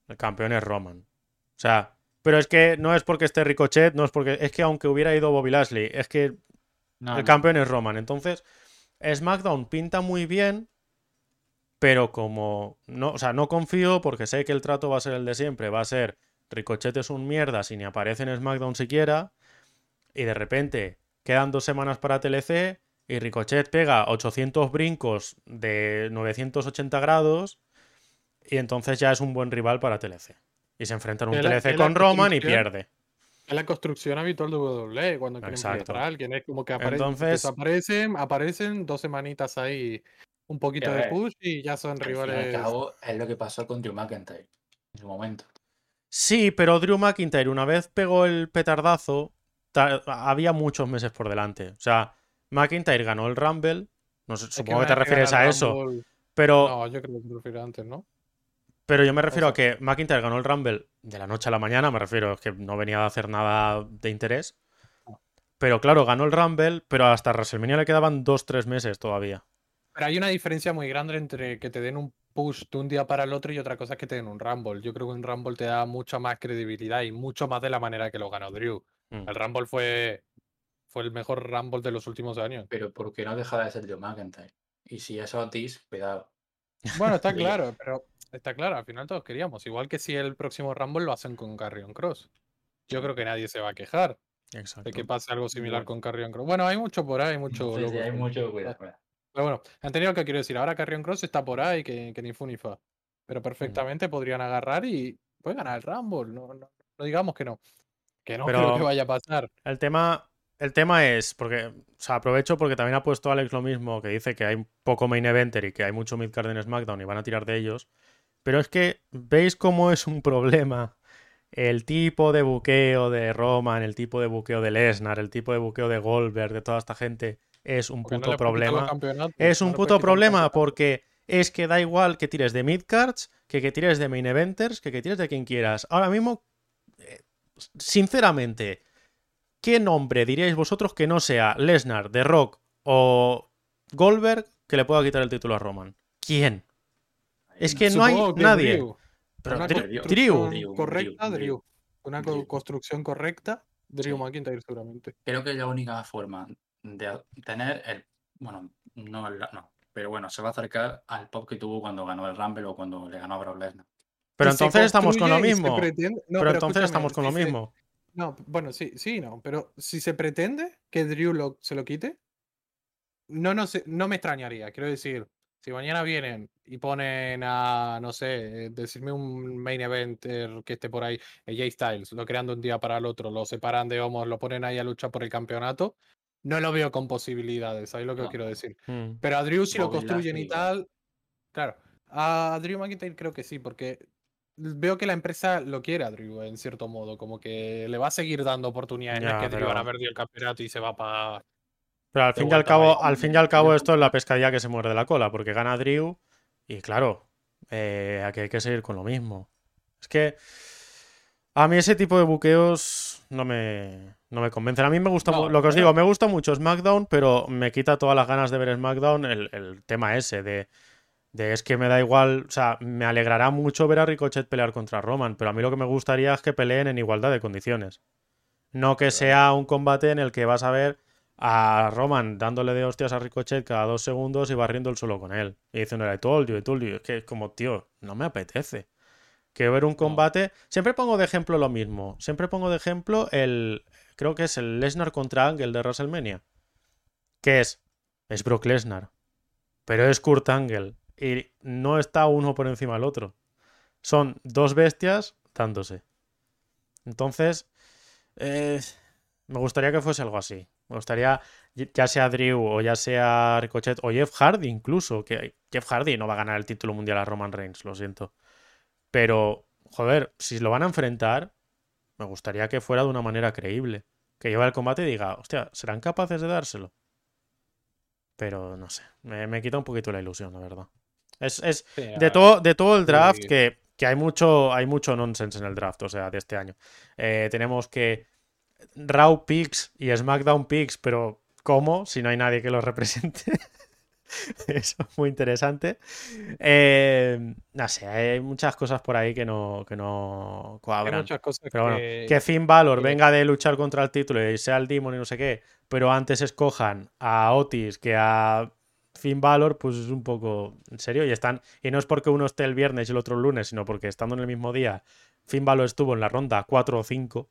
el campeón es Roman. O sea, pero es que no es porque esté Ricochet, no es porque es que aunque hubiera ido Bobby Lashley, es que No, el no. campeón es Roman. Entonces, SmackDown pinta muy bien, pero como no, o sea, no confío porque sé que el trato va a ser el de siempre, va a ser Ricochet es un mierda si ni aparece en SmackDown siquiera y de repente quedan dos semanas para TLC y Ricochet pega 800 brincos de 980 grados y entonces ya es un buen rival para TLC. Y se enfrenta en un TLC con Roman y pierde. Es la construcción habitual de WWE cuando quieren Exacto. a alguien. Es como que aparecen, Entonces- desaparecen, aparecen dos semanitas ahí, un poquito de push y ya son Al fin y al rivales. cabo, es lo que pasó con Drew McIntyre en su momento. Sí, pero Drew McIntyre, una vez pegó el petardazo, ta- había muchos meses por delante. O sea, McIntyre ganó el Rumble. No sé, supongo que te refieres a eso. Rumble- Pero, No, yo creo que te refieres antes, ¿no? pero yo me refiero a que McIntyre ganó el Rumble de la noche a la mañana. Me refiero, es que no venía a hacer nada de interés. Pero claro, ganó el Rumble, pero hasta WrestleMania le quedaban dos, tres meses todavía. Pero hay una diferencia muy grande entre que te den un push de un día para el otro y otra cosa es que te den un Rumble. Yo creo que un Rumble te da mucha más credibilidad y mucho más de la manera que lo ganó Drew. Mm. El Rumble fue, fue el mejor Rumble de los últimos años. Pero porque no deja de ser Drew McIntyre. Y si eso a ti, cuidado. Bueno, está claro, pero está claro, al final todos queríamos. Igual que si el próximo Rumble lo hacen con Carrion Cross. yo creo que nadie se va a quejar Exacto. de que pase algo similar con Carrion Cross. Bueno, hay mucho por ahí, mucho Sí, loco. sí, hay mucho cuidado. Pero bueno, han tenido lo que quiero decir. Ahora Carrion Cross está por ahí, que, que ni fu ni fa. Pero Mm. perfectamente podrían agarrar y puede ganar el Rumble. No, no, no digamos que no. Que no Pero- creo que vaya a pasar. El tema, el tema es, porque, o sea, aprovecho porque también ha puesto Alex lo mismo, que dice que hay poco main eventer y que hay mucho midcard en SmackDown y van a tirar de ellos. Pero es que, ¿veis cómo es un problema el tipo de buqueo de Roman, el tipo de buqueo de Lesnar, el tipo de buqueo de Goldberg, de toda esta gente? Es un Porque puto problema. Es un puto problema porque es que da igual que tires de midcards, que que tires de main eventers, que que tires de quien quieras. Ahora mismo, eh, sinceramente, ¿qué nombre diríais vosotros que no sea Lesnar, The Rock o Goldberg que le pueda quitar el título a Roman? ¿Quién? Es que no hay que nadie. Drew. Pero Una Drew- Drew. correcta, Drew, Drew. Una construcción correcta, Drew Sí. McIntyre seguramente. Creo que es la única forma de tener el. Bueno, no, el- no. Pero bueno, se va a acercar al pop que tuvo cuando ganó el Rumble o cuando le ganó a Brock Lesnar. Pero se entonces estamos con lo se mismo. pretende- no, Pero entonces estamos con si lo se- mismo. No, bueno, sí, sí, no. Pero si se pretende que Drew lo- se lo quite, no, no, sé, no me extrañaría. Quiero decir, si mañana vienen y ponen a, no sé, eh, decirme un main eventer que esté por ahí, AJ Styles, lo crean de un día para el otro, lo separan de Homos, lo ponen ahí a luchar por el campeonato, no lo veo con posibilidades, ¿sabéis lo que os No. quiero decir? Mm. Pero a Drew si lo construyen y tal, claro. A Drew McIntyre creo que sí, porque veo que la empresa lo quiere a Drew en cierto modo, como que le va a seguir dando oportunidades. Ya, que Drew pero- ahora perdido el campeonato y se va para... Pero al fin y al cabo, al fin y al cabo, esto es la pescadilla que se muerde la cola, porque gana Drew y claro, eh, aquí hay que seguir con lo mismo. Es que a mí ese tipo de buqueos no me, no me convencen. A mí me gusta, No, lo que os eh. digo, me gusta mucho SmackDown, pero me quita todas las ganas de ver SmackDown el, el tema ese de, de es que me da igual, o sea, me alegrará mucho ver a Ricochet pelear contra Roman, pero a mí lo que me gustaría es que peleen en igualdad de condiciones. No que sea un combate en el que vas a ver a Roman dándole de hostias a Ricochet cada dos segundos y barriendo el suelo con él. Y diciéndole, I told you, I told you. Es que es como, tío, no me apetece. Quiero ver un combate. Siempre pongo de ejemplo lo mismo. Siempre pongo de ejemplo el. Creo que es el Lesnar contra Angle de WrestleMania. Que es. Es Brock Lesnar. Pero es Kurt Angle. Y no está uno por encima del otro. Son dos bestias dándose. Entonces. eh, me gustaría que fuese algo así. Me gustaría, ya sea Drew o ya sea Ricochet o Jeff Hardy incluso, que Jeff Hardy no va a ganar el título mundial a Roman Reigns, lo siento. Pero, joder, si lo van a enfrentar, me gustaría que fuera de una manera creíble. Que lleve el combate y diga, hostia, ¿serán capaces de dárselo? Pero no sé, me, me quita un poquito la ilusión, la verdad. Es, es, de todo, de todo el draft, que, que hay mucho, hay mucho nonsense en el draft, o sea, de este año. Eh, tenemos que Raw Picks y SmackDown Picks, pero ¿cómo? Si no hay nadie que los represente. Eso es muy interesante. Eh, no sé, hay muchas cosas por ahí que no, que no Hay cuadran. muchas cosas Pero bueno, que... que Finn Balor que- venga de luchar contra el título y sea el Demon y no sé qué, pero antes escojan a Otis que a Finn Balor, pues es un poco en serio. Y están, y no es porque uno esté el viernes y el otro el lunes, sino porque estando en el mismo día, Finn Balor estuvo en la ronda 4 o 5.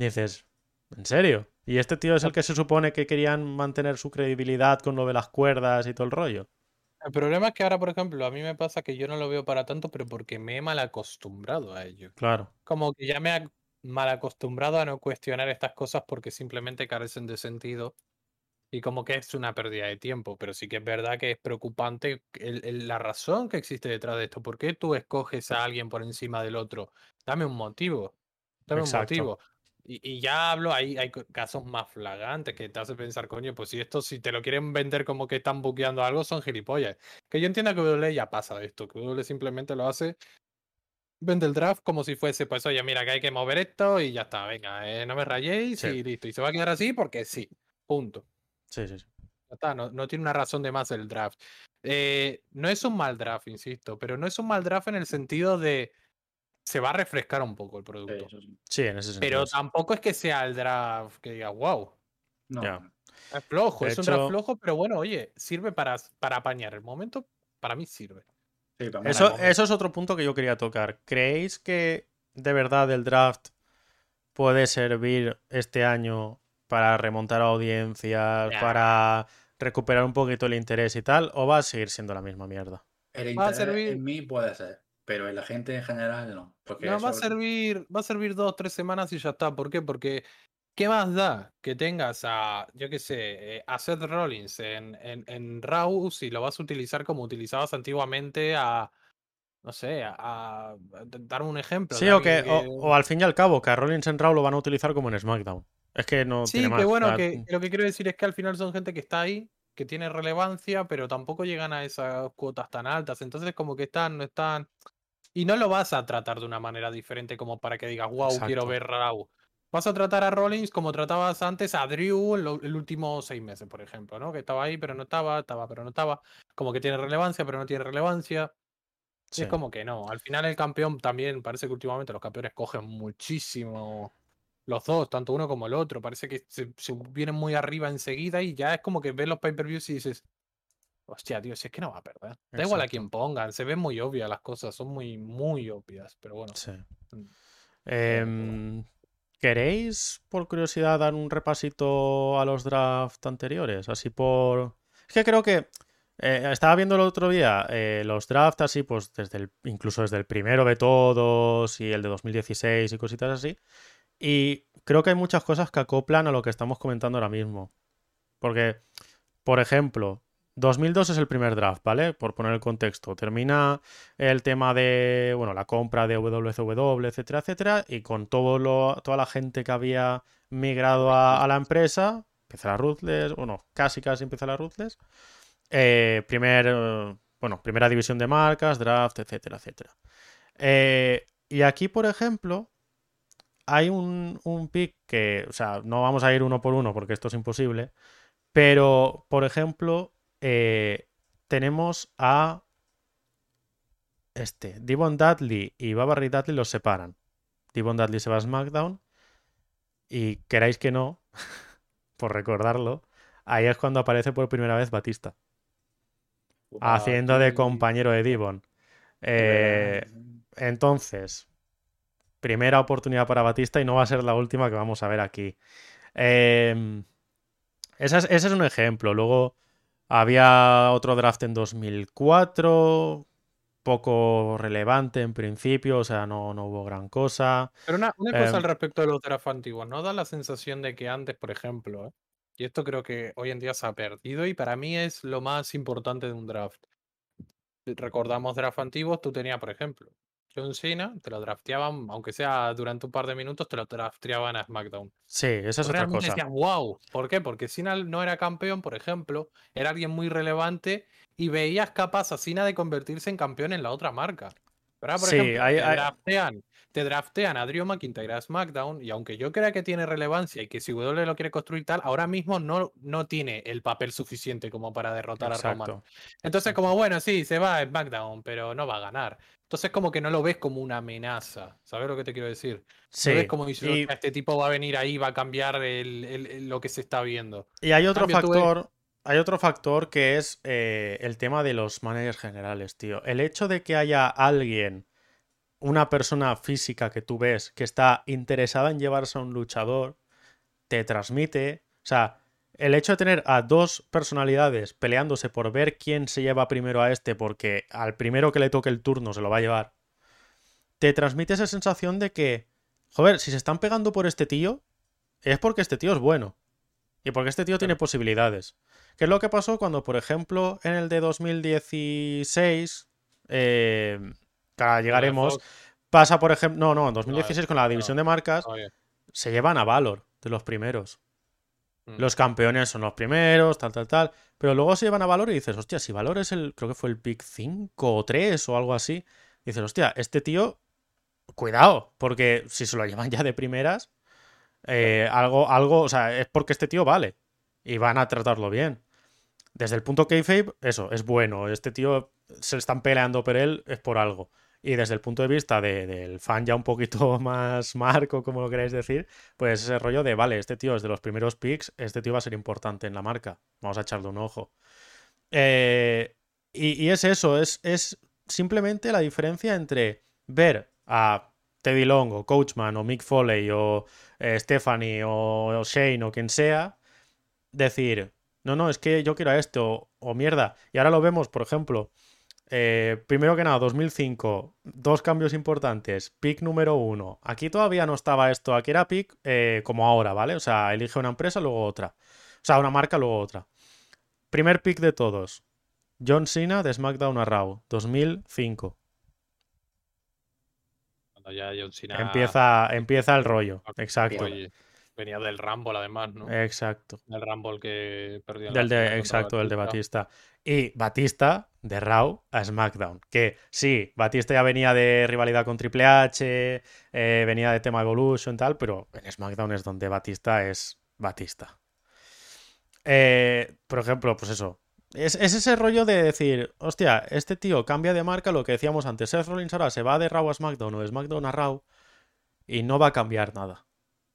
Dices, ¿en serio? Y este tío es el que se supone que querían mantener su credibilidad con lo de las cuerdas y todo el rollo. El problema es que ahora, por ejemplo, a mí me pasa que yo no lo veo para tanto, pero porque me he mal acostumbrado a ello. Claro. Como que ya me he mal acostumbrado a no cuestionar estas cosas porque simplemente carecen de sentido y como que es una pérdida de tiempo, pero sí que es verdad que es preocupante el- el- la razón que existe detrás de esto. ¿Por qué tú escoges a alguien por encima del otro? Dame un motivo. Dame Exacto. un motivo. Y, y ya hablo, hay, hay casos más flagantes que te hace pensar, coño, pues si esto, si te lo quieren vender como que están buqueando algo, son gilipollas. Que yo entiendo que WWE ya pasa de esto, que WWE simplemente lo hace, vende el draft como si fuese, pues oye, mira que hay que mover esto y ya está, venga, eh, no me rayéis Sí. y listo. Y se va a quedar así porque sí, punto. Sí, sí, sí. Ya está, no, no tiene una razón de más el draft. Eh, no es un mal draft, insisto, pero no es un mal draft en el sentido de se va a refrescar un poco el producto. sí. Sí, en ese sentido. Pero tampoco es que sea el draft que diga, wow, No, es flojo, De es un draft flojo, pero bueno, oye, sirve para, para apañar. El momento, para mí sirve. Sí, también Eso, eso es otro punto que yo quería tocar. ¿Creéis que de verdad el draft puede servir este año para remontar audiencias, para recuperar un poquito el interés y tal, o va a seguir siendo la misma mierda? El Va a interés servir- en mí puede ser, pero en la gente en general no. Porque No, va a servir, va a servir dos, tres semanas y ya está. ¿Por qué? Porque ¿qué más da que tengas a, yo qué sé, eh, a Seth Rollins en, en, en Raw si lo vas a utilizar como utilizabas antiguamente a, no sé, a, a- a- darme un ejemplo. Sí, o que, o, o al fin y al cabo, que a Rollins en Raw lo van a utilizar como en SmackDown. Es que no Sí, tiene más. bueno, que que lo que quiero decir es que al final son gente que está ahí, que tiene relevancia, pero tampoco llegan a esas cuotas tan altas. Entonces, como que están, no están. Y no lo vas a tratar de una manera diferente como para que digas, wow, quiero ver Raw. Vas a tratar a Rollins como tratabas antes a Drew el último seis meses, por ejemplo, ¿no? Que estaba ahí, pero no estaba, estaba, pero no estaba. Como que tiene relevancia, pero no tiene relevancia. Y es como que no. Al final el campeón también, parece que últimamente los campeones cogen muchísimo los dos, tanto uno como el otro. Parece que se, se vienen muy arriba enseguida y ya es como que ves los pay-per-views y dices, hostia, tío, si es que no va a perder. Da igual a quién pongan, se ven muy obvias las cosas, son muy, muy obvias, pero bueno. Sí. Mm. Em, ¿Queréis, por curiosidad, dar un repasito a los drafts anteriores? Así por... Es que creo que eh, estaba viendo el otro día eh, los drafts así, pues desde el, incluso desde el primero de todos y el de 2016 y cositas así. Y creo que hay muchas cosas que acoplan a lo que estamos comentando ahora mismo. Porque, por ejemplo, 2002 es el primer draft, ¿vale? Por poner el contexto. Termina el tema de, bueno, la compra de WCW, etcétera, etcétera, y con todo lo, toda la gente que había migrado a, la empresa, empieza la Ruthless, bueno, casi casi empieza la Ruthless, eh, primer, eh, bueno, primera división de marcas, draft, etcétera, etcétera. Eh, y aquí, por ejemplo, hay un, un pick que, o sea, no vamos a ir uno por uno porque esto es imposible, pero, por ejemplo, eh, tenemos a este, Devon Dudley y Barbary Dudley los separan. Devon Dudley se va a SmackDown y queráis que no, por recordarlo, ahí es cuando aparece por primera vez Batista, haciendo de compañero de Devon. Eh, entonces, primera oportunidad para Batista y no va a ser la última que vamos a ver aquí. Eh, ese, es, ese es un ejemplo. Luego había otro draft en 2004, poco relevante en principio, o sea, no, no hubo gran cosa. Pero una, una cosa Em, al respecto de los drafts antiguos, ¿no da la sensación de que antes, por ejemplo, ¿eh? y esto creo que hoy en día se ha perdido y para mí es lo más importante de un draft. Recordamos draft antiguos, tú tenías, por ejemplo, John Cena, te lo drafteaban, aunque sea durante un par de minutos, te lo drafteaban a SmackDown. Sí, esa es otra cosa. decías, wow. ¿Por qué? Porque Cena no era campeón, por ejemplo, era alguien muy relevante y veías capaz a Cena de convertirse en campeón en la otra marca. Pero ahora, por Sí, ejemplo, hay- te, hay- draftean, te draftean a Drew McIntyre a SmackDown y aunque yo crea que tiene relevancia y que si W lo quiere construir tal, ahora mismo no, no tiene el papel suficiente como para derrotar a Roman. Exacto. Entonces, como bueno, sí, se va a SmackDown, pero no va a ganar. Entonces, como que no lo ves como una amenaza. ¿Sabes lo que te quiero decir? Sí, No ves como diciendo, y- "Hostia, este tipo va a venir ahí, va a cambiar el- el- el- lo que se está viendo. Y hay otro cambio, tú ves- factor, hay otro factor que es eh, el tema de los managers generales, tío. El hecho de que haya alguien, una persona física que tú ves que está interesada en llevarse a un luchador, te transmite, o sea, el hecho de tener a dos personalidades peleándose por ver quién se lleva primero a este, porque al primero que le toque el turno se lo va a llevar, te transmite esa sensación de que, joder, si se están pegando por este tío, es porque este tío es bueno. Y porque este tío tiene posibilidades. ¿Qué es lo que pasó cuando, por ejemplo, en el de 2016, eh, que ahora llegaremos, pasa, por ejemplo, no, no, en 2016 con la división de marcas, se llevan a Valor de los primeros. Mm. Los campeones son los primeros, tal, tal, tal. Pero luego se llevan a Valor y dices, hostia, si Valor es el, creo que fue el pick 5 o 3 o algo así. Dices, hostia, este tío, cuidado, porque si se lo llevan ya de primeras, eh, algo, algo, o sea, es porque este tío vale. Y van a tratarlo bien. Desde el punto kayfabe, eso, es bueno. Este tío se están peleando por él, es por algo. Y desde el punto de vista de- del fan ya un poquito más marco, como lo queráis decir, pues ese rollo de, vale, este tío es de los primeros picks, este tío va a ser importante en la marca. Vamos a echarle un ojo. Eh, y, es eso, es, es simplemente la diferencia entre ver a Teddy Long o Coachman o Mick Foley o eh, Stephanie o, Shane o quien sea, decir, no, no, es que yo quiero a esto o, mierda. Y ahora lo vemos, por ejemplo, eh, primero que nada, 2005, dos cambios importantes. Pick número uno. Aquí todavía no estaba esto, aquí era pick eh, como ahora, ¿vale? O sea, elige una empresa, luego otra. O sea, una marca, luego otra. Primer pick de todos. John Cena de SmackDown a Raw, 2005. Cuando ya John Cena... Empieza, empieza el rollo, exacto. venía del Rumble además, ¿no? Exacto. Del Rumble que perdió. Del de, exacto, del de Batista. Y Batista de Raw a SmackDown. Que sí, Batista ya venía de rivalidad con Triple H, eh, venía de tema Evolution y tal, pero en SmackDown es donde Batista es Batista. Eh, por ejemplo, pues eso. Es, ese rollo de decir, hostia, este tío cambia de marca, lo que decíamos antes. Seth Rollins ahora se va de Raw a SmackDown o de SmackDown a Raw y no va a cambiar nada.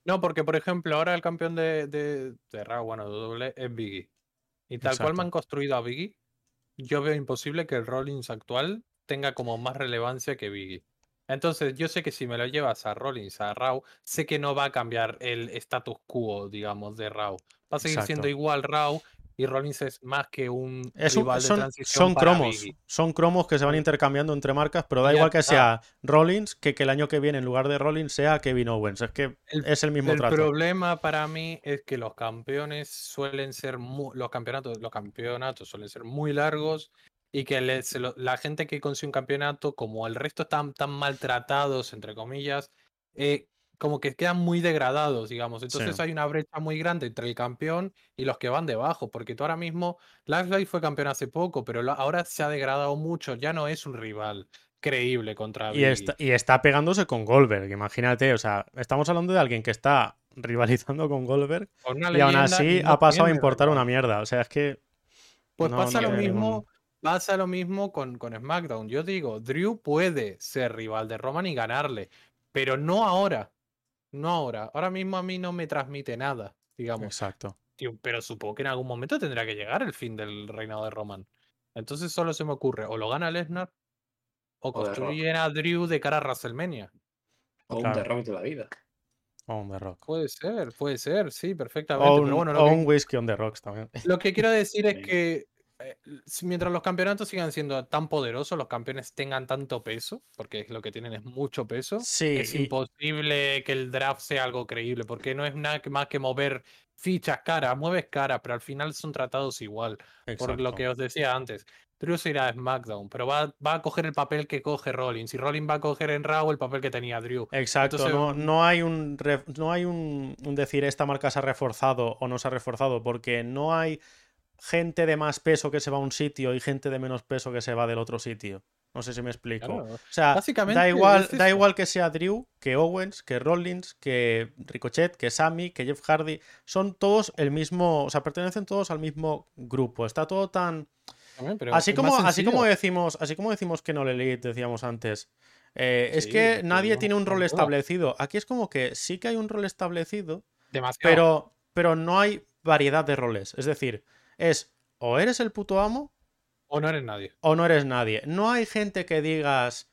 No, porque por ejemplo, ahora el campeón de, de, Raw, bueno, de doble, es Biggie. Y tal cual me han construido a Biggie, yo veo imposible que el Rollins actual tenga como más relevancia que Biggie. Entonces, yo sé que si me lo llevas a Rollins, a Raw, sé que no va a cambiar el status quo, digamos, de Raw. Va a seguir siendo igual Raw y Rollins es más que un rival son, de transición son cromos, son cromos que se van intercambiando entre marcas, pero da igual que sea Rollins que que el año que viene en lugar de Rollins sea Kevin Owens, es que es el mismo trato. El problema para mí es que los campeones suelen ser los campeonatos, los campeonatos suelen ser muy largos y que la gente que consigue un campeonato, como el resto están tan maltratados, entre comillas, eh, como que quedan muy degradados, digamos. Entonces hay una brecha muy grande entre el campeón y los que van debajo, porque tú ahora mismo, Lashley fue campeón hace poco, pero ahora se ha degradado mucho, ya no es un rival creíble contra y está, y está pegándose con Goldberg, imagínate, o sea, estamos hablando de alguien que está rivalizando con Goldberg y aún así ha pasado a importar una mierda, o sea, es que... Pues pasa lo mismo Pasa lo mismo con, con SmackDown. Yo digo, Drew puede ser rival de Roman y ganarle, pero no ahora. No ahora. Ahora mismo a mí no me transmite nada, digamos. Exacto. pero supongo que en algún momento tendrá que llegar el fin del reinado de Roman. Entonces solo se me ocurre, o lo gana Lesnar, o, construyen a Drew de cara a WrestleMania. O un The Rock de la vida. O un The Rock. Puede ser, puede ser, sí, perfectamente. O un, o un whisky on The Rocks también. Lo que quiero decir es que eh, mientras los campeonatos sigan siendo tan poderosos, los campeones tengan tanto peso, porque lo que tienen es mucho peso, es imposible que el draft sea algo creíble, porque no es nada más que mover fichas, cara, mueves cara, pero al final son tratados igual. Por lo que os decía antes, Drew se irá a SmackDown, pero va, a coger el papel que coge Rollins, y Rollins va a coger en Raw el papel que tenía Drew. Exacto, no, no, hay, un, no hay un decir esta marca se ha reforzado o no se ha reforzado, porque no hay gente de más peso que se va a un sitio y gente de menos peso que se va del otro sitio. No sé si me explico. o sea, da igual, da igual que sea Drew, que Owens, que Rollins, que Ricochet, que Sammy, que Jeff Hardy. Son todos el mismo, o sea, pertenecen todos al mismo grupo. Está todo tan. así como, así como decimos, así como decimos que no le Elite, decíamos antes. Eh, es que nadie tiene un rol establecido. Aquí es como que sí que hay un rol establecido, pero, pero no hay variedad de roles. Es decir, es o eres el puto amo o no eres nadie. O no eres nadie. No hay gente que digas,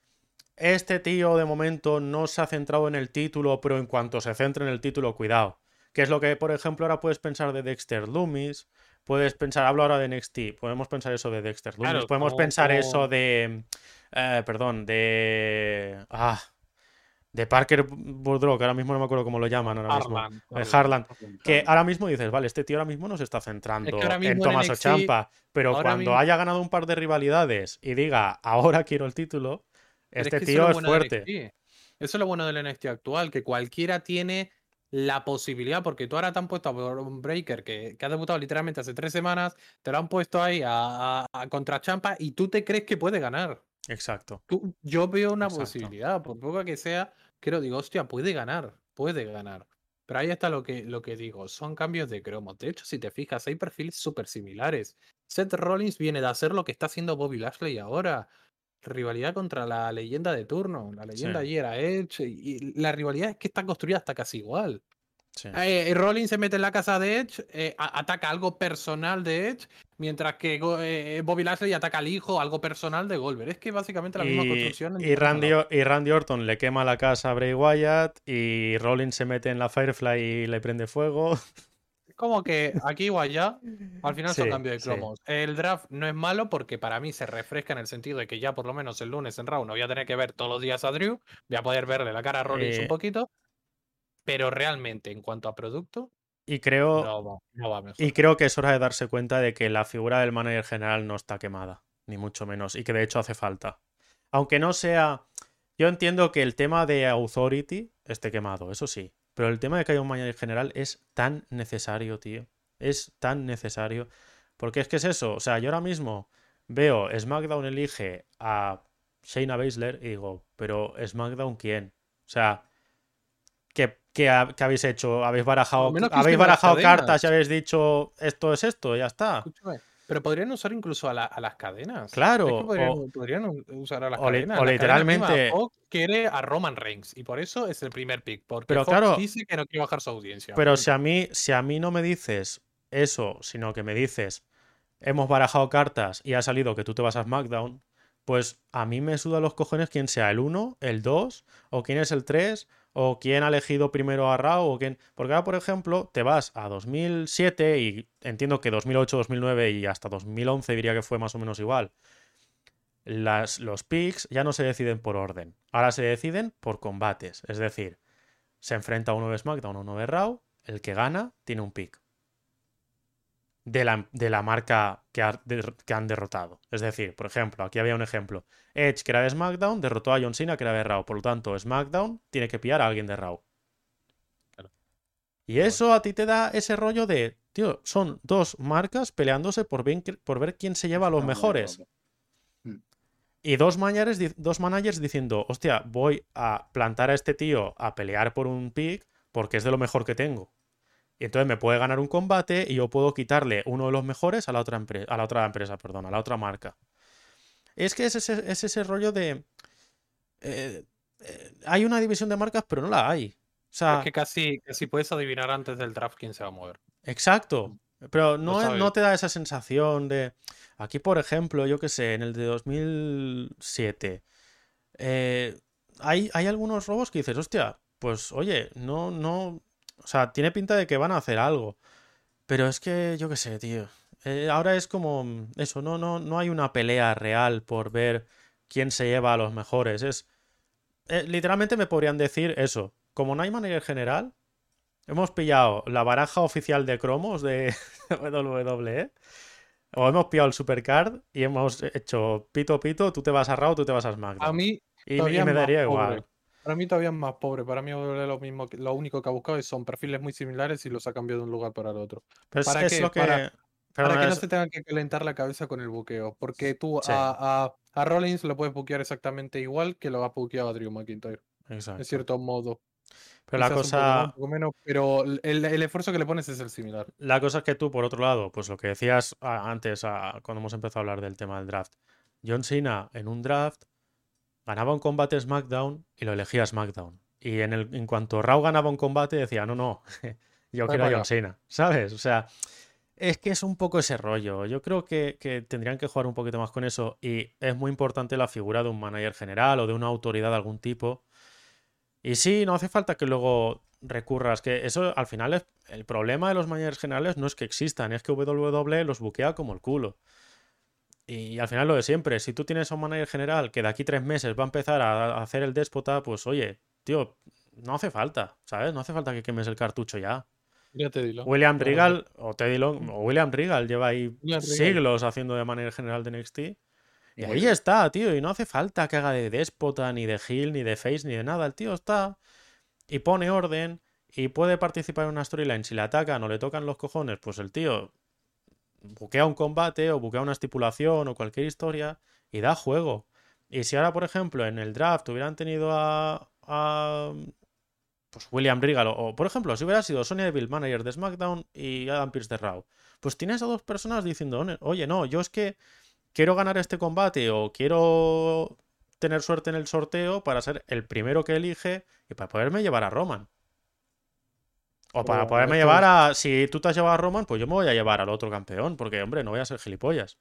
este tío de momento no se ha centrado en el título, pero en cuanto se centre en el título, cuidado. Que es lo que, por ejemplo, ahora puedes pensar de Dexter Loomis, puedes pensar, hablo ahora de NXT, podemos pensar eso de Dexter Loomis, podemos pensar eso de... Eh, perdón, de... Ah, de Parker Boudreau, que ahora mismo no me acuerdo cómo lo llaman ahora mismo. Harlan. Que ahora mismo dices, vale, este tío ahora mismo no se está centrando en Tomás Ochampa, pero cuando haya ganado un par de rivalidades y diga, ahora quiero el título, este tío es, fuerte. Eso es lo bueno del NXT actual, que cualquiera tiene la posibilidad, porque tú ahora te han puesto a un Breaker que, ha debutado literalmente hace tres semanas, te lo han puesto ahí a, contra Champa y tú te crees que puede ganar. Exacto. yo veo una posibilidad, por poco que sea, creo, digo, hostia, puede ganar, puede ganar. Pero ahí está lo que, lo que digo, son cambios de cromos. De hecho, si te fijas, hay perfiles súper similares. Seth Rollins viene de hacer lo que está haciendo Bobby Lashley ahora. Rivalidad contra la leyenda de turno. La leyenda ayer era Edge. Y la rivalidad es que está construida hasta casi igual. Sí. Eh, eh, Rollins se mete en la casa de Edge, eh, ataca algo personal de Edge, mientras que eh, Bobby Lashley ataca al hijo, algo personal de Goldberg. Es que básicamente la misma construcción. y Randy, y Randy Orton le quema la casa a Bray Wyatt y Rollins se mete en la Firefly y le prende fuego. Es como que aquí o allá, al final son cambios de sí. cromos. El draft no es malo porque para mí se refresca en el sentido de que ya por lo menos el lunes en Raw no voy a tener que ver todos los días a Drew, voy a poder verle la cara a Rollins un poquito, pero realmente en cuanto a producto, Y creo, no va, no va mejor. y creo que es hora de darse cuenta de que la figura del manager general no está quemada, ni mucho menos, y que de hecho hace falta. Aunque no sea. Yo entiendo que el tema de Authority esté quemado, eso sí. Pero el tema de que haya un manager general es tan necesario, tío. Es tan necesario. Porque es que es eso. O sea, yo ahora mismo veo SmackDown elige a Shayna Baszler y digo, pero ¿SmackDown quién? O sea, ¿qué, qué ha- qué habéis hecho? ¿Habéis barajado, habéis barajado cartas y habéis dicho esto es esto? Ya está. Escúchame, pero podrían usar incluso a, la- a las cadenas. Claro, Es que podrían, o- podrían usar a las o cadenas. o literalmente- Fox quiere a Roman Reigns y por eso es el primer pick. Porque Pero Fox claro, dice que no quiere bajar su audiencia. Pero si a mí, si a mí no me dices eso, sino que me dices, hemos barajado cartas y ha salido que tú te vas a SmackDown, pues a mí me suda los cojones quién sea el 1, el 2, o quién es el 3, o quién ha elegido primero a Raw, o quién... Porque ahora, por ejemplo, te vas a 2007 y entiendo que 2008, 2009 y hasta 2011 diría que fue más o menos igual. Las, los picks ya no se deciden por orden, ahora se deciden por combates, es decir, se enfrenta uno de SmackDown, uno de Raw, el que gana tiene un pick de la, de la marca que, ha- de- que han derrotado. Es decir, por ejemplo, aquí había un ejemplo. Edge, que era de SmackDown, derrotó a John Cena, que era de Raw. Por lo tanto, SmackDown tiene que pillar a alguien de Raw. Claro. Y eso a ti te da ese rollo de, tío, son dos marcas peleándose por, por ver quién se lleva a los mejores. Mm. Y dos managers, dos managers diciendo, hostia, voy a plantar a este tío a pelear por un pick porque es de lo mejor que tengo. Y entonces me puede ganar un combate y yo puedo quitarle uno de los mejores a la otra, a la otra empresa, perdón, a la otra marca. Es que es ese, es ese rollo de... eh, eh, hay una división de marcas, pero no la hay. O sea, Es que casi, casi puedes adivinar antes del draft quién se va a mover. Exacto. Pero no te da esa sensación de. Aquí, por ejemplo, yo que sé, en el de 2007, eh, hay, hay algunos robos que dices, hostia, pues oye, no, no. O sea, tiene pinta de que van a hacer algo. Pero es que, yo qué sé, tío. eh, ahora es como mm, eso, no, no, no hay una pelea real por ver quién se lleva a los mejores. Es. eh, literalmente me podrían decir eso. Como no hay manager general, Hemos pillado la baraja oficial de cromos de WWE. O hemos pillado el Supercard y hemos hecho pito pito, tú te vas a Raw, tú te vas a SmackDown. A mí, y, y me daría pobre. igual. Para mí todavía es más pobre. Para mí lo, mismo, lo único que ha buscado es- son perfiles muy similares y los ha cambiado de un lugar para el otro. Pero es, ¿para es qué? lo que. Para- que no es- se tengan que calentar la cabeza con el buqueo. Porque tú Sí. a, a, a Rollins lo puedes buquear exactamente igual que lo ha buqueado a Drew McIntyre. Exacto. De cierto modo. Pero la Quizás cosa. un poco menos, pero el, el esfuerzo que le pones es el similar. La cosa es que tú, por otro lado, pues lo que decías antes, cuando hemos empezado a hablar del tema del draft. John Cena en un draft ganaba un combate SmackDown y lo elegía SmackDown. Y en, el, en cuanto Raw ganaba un combate, decía, no, no, yo quiero a John acá". Cena, ¿sabes? O sea, es que es un poco ese rollo. Yo creo que, que tendrían que jugar un poquito más con eso. Y es muy importante la figura de un manager general o de una autoridad de algún tipo. Y sí, no hace falta que luego recurras, que eso al final es el problema de los managers generales no es que existan, es que WWE los buquea como el culo. Y, al final lo de siempre, si tú tienes a un manager general que de aquí tres meses va a empezar a, a hacer el déspota, pues oye, tío, no hace falta, ¿sabes? No hace falta que quemes el cartucho ya. Ya te digo. William. Regal o Teddy Long o William Regal lleva ahí Regal. siglos haciendo de manager general de NXT. Y Muy ahí bien. está, tío, y no hace falta que haga de déspota, ni de heel, ni de face, ni de nada. El tío está y pone orden y puede participar en una storyline. Si le atacan o le tocan los cojones, pues el tío buquea un combate o buquea una estipulación o cualquier historia y da juego. Y si ahora, por ejemplo, en el draft hubieran tenido a, a, pues William Regal o, por ejemplo, si hubiera sido Sonya Deville, manager de SmackDown y Adam Pearce de Raw, pues tienes a dos personas diciendo, oye, no, yo es que quiero ganar este combate o quiero tener suerte en el sorteo para ser el primero que elige y para poderme llevar a Roman. O para poderme llevar a. Si tú te has llevado a Roman, pues yo me voy a llevar al otro campeón, porque, hombre, no voy a ser gilipollas.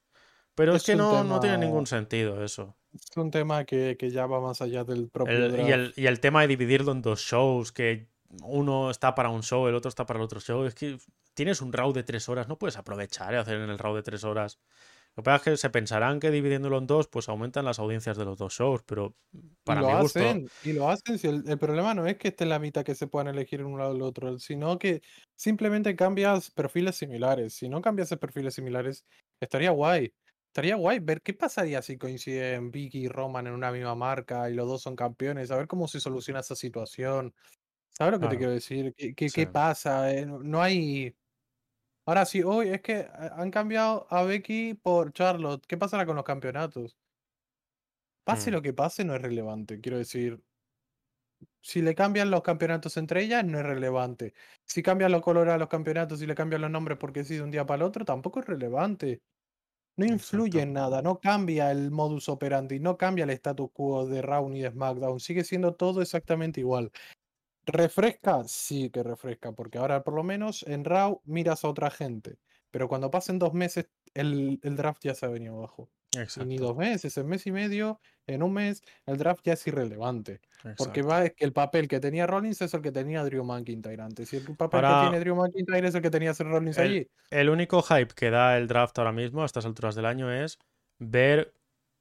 Pero es, Es que no, no tiene tema- ningún sentido eso. Es un tema que, que ya va más allá del propio El- y, el, y el tema de dividirlo en dos shows, que uno está para un show, el otro está para el otro show, es que tienes un round de tres horas, no puedes aprovechar y hacer en el round de tres horas. Lo que pasa es que se pensarán que dividiéndolo en dos, pues aumentan las audiencias de los dos shows, pero para y lo mi gusto. hacen, y lo hacen. Si el, el problema no es que esté en la mitad que se puedan elegir en un lado o el otro, sino que simplemente cambias perfiles similares. Si no cambias perfiles similares, estaría guay. Estaría guay ver qué pasaría si coinciden Vicky y Roman en una misma marca y los dos son campeones, a ver cómo se soluciona esa situación. ¿Sabes lo que te quiero decir? ¿Qué, qué, Sí. qué pasa? Eh, no hay. Ahora sí, hoy es que han cambiado a Becky por Charlotte. ¿Qué pasará con los campeonatos? Pase Mm. lo que pase, no es relevante. Quiero decir, si le cambian los campeonatos entre ellas, no es relevante. Si cambian los colores a los campeonatos y le cambian los nombres porque sí de un día para el otro, tampoco es relevante. No influye Exacto. en nada, no cambia el modus operandi, no cambia el status quo de Raw ni de SmackDown, sigue siendo todo exactamente igual. ¿Refresca? Sí que refresca, porque ahora por lo menos en Raw miras a otra gente, pero cuando pasen dos meses el, el draft ya se ha venido abajo. Y ni Exacto. dos meses, en mes y medio, en un mes, el draft ya es irrelevante. Porque exacto. va es que el papel que tenía Rollins es el que tenía Drew McIntyre antes. Y el papel Ahora, que tiene Drew McIntyre es el que tenía Seth Rollins el- allí. El único hype que da el draft ahora mismo, a estas alturas del año, es ver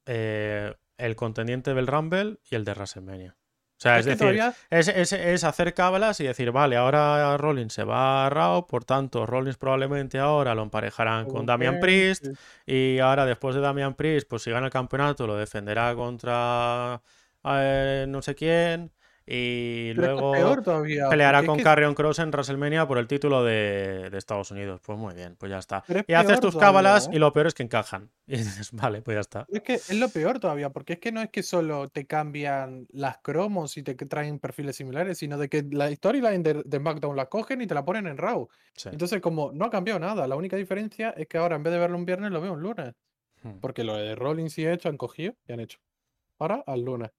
eh, el contendiente del Rumble y el de WrestleMania. O sea, es, que decir, todavía es, es- es hacer cábalas y decir, vale, ahora Rollins se va a Raw, por tanto, Rollins probablemente ahora lo emparejarán con Damian Priest y ahora después de Damian Priest, pues si gana el campeonato lo defenderá contra eh, no sé quién y Pero luego peor todavía. peleará con que- Carrion Cross en WrestleMania por el título de, de Estados Unidos. Pues muy bien, pues ya está. Pero es Y haces tus todavía, cábalas ¿eh? y lo peor es que encajan. Y dices, vale, pues ya está. Es que es lo peor todavía, porque es que no es que solo te cambian las cromos y te traen perfiles similares, sino de que la storyline de, de SmackDown la cogen y te la ponen en Raw. Sí. Entonces, como no ha cambiado nada, la única diferencia es que ahora en vez de verlo un viernes, lo veo un lunes. Hmm. Porque lo de Rollins y Edge han cogido y han hecho. Ahora al lunes.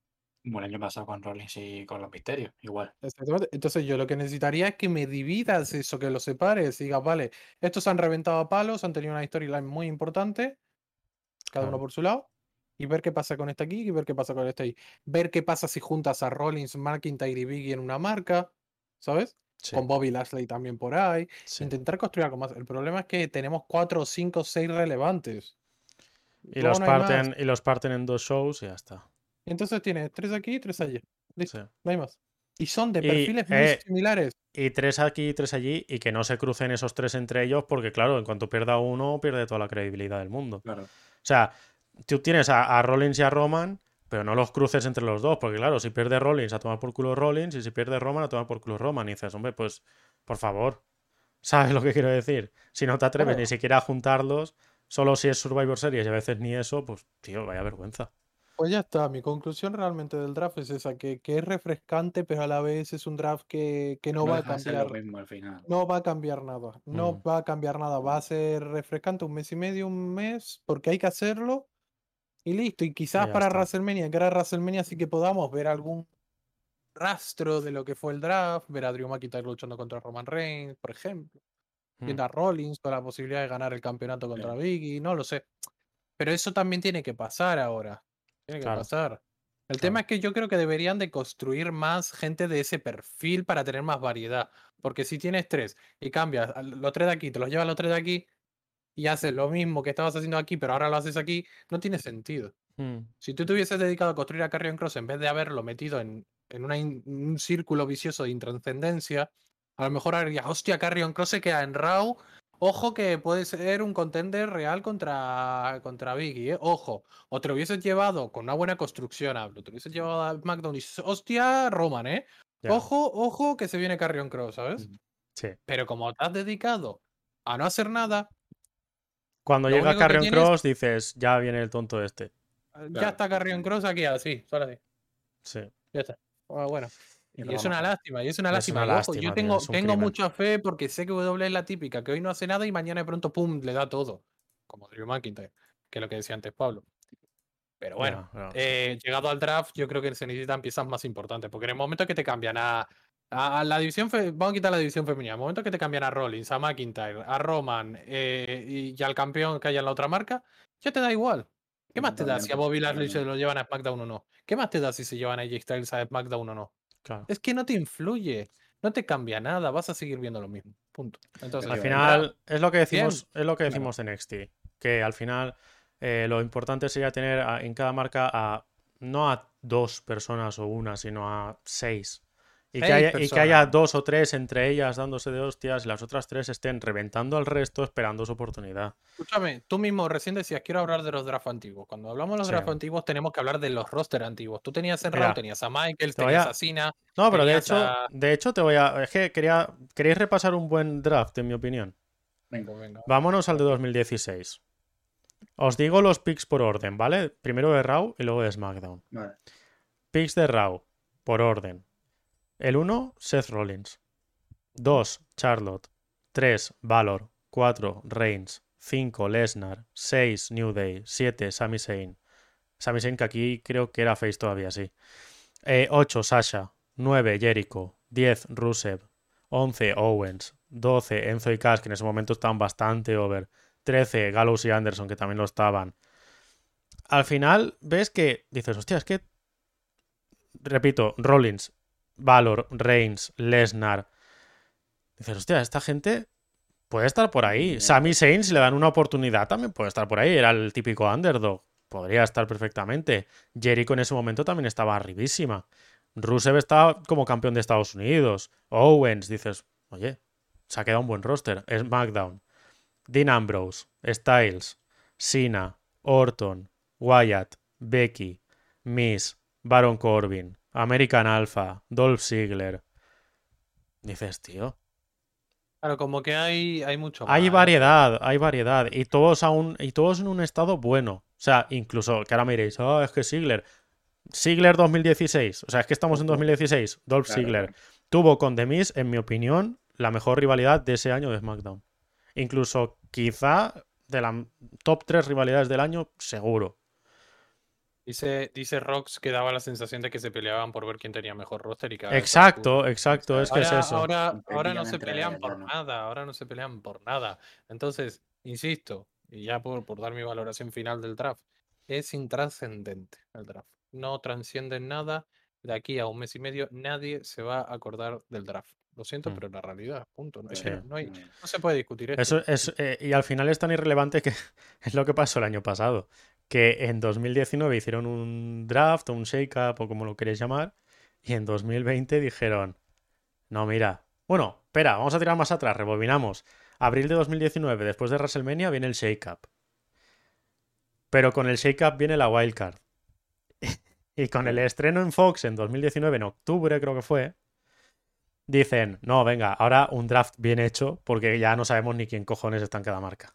Como el año pasado con Rollins y con los misterios, igual. Exactamente. Entonces yo lo que necesitaría es que me dividas eso, que lo separes y digas, vale, estos han reventado a palos, han tenido una storyline muy importante, cada uno por su lado, y ver qué pasa con este aquí y ver qué pasa con este ahí. Ver qué pasa si juntas a Rollins, McIntyre y Biggie en una marca, ¿sabes? Sí, Con Bobby Lashley también por ahí. sí. Intentar construir algo más. El problema es que tenemos cuatro, cinco, seis relevantes. Y los, no hay más. parten, y los parten en dos shows y ya está. Y entonces tienes tres aquí y tres allí. Listo, Sí. no hay más. Y son de Y, perfiles muy eh, similares. Y tres aquí y tres allí y que no se crucen esos tres entre ellos porque, claro, en cuanto pierda uno, pierde toda la credibilidad del mundo. Claro. O sea, tú tienes a, a Rollins y a Roman, pero no los cruces entre los dos, porque claro, si pierde Rollins, a tomar por culo Rollins, y si pierde Roman, a tomar por culo Roman. Y dices, hombre, pues, por favor, ¿sabes lo que quiero decir? Si no te atreves Claro. ni siquiera a juntarlos, solo si es Survivor Series y a veces ni eso, pues, tío, vaya vergüenza. Pues ya está, mi conclusión realmente del draft es esa, que, que es refrescante, pero a la vez es un draft que, que no va a lo cambiar, mismo al final. no va a cambiar nada, no Mm. va a cambiar nada, va a ser refrescante un mes y medio, un mes, porque hay que hacerlo y listo. Y quizás ya para está. WrestleMania, que era WrestleMania, sí que podamos ver algún rastro de lo que fue el draft, ver a Drew McIntyre luchando contra Roman Reigns, por ejemplo, Mm. a Rollins con la posibilidad de ganar el campeonato contra Claro. Biggie, no lo sé. Pero eso también tiene que pasar ahora. Tiene que Claro. pasar. El Claro. tema es que yo creo que deberían de construir más gente de ese perfil para tener más variedad. Porque si tienes tres y cambias los tres de aquí, te los llevas a los tres de aquí y haces lo mismo que estabas haciendo aquí, pero ahora lo haces aquí, no tiene sentido. Mm. Si tú te hubieses dedicado a construir a Carrion Cross en vez de haberlo metido en, en una in- un círculo vicioso de intrascendencia, a lo mejor harías, hostia, Carrion Cross se queda en Raw. Ojo que puede ser un contender real contra, contra Biggie, ¿eh? Ojo. O te lo hubieses llevado con una buena construcción, hablo. Te lo hubieses llevado a SmackDown y dices, hostia, Roman, ¿eh? Ya. Ojo, ojo, que se viene Carrion Cross, ¿sabes? Sí. Pero como te has dedicado a no hacer nada, Cuando llega Carrion tienes- Cross, dices, ya viene el tonto este. ya Claro. está Carrion Cross aquí, así, solo así. Sí. Ya está. Ah, bueno. Y es una lástima, y es una Es lástima. una ojo, yo tengo, tengo mucha fe porque sé que W es la típica, que hoy no hace nada y mañana de pronto, pum, le da todo. Como Drew McIntyre, que es lo que decía antes Pablo. Pero bueno, eh, llegado al draft, yo creo que se necesitan piezas más importantes, porque en el momento que te cambian a, A, a la división, vamos a quitar la división femenina. Al momento que te cambian a Rollins, a McIntyre, a Roman eh, y, y al campeón que haya en la otra marca, ya te da igual. ¿Qué más te da si a Bobby Lashley se lo llevan a SmackDown o no? ¿Qué más te da si se llevan a AJ Styles a SmackDown o no? Claro. Es que no te influye, no te cambia nada, vas a seguir viendo lo mismo. Punto. Entonces, Al final, es lo que decimos, es lo que Claro. decimos en NXT. Que al final eh, lo importante sería tener a- en cada marca a no a dos personas o una, sino a seis. Y que, haya, y que haya dos o tres entre ellas dándose de hostias y las otras tres estén reventando al resto esperando su oportunidad. Escúchame, tú mismo recién decías, quiero hablar de los drafts antiguos. Cuando hablamos de los Sí. drafts antiguos, tenemos que hablar de los roster antiguos. Tú tenías en Raw, tenías a Michael, te tenías a- a Cena. No, pero de hecho, a- de hecho te voy a. Es que quería. ¿Queréis repasar un buen draft, en mi opinión? Venga. Venga. Vámonos al de 2016. Os digo los picks por orden, ¿vale? Primero de Raw y luego de SmackDown. Vale. Picks de Raw, por orden. El 1, Seth Rollins. 2, Charlotte. 3, Valor. 4, Reigns. 5, Lesnar. 6, New Day. 7, Sami Zayn. Sami Zayn que aquí creo que era face todavía, sí. 8, Sasha. 9, Jericho. 10, Rusev. 11, Owens. 12, Enzo y Cass, que en ese momento estaban bastante over. 13, Gallows y Anderson, que también lo estaban. Al final ves que dices, hostia, es que repito, Rollins, Valor, Reigns, Lesnar. Dices, hostia, esta gente puede estar por ahí. Sami Zayn, si le dan una oportunidad, también puede estar por ahí. Era el típico underdog. Podría estar perfectamente. Jericho en ese momento también estaba arribísima. Rusev estaba como campeón de Estados Unidos. Owens, dices, oye, se ha quedado un buen roster. SmackDown. Dean Ambrose, Styles, Cena, Orton, Wyatt, Becky, Miss, Baron Corbin, American Alpha, Dolph Ziggler. Dices, tío. Claro, como que hay, hay mucho Hay más. variedad, hay variedad. Y todos aún, y todos en un estado bueno. O sea, incluso, que ahora me diréis, oh, es que Ziggler. Ziggler 2016. O sea, es que estamos en 2016. Dolph Claro, Ziggler. Tuvo con The Miz, en mi opinión, la mejor rivalidad de ese año de SmackDown. Incluso, quizá, de la top 3 rivalidades del año, seguro. Dice, dice Rox que daba la sensación de que se peleaban por ver quién tenía mejor roster y cada vez se Exacto, exacto, es que Ahora, es eso. ahora, ahora no se pelean por ¿no? nada, ahora no se pelean por nada. Entonces, insisto, y ya por, por dar mi valoración final del draft, es intrascendente el draft. No trasciende en nada. De aquí a un mes y medio nadie se va a acordar del draft. Lo siento, Mm. pero es la realidad, punto. No, Sí. hay- se puede discutir esto. Eso es, eh, y al final es tan irrelevante que es lo que pasó el año pasado. Que en 2019 hicieron un draft o un shake-up o como lo queréis llamar. Y en 2020 dijeron, no, mira. Bueno, espera, vamos a tirar más atrás, rebobinamos. Abril de 2019, después de WrestleMania, viene el shake-up. Pero con el shake-up viene la wildcard. y con el estreno en Fox en 2019, en octubre creo que fue, dicen, no, venga, ahora un draft bien hecho porque ya no sabemos ni quién cojones está en cada marca.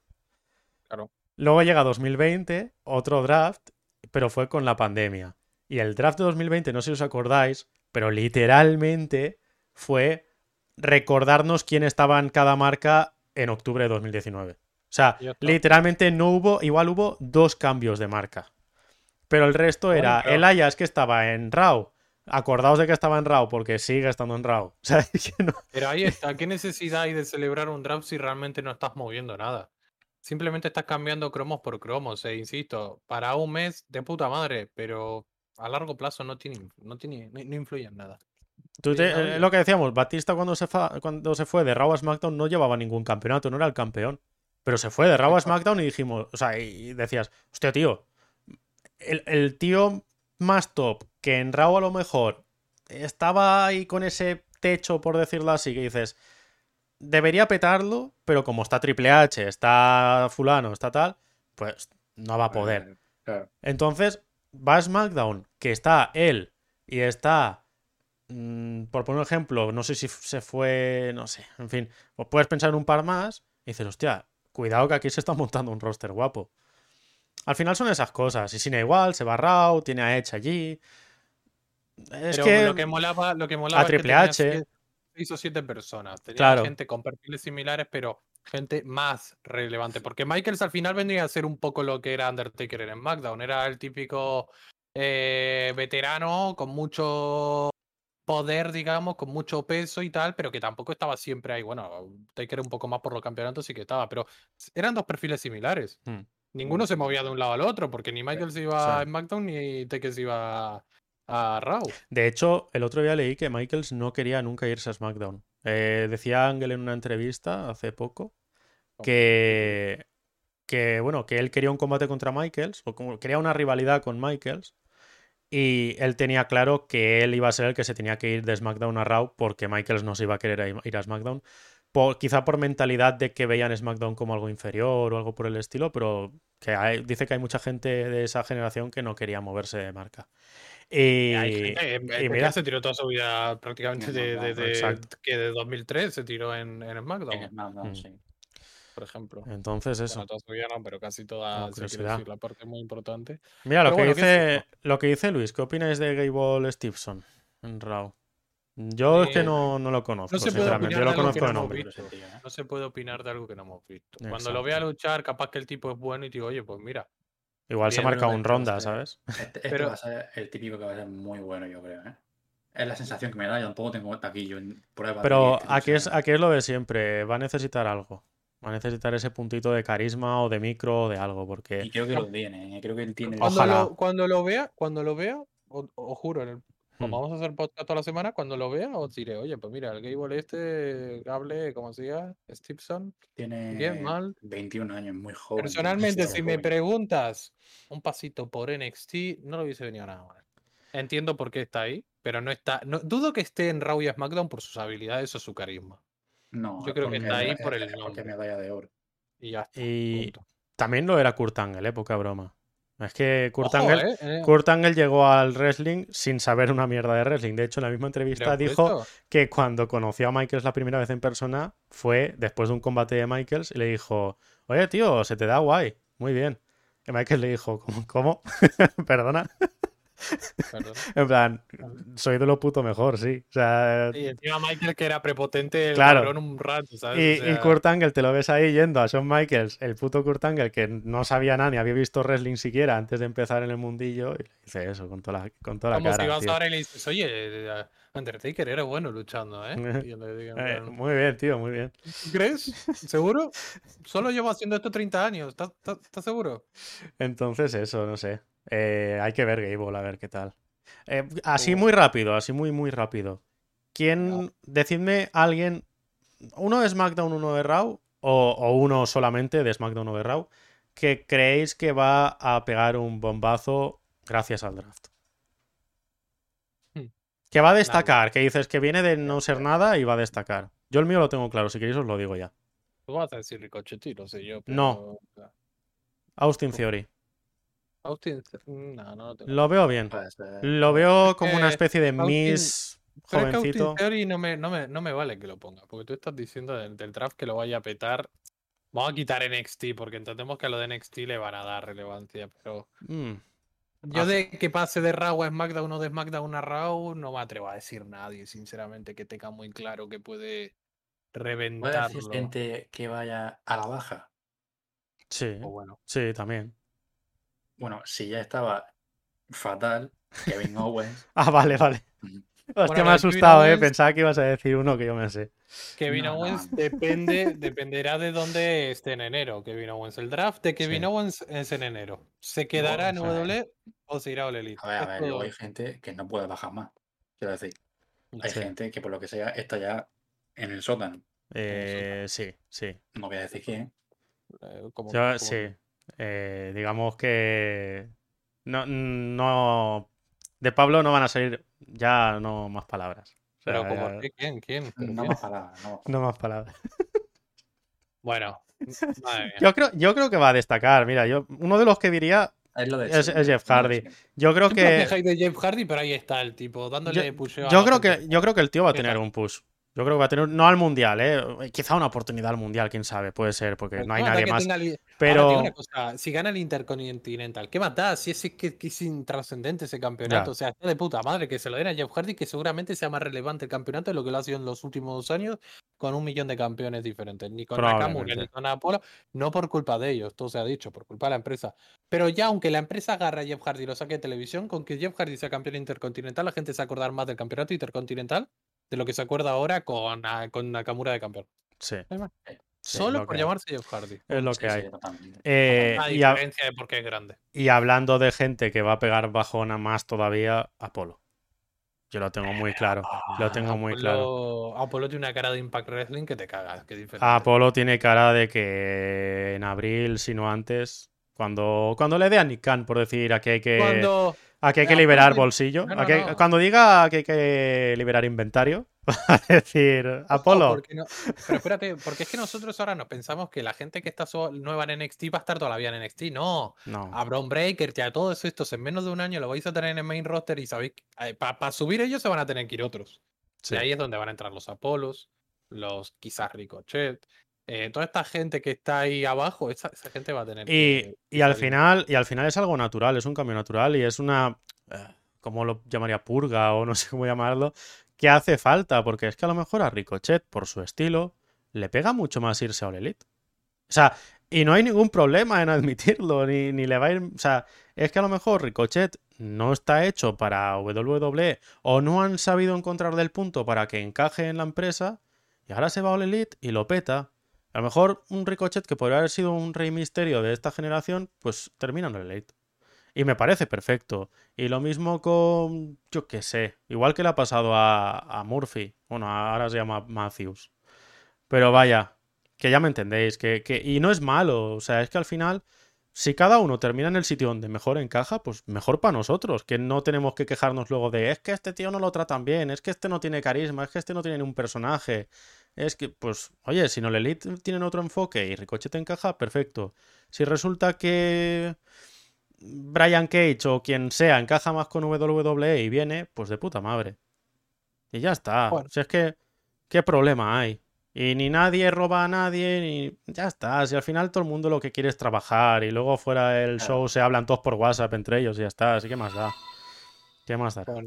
Claro. Luego llega 2020, otro draft, pero fue con la pandemia. Y el draft de 2020, no sé si os acordáis, pero literalmente fue recordarnos quién estaba en cada marca en octubre de 2019. O sea, literalmente no hubo, igual hubo dos cambios de marca. Pero el resto era el Ayas que estaba en Raw. Acordaos de que estaba en Raw porque sigue estando en Raw. O sea, es que no- Pero ahí está, ¿qué necesidad hay de celebrar un draft si realmente no estás moviendo nada? Simplemente estás cambiando cromos por cromos, e insisto, para un mes de puta madre, pero a largo plazo no tiene, no tiene, no, no influye en nada. Tú te- eh, lo que decíamos, Batista cuando se, fa- cuando se fue de Raw a SmackDown no llevaba ningún campeonato, no era el campeón. Pero se fue de Raw a. SmackDown y dijimos, o sea, y decías, hostia, tío, el, el tío más top que en Raw a lo mejor estaba ahí con ese techo, por decirlo así, que dices, debería petarlo, pero como está Triple H, está fulano, está tal, pues no va a poder. Eh. Entonces, va a SmackDown, que está él y está, mm, por poner un ejemplo, no sé si se fue, no sé, en fin, pues puedes pensar en un par más y dices, hostia, cuidado que aquí se está montando un roster guapo. Al final son esas cosas, y Sina igual, se va a Raw, tiene a Edge allí. Es Pero que, lo que molaba, lo que molaba es que Triple H. seis o siete personas. Tenía Claro. gente con perfiles similares, pero gente más relevante. Porque Michaels al final vendría a ser un poco lo que era Undertaker en SmackDown. Era el típico eh, veterano con mucho poder, digamos, con mucho peso y tal, pero que tampoco estaba siempre ahí. Bueno, Taker un poco más por los campeonatos sí que estaba, pero eran dos perfiles similares. Hmm. Ninguno se movía de un lado al otro, porque ni Michael se iba Sí. a SmackDown ni Taker se iba a Raw. De hecho, el otro día leí que Michaels no quería nunca irse a SmackDown. Eh, decía Ángel en una entrevista hace poco que, bueno, que él quería un combate contra Michaels, o como quería una rivalidad con Michaels, y él tenía claro que él iba a ser el que se tenía que ir de SmackDown a Raw porque Michaels no se iba a querer ir a SmackDown. Quizá por mentalidad de que veían SmackDown como algo inferior o algo por el estilo, pero que hay- dice que hay mucha gente de esa generación que no quería moverse de marca. Gente, eh, y Taker mira, se tiró toda su vida prácticamente En de, que de 2003 se tiró en, en SmackDown, En SmackDown, Mm. sí. por ejemplo. entonces eso. Bueno, toda su vida no, pero casi toda, quiero curiosidad. decir, la parte muy importante. Mira, lo Pero que, bueno, dice, lo que dice Luis, ¿qué opináis de Gable Stevenson en Raw? Yo es que Eh, no, no lo conozco, se puede sinceramente. Yo lo conozco de no nombre. visto. ¿eh? No se puede opinar de algo que no hemos visto. Cuando Exacto. lo vea luchar, capaz que el tipo es bueno y digo, oye, pues mira. Igual se Bien, marca pero un este ronda, ser- ¿sabes? Este, este Pero- va a ser el típico que va a ser muy bueno, yo creo, ¿eh? Es la sensación que me da, yo tampoco tengo taquillo en pruebas. de Pero que este aquí es, aquí es lo de siempre. Va a necesitar algo. Va a necesitar ese puntito de carisma o de micro o de algo, Y porque... creo que lo tiene, ¿eh? creo que él tiene... Cuando Ojalá. lo, cuando lo vea, cuando lo vea, os, juro, en el- como Hmm. vamos a hacer podcast toda la semana, cuando lo vea, os diré, oye, pues mira, el Gable este, Gable, como se diga, Stevenson, Tiene bien, mal. 21 años, muy joven. Personalmente, si me preguntas un pasito por NXT, no lo hubiese venido nada mal. Entiendo por qué está ahí, pero no está. No, dudo que esté en Raw y SmackDown por sus habilidades o su carisma. No, yo creo que está ahí es- por el nombre. medalla de oro. Y ya está. Y punto. también lo era Kurt Angle, ¿eh? Poca broma. Es que Kurt Ojo, Angle... eh, eh, Kurt Angle llegó al wrestling sin saber una mierda de wrestling. De hecho, en la misma entrevista dijo que cuando conoció a Michaels la primera vez en persona fue después de un combate de Michaels y le dijo, oye tío, se te da guay, muy bien. Que Michaels le dijo, ¿cómo? ¿Cómo? Perdona. Perdón. En plan, soy de lo puto mejor, sí. O sea, Y encima Michael que era prepotente el Claro. cabrón un rato, ¿sabes? y, O y sea, Kurt Angle te lo ves ahí yendo a Shawn Michaels, el puto Kurt Angle que no sabía nada ni había visto wrestling siquiera antes de empezar en el mundillo y le dice eso con toda la, con toda la como cara. si vas ahora y le dices, oye, eh, Undertaker era bueno luchando, ¿eh? Eh, muy bien, tío, muy bien. ¿Tú crees? ¿Seguro? Solo llevo haciendo esto 30 años. ¿Estás, seguro? Entonces, eso, no sé. Eh, hay que ver Gable, a ver qué tal. Eh, así muy rápido, así muy, muy rápido. ¿Quién, decidme alguien, uno de SmackDown, uno de Raw, o, o uno solamente de SmackDown o de Raw, que creéis que va a pegar un bombazo gracias al draft? Hmm. Que va a destacar, que dices que viene de no ser nada y va a destacar. Yo el mío lo tengo claro, si queréis os lo digo ya. Tú vas a decir Ricochetti, no sé yo. No. Austin Theory. Austin, no, no lo tengo. Lo veo bien. Lo veo como una que especie de Austin- Miss Pero es que jovencito. Austin Theory no me, no, me, no me vale que lo ponga, porque tú estás diciendo del, del draft que lo vaya a petar. Vamos a quitar NXT, porque entendemos que a lo de NXT le van a dar relevancia, pero Mm, yo Ah. de que pase de Raw a SmackDown o de SmackDown a Raw no me atrevo a decir nadie, sinceramente, que tenga muy claro que puede Puede reventarlo. decir gente que vaya a la baja. sí, O bueno, sí, también. Bueno, si ya estaba fatal, Kevin Owens. Ah, vale, vale. Hostia, Bueno, me ha asustado, eh. Pensaba que ibas a decir uno que yo me sé. Kevin No, Owens no. depende, dependerá de dónde esté en enero. Kevin Owens, el draft de Kevin Sí. Owens es en enero. ¿Se quedará en o sea, WWE o se irá a Elite? A ver, a ver, luego hay gente que no puede bajar más. Quiero decir, hay Sí. gente que por lo que sea está ya en el sótano. Eh, sí, sí. No voy a decir quién. eh, como- Yo- como- sí. Eh, digamos que. No, no. De Pablo no van a salir ya no más palabras. O sea, Pero como ya- qué, ¿quién? ¿Quién? ¿Pero No quién? más palabras. No más no más palabras. Bueno, madre mía. Yo creo, yo creo que va a destacar. Mira, yo uno de los que diría. Es, lo de Es- siempre, es Jeff Hardy. Yo creo que. de Jeff Hardy, pero ahí está el tipo, dándole Yo la creo que, yo creo que el tío va a ¿Qué tener un push. Yo creo que va a tener, no al mundial, ¿eh? quizá una oportunidad al mundial, quién sabe, puede ser, porque no hay nadie más. tenga Pero una cosa, si gana el Intercontinental, ¿qué más da? Si es que, que es intrascendente ese campeonato. Ya. O sea, está de puta madre que se lo den a Jeff Hardy, que seguramente sea más relevante el campeonato de lo que lo ha sido en los últimos dos años, con un millón de campeones diferentes. Ni con Nakamura, ni con Apolo, no por culpa de ellos, todo se ha dicho, por culpa de la empresa. Pero ya, aunque la empresa agarre a Jeff Hardy y lo saque de televisión, con que Jeff Hardy sea campeón intercontinental, la gente se va a acordar más del campeonato intercontinental de lo que se acuerda ahora con, ah, con Nakamura de campeón. sí. Sí, Solo lo por que llamarse Jeff Hardy. es lo Sí, que sí, hay. totalmente. Eh, La y, a- diferencia de por qué es grande. y hablando de gente que va a pegar bajona más todavía, Apolo. Yo lo tengo muy claro. Lo tengo muy claro. Apolo, Apolo tiene una cara de Impact Wrestling que te cagas. Qué diferente. Apolo tiene cara de que en abril, si no antes, cuando, cuando le dé a Nick Khan, por decir, aquí hay que, Cuando. Aquí hay que liberar bolsillo, No, no, aquí- no. cuando diga que hay que liberar inventario, va a decir, Apolo, Pero espérate, porque es que nosotros ahora nos pensamos que la gente que está nueva en NXT va a estar toda la vida en NXT. No. no, A Braun Breaker, ya todos estos en menos de un año lo vais a tener en el main roster y sabéis. Para subir ellos se van a tener que ir otros. sí. Y ahí es donde van a entrar los Apolos, los quizás Ricochet. Eh, toda esta gente que está ahí abajo, esa, esa gente va a tener Y, que. y al salir. final, y al final es algo natural, es un cambio natural y es una, eh, ¿cómo lo llamaría? Purga o no sé cómo llamarlo, que hace falta, porque es que a lo mejor a Ricochet, por su estilo, le pega mucho más irse a All Elite. O sea, y no hay ningún problema en admitirlo, ni, ni le va a ir, o sea, es que a lo mejor Ricochet no está hecho para WWE o no han sabido encontrarle el punto para que encaje en la empresa y ahora se va a All Elite y lo peta. A lo mejor un Ricochet que podría haber sido un rey misterio de esta generación, pues termina en el Elite. Y me parece perfecto. Y lo mismo con, yo qué sé, igual que le ha pasado a, a Murphy. Bueno, ahora se llama Matthews. Pero vaya, que ya me entendéis. Que, que- y no es malo. O sea, es que al final, si cada uno termina en el sitio donde mejor encaja, pues mejor para nosotros. Que no tenemos que quejarnos luego de, es que este tío no lo tratan bien, es que este no tiene carisma, es que este no tiene ni un personaje. Es que, pues, oye, si no el Elite tienen otro enfoque y Ricochet encaja, perfecto. Si resulta que Brian Cage o quien sea encaja más con WWE y viene, pues de puta madre. Y ya está. Bueno. Si es que, ¿qué problema hay? Y ni nadie roba a nadie, ni. Ya está. Si al final todo el mundo lo que quiere es trabajar y luego fuera del Claro. show se hablan todos por WhatsApp entre ellos y ya está. Así que más da. ¿Qué más da? Pues.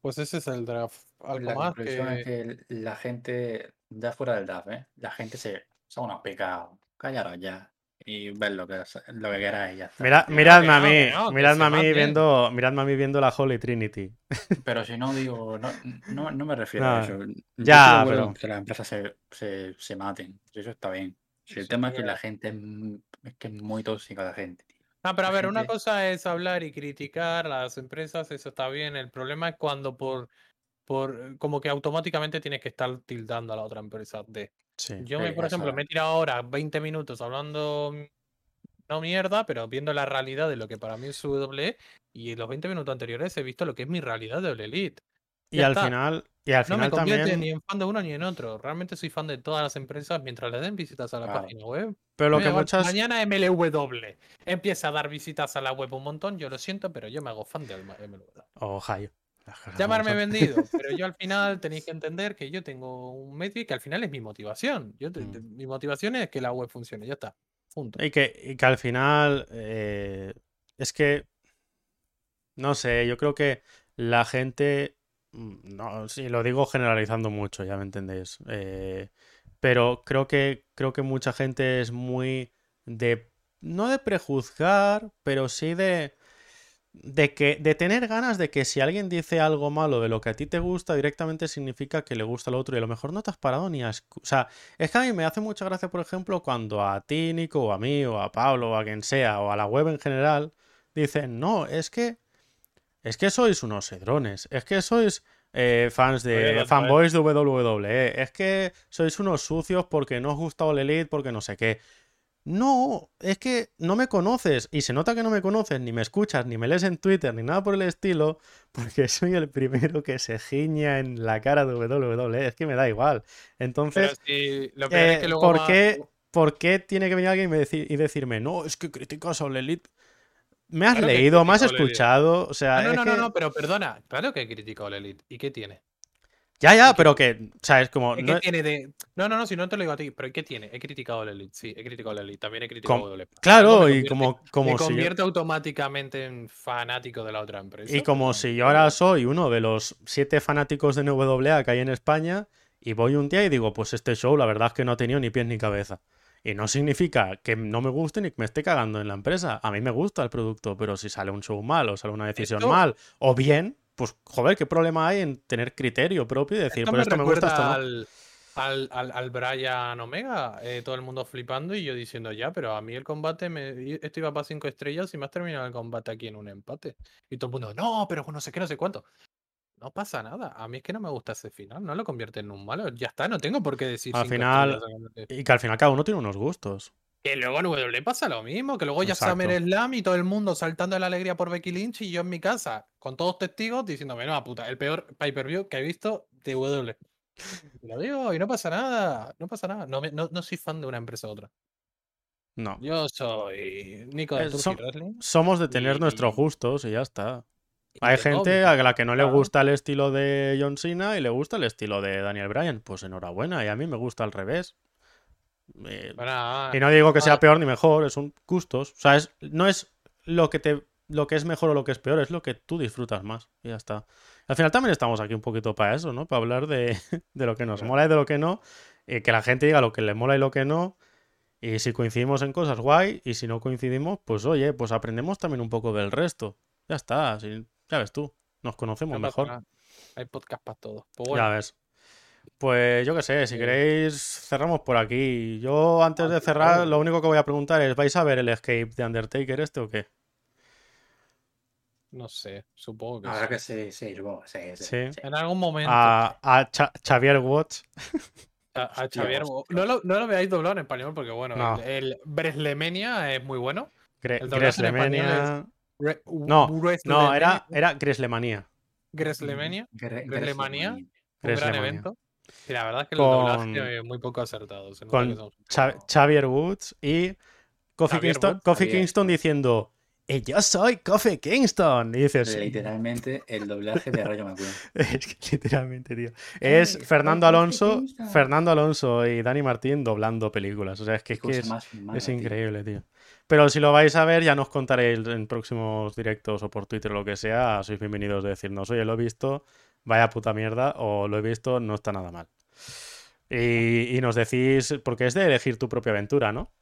Pues ese es el draft. Algo La más conclusión es que la gente, ya fuera del DAF, ¿eh? la gente se son unos pecados. Callaros ya y ver lo que, lo que queráis y ya está. Mira, miradme a mí, no, miradme a mí viendo, miradme a mí viendo la Holy Trinity. Pero si no digo, no, no, no me refiero No, a eso. Ya, pero- que las empresas se, se, se maten. Eso está bien. Si el Sí, tema es que la gente es, que es muy tóxica la gente. tío. Ah, pero a la ver, una cosa es hablar y criticar a las empresas, eso está bien. El problema es cuando por, por como que automáticamente tienes que estar tildando a la otra empresa de. Sí. Yo, me, por ejemplo, me he tirado ahora 20 minutos hablando no mierda, pero viendo la realidad de lo que para mí es WWE y en los 20 minutos anteriores he visto lo que es mi realidad de Elite. Y al final, y al No me convierte también. ni en fan de uno ni en otro. Realmente soy fan de todas las empresas mientras le den visitas a la Claro. página web. Pero lo Me que muchas. Mañana MLW empieza a dar visitas a la web un montón. Yo lo siento, pero yo me hago fan de MLW. Ohio. Llamarme vendido, pero yo al final tenéis que entender que yo tengo un medio y que al final es mi motivación. Yo te- Mm. te- mi motivación es que la web funcione, ya está. Punto. Y que, y que al final eh, es que, no sé, yo creo que la gente, mm, no, sí, lo digo generalizando mucho, ya me entendéis, eh, pero creo que, creo que mucha gente es muy de, no de prejuzgar, pero sí de, de que, de tener ganas de que si alguien dice algo malo de lo que a ti te gusta, directamente significa que le gusta al otro y a lo mejor no te has parado ni a... O sea, es que a mí me hace mucha gracia, por ejemplo, cuando a ti, Nico, o a mí, o a Pablo, o a quien sea, o a la web en general, dicen, no, es que... Es que sois unos cedrones, es que sois eh, fans de lo- fanboys de WWE, es que sois unos sucios porque no os gusta All Elite, porque no sé qué. No, es que no me conoces y se nota que no me conoces, ni me escuchas, ni me lees en Twitter, ni nada por el estilo, porque soy el primero que se giña en la cara de WWE, es que me da igual. Entonces, si lo peor es eh, que luego ¿por va- qué, por qué tiene que venir alguien y, me deci- y decirme, no, es que criticas a All Elite? ¿Me has Claro leído? ¿Me has escuchado? O sea, no, no, no, que- no, pero perdona. Claro que he criticado a Elite. ¿Y qué tiene? Ya, ya, ¿Y qué- pero que, o sea, es como... ¿Qué no- tiene de.? No, no, no, si no te lo digo a ti, pero ¿qué tiene? He criticado el Elite, sí, he criticado el Elite, también he criticado Com- Algo Claro, y convierte- como, Me como si... yo- convierte automáticamente en fanático de la otra empresa. Y como si yo ahora soy uno de los siete fanáticos de NWA que hay en España y voy un día y digo, pues este show la verdad es que no ha tenido ni pies ni cabeza. Y no significa que no me guste ni que me esté cagando en la empresa. A mí me gusta el producto, pero si sale un show mal o sale una decisión Esto- mal o bien, pues joder, ¿qué problema hay en tener criterio propio y decir, Esto pues me esto me gusta, esto recuerda no? al, al, al, al Brian Omega, eh, todo el mundo flipando y yo diciendo ya, pero a mí el combate, me, esto iba para cinco estrellas y me has terminado el combate aquí en un empate. Y todo el mundo, no, pero no sé qué, no sé cuánto. No pasa nada. A mí es que no me gusta ese final. No lo convierte en un malo. Ya está, no tengo por qué decir. Al final-. Y que al final cada uno tiene unos gustos. Que luego en WWE pasa lo mismo. Que luego ya. Summer Slam y todo el mundo saltando de la alegría por Becky Lynch y yo en mi casa con todos testigos diciéndome, no, puta, el peor pay-per-view que he visto de. Y lo digo, y no pasa nada. No pasa nada. No, no, no soy fan de una empresa u otra. No. Yo soy Nico de Eh, Turkey Wrestling. Somos de tener Y- nuestros gustos y ya está. Hay gente a la que no le gusta el estilo de John Cena y le gusta el estilo de Daniel Bryan. Pues enhorabuena, y a mí me gusta al revés. Eh, Bueno, ah, y no digo que sea ah, peor ni mejor, es un gustos. O sea, es, no es lo que te lo que es mejor o lo que es peor, es lo que tú disfrutas más. Y ya está. Al final también estamos aquí un poquito para eso, ¿no? Para hablar de, de lo que nos mola y de lo que no. Y que la gente diga lo que le mola y lo que no. Y si coincidimos en cosas, guay. Y si no coincidimos, pues oye, pues aprendemos también un poco del resto. Ya está. ya ves tú. Nos conocemos no mejor. nada. Hay podcast para todo. Pues Ya ves. Pues yo qué sé, si queréis cerramos por aquí. Yo antes de cerrar, lo único que voy a preguntar es, ¿vais a ver el escape de Undertaker este o qué? no sé, supongo que Ahora sí. que sí, sí, supongo, sí, sí, Sí. sí. En algún momento. A, a Cha- Xavier Watts. A, Xavier, hostia. no lo, no lo veáis doblado en español porque, bueno, No. el, el Breslemania es muy bueno. Gre- El Greslemania. Re- No, No, era, era. Greslemania, Gre- Greslemania. Greslemania. un gran evento. Y la verdad es que el Con- doblaje es muy poco acertado. se nota con son- Xavier Woods y Kofi Xavier Kingston, Woods, diciendo, "Y yo soy Kofi Kingston. Y dices, Literalmente el doblaje de Rayo McQueen. Es que literalmente, tío. Es Hey, Fernando Alonso. Fernando Alonso y Dani Martín doblando películas. O sea, es que, es, que es, más mala, es tío. increíble, tío. Pero si lo vais a ver, ya nos contaréis en próximos directos o por Twitter o lo que sea. Sois bienvenidos de decirnos, oye, lo he visto, vaya puta mierda, o lo he visto, no está nada mal. Y, y nos decís, porque es de elegir tu propia aventura, ¿no?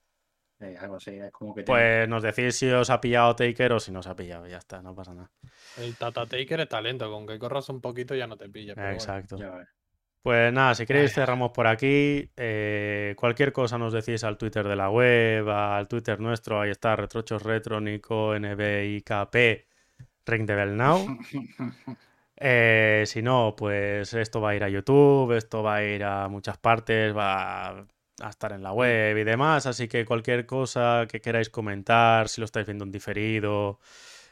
Eh, algo así, es como que te- Pues nos decís si os ha pillado Taker o si no os ha pillado, ya está, no pasa nada. El Tata Taker es talento, con que corras un poquito ya no te pilla. pero bueno. Exacto. ya ves. Pues nada, si queréis Ay. cerramos por aquí. Eh, cualquier cosa nos decís al Twitter de la web, al Twitter nuestro, ahí está, Retrochos Retro, Nico, NBIKP, Ring the Bell Now. Eh, si no, pues esto va a ir a YouTube, esto va a ir a muchas partes, va a estar en la web y demás. Así que cualquier cosa que queráis comentar, si lo estáis viendo en diferido,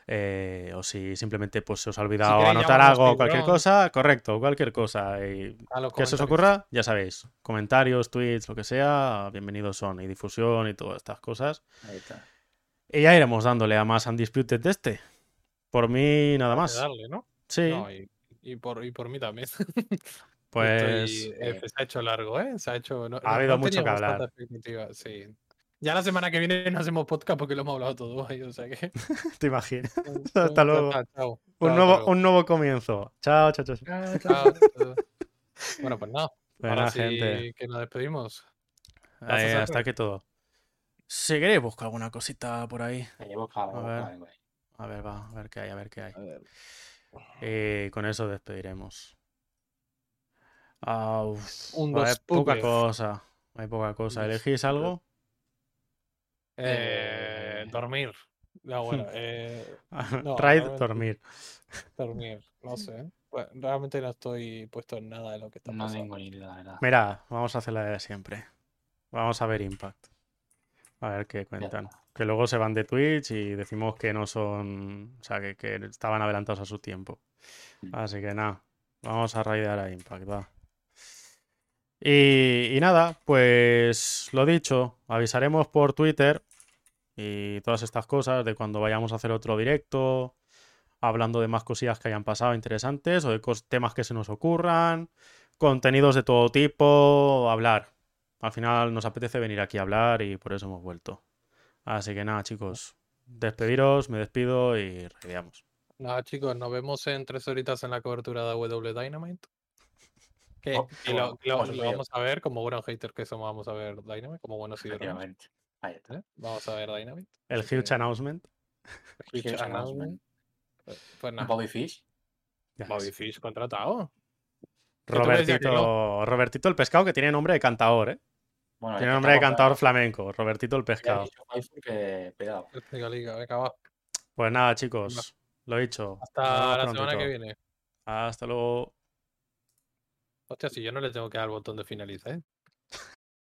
eh, o si simplemente pues se os ha olvidado anotar algo, cualquier cosa, correcto, cualquier cosa. Y que se os ocurra, ya sabéis, comentarios, tweets, lo que sea, bienvenidos son, y difusión y todas estas cosas. Ahí está. Y ya iremos dándole a más Undisputed de este. Por mí, nada más. darle, ¿no? Sí, No, y, y por, y por mí también. pues Estoy- eh, se ha hecho largo, ¿eh? Se ha hecho. No, Ha no- habido no mucho que hablar. Sí. Ya la semana que viene no hacemos podcast porque lo hemos hablado todo ahí, o sea que. te imaginas. Hasta luego. chao. Un Chao, nuevo, un nuevo comienzo. Chao, chao, chao. Chao, chao, chao. Bueno, pues nada. Buena Ahora sí gente. que nos despedimos. Eh, hasta aquí todo. Si queréis, buscar alguna cosita por ahí. A ver. A ver, va, a ver qué hay, a ver qué hay. A ver. Y con eso despediremos. Ah, uf, Un, hay poca cosa. Hay poca cosa. ¿Elegís algo? Eh, Eh, dormir. No, bueno, eh, No, Raid, dormir. dormir. No sé. Bueno, realmente no estoy puesto en nada de lo que está No pasando. tengo ni idea, la verdad. Mira, vamos a hacer la de siempre. Vamos a ver Impact. A ver qué cuentan. Que luego se van de Twitch y decimos que no son. O sea, que, que estaban adelantados a su tiempo. Mm. Así que nada, vamos a raidear a Impact, va. Y, y nada, pues lo dicho, avisaremos por Twitter y todas estas cosas de cuando vayamos a hacer otro directo. hablando de más cosillas que hayan pasado interesantes o de temas que se nos ocurran, contenidos de todo tipo, hablar. Al final nos apetece venir aquí a hablar y por eso hemos vuelto. Así que nada, chicos, despediros, me despido y rediamos. Nada, chicos, nos vemos en tres horitas en la cobertura de W Dynamite. Que, Oh, lo, que lo- lo bien. vamos a ver, como buenos haters que somos, vamos a ver Dynamite, como buenos. Efectivamente. Ahí está. ¿eh? Vamos a ver Dynamite. El huge que- announcement. Huge Huge announcement. Pues- Pues nada, Bobby Fish. Bobby. Fish contratado. Robertito, Robertito el pescado que tiene nombre de cantador, ¿eh? Bueno, Tiene nombre de cantador flamenco, Robertito el he pescado. dicho que va. Pues nada, chicos, lo dicho. Nos Hasta la semana que viene. Hasta luego. Hostia, si yo no le tengo que dar el botón de finalizar, ¿eh?